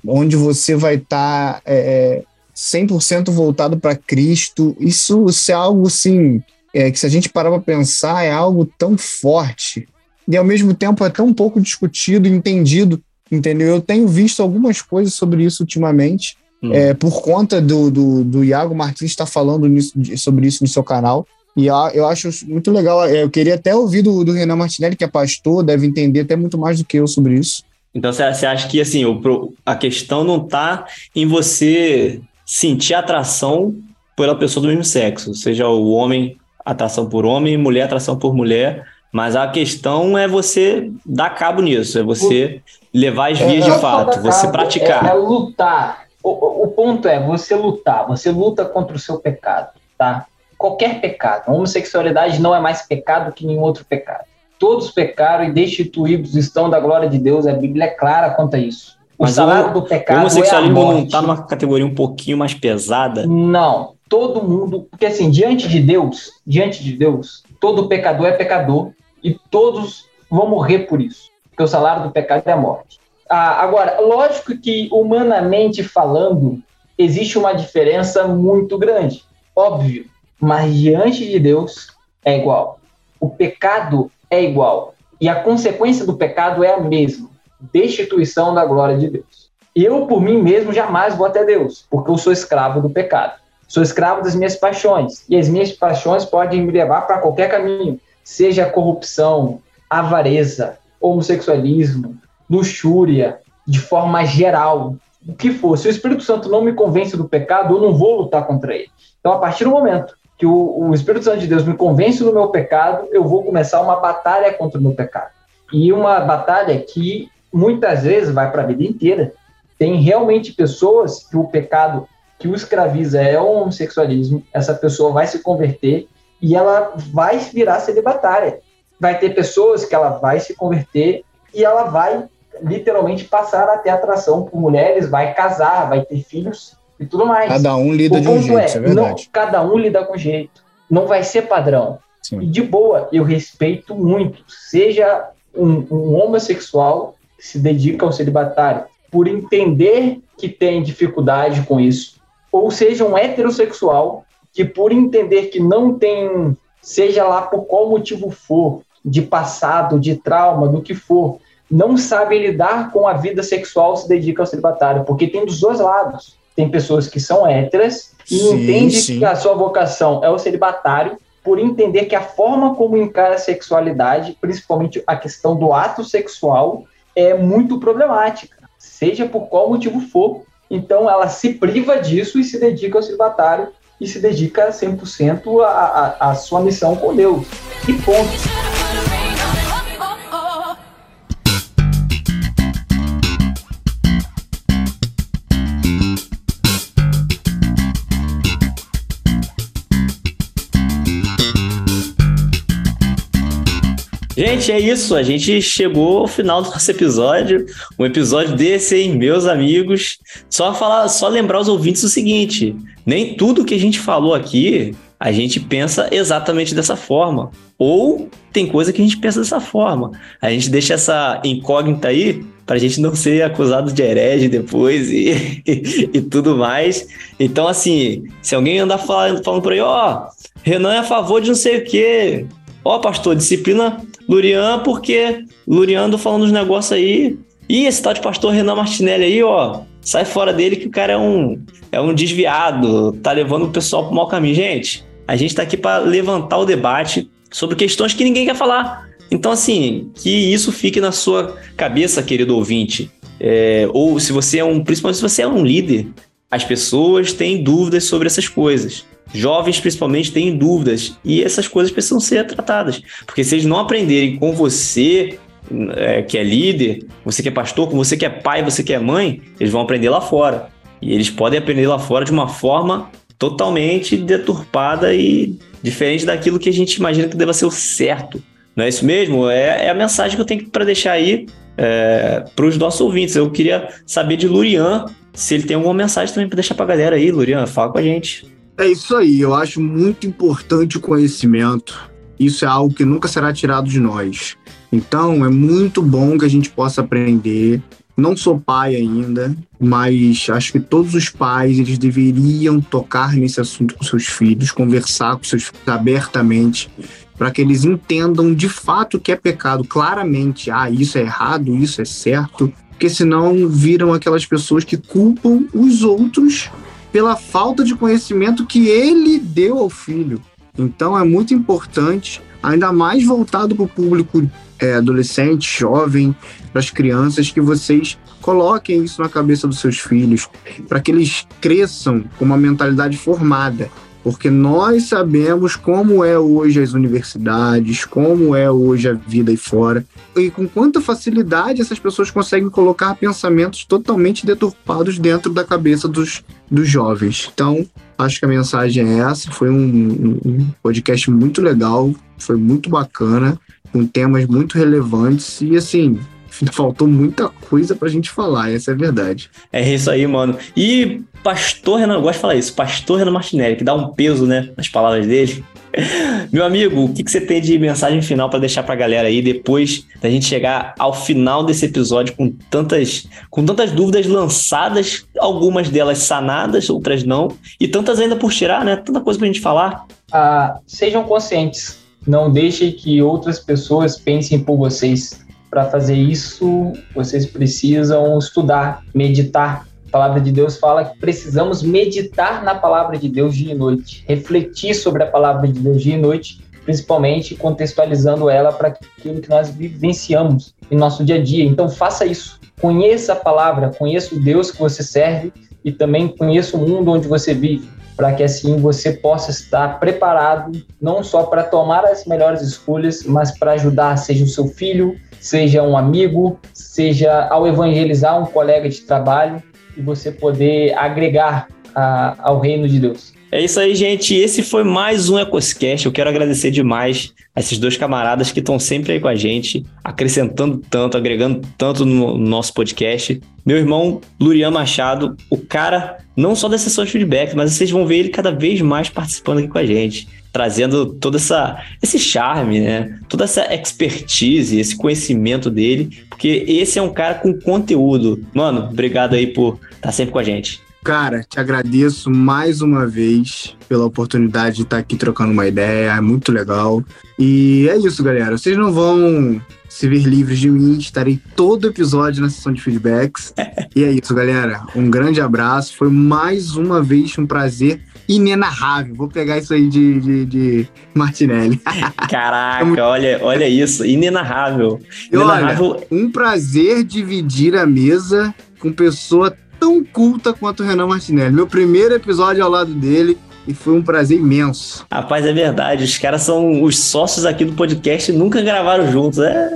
onde você vai estar é, 100% voltado para Cristo. Isso, isso é algo assim, é, que se a gente parar para pensar, é algo tão forte e ao mesmo tempo é tão pouco discutido e entendido, entendeu? Eu tenho visto algumas coisas sobre isso ultimamente, Hum. é, por conta do, do, do Iago Martins estar falando nisso- sobre isso no seu canal. E a- eu acho muito legal. é, Eu queria até ouvir do, do Renan Martinelli, que é pastor, deve entender até muito mais do que eu sobre isso. Então você acha que assim, o pro- a questão não tá em você sentir atração pela pessoa do mesmo sexo, seja o homem atração por homem, mulher atração por mulher, mas a questão é você dar cabo nisso, é você levar as vias Não de fato, você cabo, praticar. É, é lutar. O, o- o ponto é você lutar. Você luta contra o seu pecado, tá? Qualquer pecado. A homossexualidade não é mais pecado que nenhum outro pecado. Todos pecaram e destituídos estão da glória de Deus. A Bíblia é clara quanto a isso. O Mas salário o- do O pecado é a homossexualismo não morte. tá numa categoria um pouquinho mais pesada? Não, todo mundo, porque assim, diante de Deus, diante de Deus, todo pecador é pecador e todos vão morrer por isso, porque o salário do pecado é a morte. Ah, agora, lógico que humanamente falando, existe uma diferença muito grande, óbvio, mas diante de Deus é igual. O pecado é igual e a consequência do pecado é a mesma, destituição da glória de Deus. Eu, por mim mesmo, jamais vou até Deus, porque eu sou escravo do pecado. Sou escravo das minhas paixões. E as minhas paixões podem me levar para qualquer caminho, seja corrupção, avareza, homossexualismo, luxúria, de forma geral. O que for. Se o Espírito Santo não me convence do pecado, eu não vou lutar contra ele. Então, a partir do momento que o, o Espírito Santo de Deus me convence do meu pecado, eu vou começar uma batalha contra o meu pecado. E uma batalha que muitas vezes vai para a vida inteira. Tem realmente pessoas que o pecado que o escraviza é o homossexualismo, essa pessoa vai se converter e ela vai virar celibatária. Vai ter pessoas que ela vai se converter e ela vai literalmente passar a ter atração por mulheres, vai casar, vai ter filhos e tudo mais. Cada um lida o de um jeito, é, é não, verdade. cada um lida com jeito. Não vai ser padrão. Sim. E de boa, eu respeito muito. Seja um, um homossexual que se dedica ao celibatário por entender que tem dificuldade com isso, ou seja um heterossexual que por entender que não tem, seja lá por qual motivo for, de passado, de trauma, do que for, não sabem lidar com a vida sexual, se dedicam ao celibatário, porque tem dos dois lados. Tem pessoas que são héteras e entendem que a sua vocação é o celibatário, por entender que a forma como encara a sexualidade, principalmente a questão do ato sexual, é muito problemática, seja por qual motivo for. Então, ela se priva disso e se dedica ao celibatário e se dedica 100% à sua missão com Deus. E ponto. Gente, é isso. A gente chegou ao final do nosso episódio. Um episódio desse, hein, meus amigos. Só falar, só lembrar os ouvintes o seguinte: nem tudo que a gente falou aqui a gente pensa exatamente dessa forma. Ou tem coisa que a gente pensa dessa forma. A gente deixa essa incógnita aí para a gente não ser acusado de herege depois e, e, tudo mais. Então, assim, se alguém andar falando, falando por aí, ó, oh, Renan é a favor de não sei o quê. Ó, oh, pastor, disciplina Lurian, porque Lurian ando falando uns negócios aí. E esse tal de pastor Renan Martinelli aí, ó, sai fora dele que o cara é um, é um desviado, tá levando o pessoal pro mau caminho. Gente, a gente tá aqui para levantar o debate sobre questões que ninguém quer falar. Então, assim, que isso fique na sua cabeça, querido ouvinte. É, ou se você é um, principalmente se você é um líder, as pessoas têm dúvidas sobre essas coisas. Jovens, principalmente, têm dúvidas e essas coisas precisam ser tratadas. Porque se eles não aprenderem com você, é, que é líder, você que é pastor, com você que é pai, você que é mãe, eles vão aprender lá fora. E eles podem aprender lá fora de uma forma totalmente deturpada e diferente daquilo que a gente imagina que deva ser o certo. Não é isso mesmo? É, é a mensagem que eu tenho para deixar aí é, para os nossos ouvintes. Eu queria saber de Lurian se ele tem alguma mensagem também para deixar para a galera aí. Lurian, fala com a gente. É isso aí, eu acho muito importante o conhecimento. Isso é algo que nunca será tirado de nós. Então, é muito bom que a gente possa aprender. Não sou pai ainda, mas acho que todos os pais eles deveriam tocar nesse assunto com seus filhos, conversar com seus filhos abertamente, para que eles entendam de fato o que é pecado, claramente. Ah, isso é errado, isso é certo, porque senão viram aquelas pessoas que culpam os outros pela falta de conhecimento que ele deu ao filho. Então é muito importante, ainda mais voltado para o público é, adolescente, jovem, para as crianças, que vocês coloquem isso na cabeça dos seus filhos, para que eles cresçam com uma mentalidade formada porque nós sabemos como é hoje as universidades, como é hoje a vida aí fora, e com quanta facilidade essas pessoas conseguem colocar pensamentos totalmente deturpados dentro da cabeça dos, dos jovens. Então, acho que a mensagem é essa. Foi um, um podcast muito legal, foi muito bacana, com temas muito relevantes, e assim, faltou muita coisa pra gente falar, essa é a verdade. É isso aí, mano. E Pastor Renan, eu gosto de falar isso, Pastor Renan Martinelli, que dá um peso, né, nas palavras dele. Meu amigo, o que, que você tem de mensagem final para deixar para a galera aí depois da gente chegar ao final desse episódio com tantas, com tantas dúvidas lançadas, algumas delas sanadas, outras não, e tantas ainda por tirar, né? Tanta coisa para a gente falar. Ah, sejam conscientes, não deixem que outras pessoas pensem por vocês. Para fazer isso, vocês precisam estudar, meditar, a palavra de Deus fala que precisamos meditar na palavra de Deus dia e noite, refletir sobre a palavra de Deus dia e noite, principalmente contextualizando ela para aquilo que nós vivenciamos em nosso dia a dia. Então faça isso. Conheça a palavra, conheça o Deus que você serve e também conheça o mundo onde você vive, para que assim você possa estar preparado não só para tomar as melhores escolhas, mas para ajudar, seja o seu filho, seja um amigo, seja ao evangelizar um colega de trabalho, e você poder agregar a, ao reino de Deus. É isso aí, gente. Esse foi mais um Ecoscast. Eu quero agradecer demais a esses dois camaradas que estão sempre aí com a gente, acrescentando tanto, agregando tanto no nosso podcast. Meu irmão Lurian Machado, o cara não só da sessão de feedback, mas vocês vão ver ele cada vez mais participando aqui com a gente, trazendo todo essa, esse charme, né? Toda essa expertise, esse conhecimento dele, porque esse é um cara com conteúdo. Mano, obrigado aí por estar sempre com a gente. Cara, te agradeço mais uma vez pela oportunidade de estar aqui trocando uma ideia, é muito legal. E é isso, galera. Vocês não vão se ver livres de mim, estarei todo episódio na sessão de feedbacks. e é isso, galera. Um grande abraço. Foi mais uma vez um prazer inenarrável. Vou pegar isso aí de, de, de Martinelli. Caraca, olha, olha isso, inenarrável. Inenarrável. Olha, um prazer dividir a mesa com pessoa tão culta quanto o Renan Martinelli. Meu primeiro episódio ao lado dele e foi um prazer imenso. Rapaz, é verdade. Os caras são os sócios aqui do podcast e nunca gravaram juntos. É...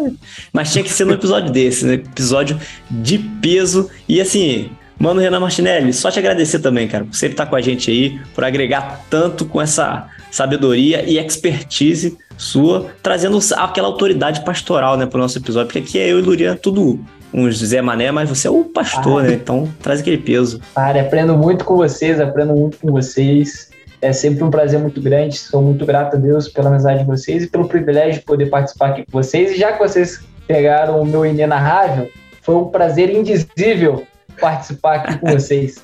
Mas tinha que ser no episódio desse, né? Episódio de peso. E assim, Mano, Renan Martinelli, só te agradecer também, cara, por sempre estar com a gente aí, por agregar tanto com essa sabedoria e expertise sua, trazendo aquela autoridade pastoral, né, pro nosso episódio, porque aqui é eu e o Lurian tudo uns Zé Mané, mas você é o pastor, né? Então traz aquele peso. Cara, aprendo muito com vocês, aprendo muito com vocês. É sempre um prazer muito grande. Sou muito grato a Deus pela amizade de vocês e pelo privilégio de poder participar aqui com vocês. E já que vocês pegaram o meu inenarrável, foi um prazer indizível participar aqui com vocês.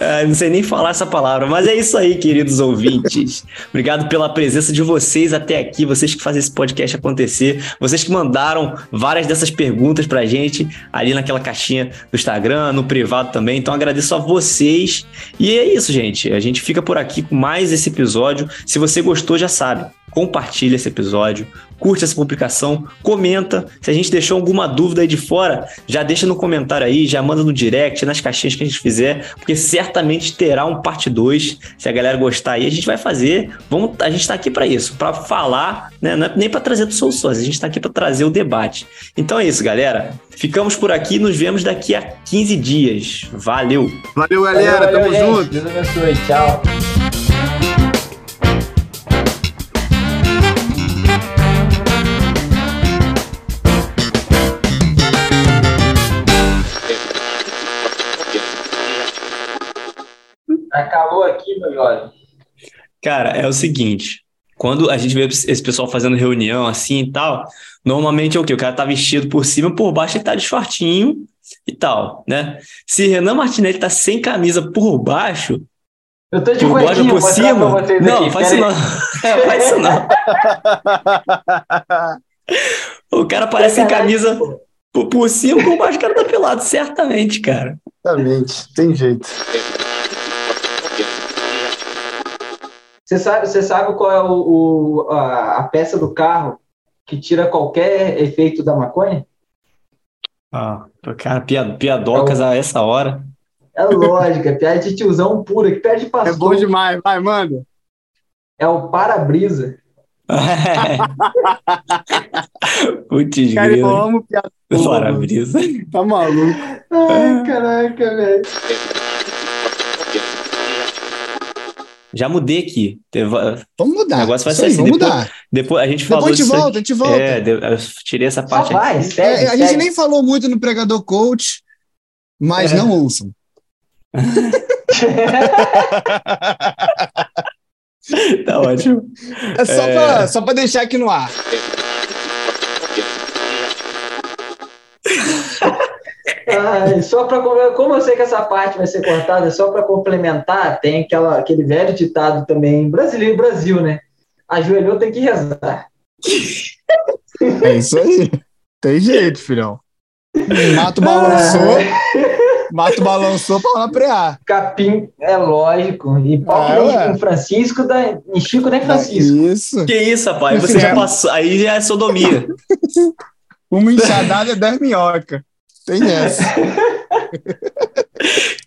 é, não sei nem falar essa palavra, mas é isso aí, queridos ouvintes. Obrigado pela presença de vocês até aqui, vocês que fazem esse podcast acontecer, vocês que mandaram várias dessas perguntas pra gente ali naquela caixinha do Instagram, no privado também. Então agradeço a vocês. E é isso, gente. A gente fica por aqui com mais esse episódio. Se você gostou, já sabe compartilha esse episódio, curte essa publicação, comenta. Se a gente deixou alguma dúvida aí de fora, já deixa no comentário aí, já manda no direct, nas caixinhas que a gente fizer, porque certamente terá um parte 2. Se a galera gostar aí, a gente vai fazer. Vamos, a gente está aqui para isso, para falar, né? Não é nem para trazer soluções, a gente está aqui para trazer o debate. Então é isso, galera. Ficamos por aqui, nos vemos daqui a 15 dias. Valeu. Valeu, galera. Valeu, valeu, Tamo gente. junto. Deus abençoe. Tchau. Cara, é o seguinte. Quando a gente vê esse pessoal fazendo reunião assim e tal, normalmente é o quê? O cara tá vestido por cima, por baixo ele tá de shortinho e tal, né? Se Renan Martinelli tá sem camisa por baixo, eu tô de por baixo por cima, não, aqui, faz isso não. É, faz isso não. o cara parece sem camisa por, por cima, por baixo o cara tá pelado, certamente, cara. Certamente, tem jeito. Você sabe, você sabe qual é o, o a, a, peça do carro que tira qualquer efeito da maconha? Ah, cara, piadocas é o... a essa hora. É lógico, é piada de tiozão pura, que pede pastor. É bom demais, vai, manda. É o para-brisa. Putz, Cara, eu amo piada. Para-brisa. Tá maluco. Ai, caraca, velho. Já mudei aqui. Vamos mudar. O negócio vai ser assim. Vamos depois, mudar. Depois a gente falou. Depois a gente volta, a gente volta. É, eu tirei essa parte. Só vai, segue, é, a segue. gente nem falou muito no pregador coach, mas é. não ouçam. tá ótimo. É só é... para só pra deixar aqui no ar. Ai, só para como eu sei que essa parte vai ser cortada, só para complementar, tem aquela, aquele velho ditado também brasileiro Brasil, né? Ajoelhou tem que rezar. É isso aí. Tem jeito, filhão. Mato balançou. Mato balançou, pau na preá. Capim, é lógico. E pau ah, com Francisco, da, em Chico nem Francisco. Isso. Que isso, rapaz? Você já passou. Aí já é sodomia. Uma enxadada é 10 minhoca. Tem essa.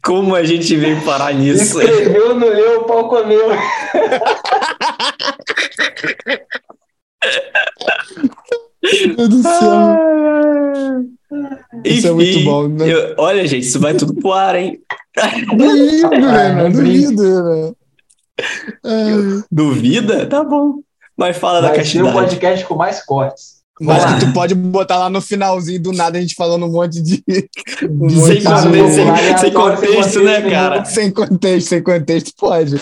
Como a gente veio parar nisso? Escreveu, não leu, o pau comeu. Meu Deus do céu. Isso Enfim, é muito bom, né? Eu, olha, gente, isso vai tudo pro ar, hein? Duvido, né? Duvido, né? Duvida? Tá bom. Mas fala Vai da castidade. Vai um podcast com mais cortes. Mas que tu pode botar lá no finalzinho do nada a gente falando um monte de. Um sem, monte contexto, sem, sem, contexto, né, cara? Sem contexto, sem contexto, pode.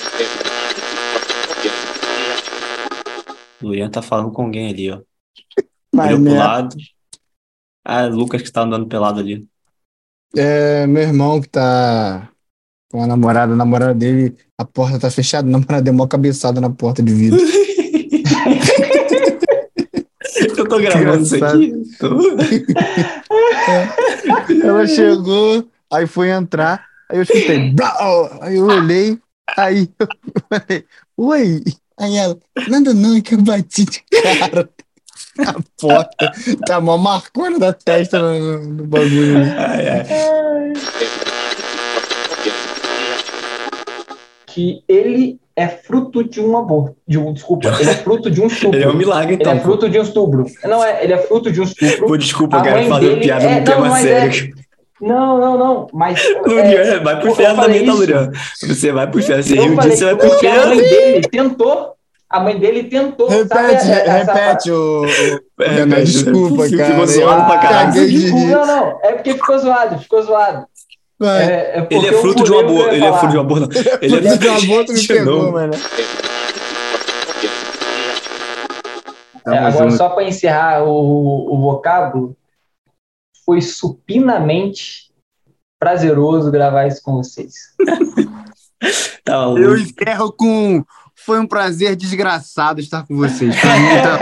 O Luian tá falando com alguém ali, ó. Olhou pro lado. Ah, Lucas que tá andando pelado ali. É, meu irmão que tá com a namorada, a namorada dele, a porta tá fechada, a namorada deu uma cabeçada na porta de vidro. Eu tô gravando isso aqui. Tô... Ela chegou, aí foi entrar, aí eu escutei, aí eu olhei, aí eu falei, oi. Aí ela, nada não, é que eu bati de cara. A porta tá mó marcona da testa no, no bagulho. Ai, ai. Que ele é fruto de um aborto. De um, desculpa, ele é fruto de um estupro. Ele é um milagre, Ele então. é fruto de um estupro. Não, é, ele é fruto de um estupro. Pô, desculpa, A eu quero mãe fazer dele piada é- não, tema mas é- sério. Não, não, não. Mas. Lurian, é, vai pro inferno também, tá. Lurian? Você vai pro inferno. Você Eu riu disso, você vai pro porque a inferno. mãe dele tentou. A mãe dele tentou. sabe Repete, essa- repete o. É, Renan, mas desculpa, ficou cara. zoado pra caralho. não, não. É porque ficou zoado, ficou zoado. Vai. É, é porque Ele é fruto de um aborto. ia Ele é fruto de um aborto, não. Ele é Fruto de um aborto me de pegou, mano. É, agora, só para encerrar o, o vocábulo, foi supinamente prazeroso gravar isso com vocês. Tá Eu encerro com. Foi um prazer desgraçado estar com vocês. Foi muita-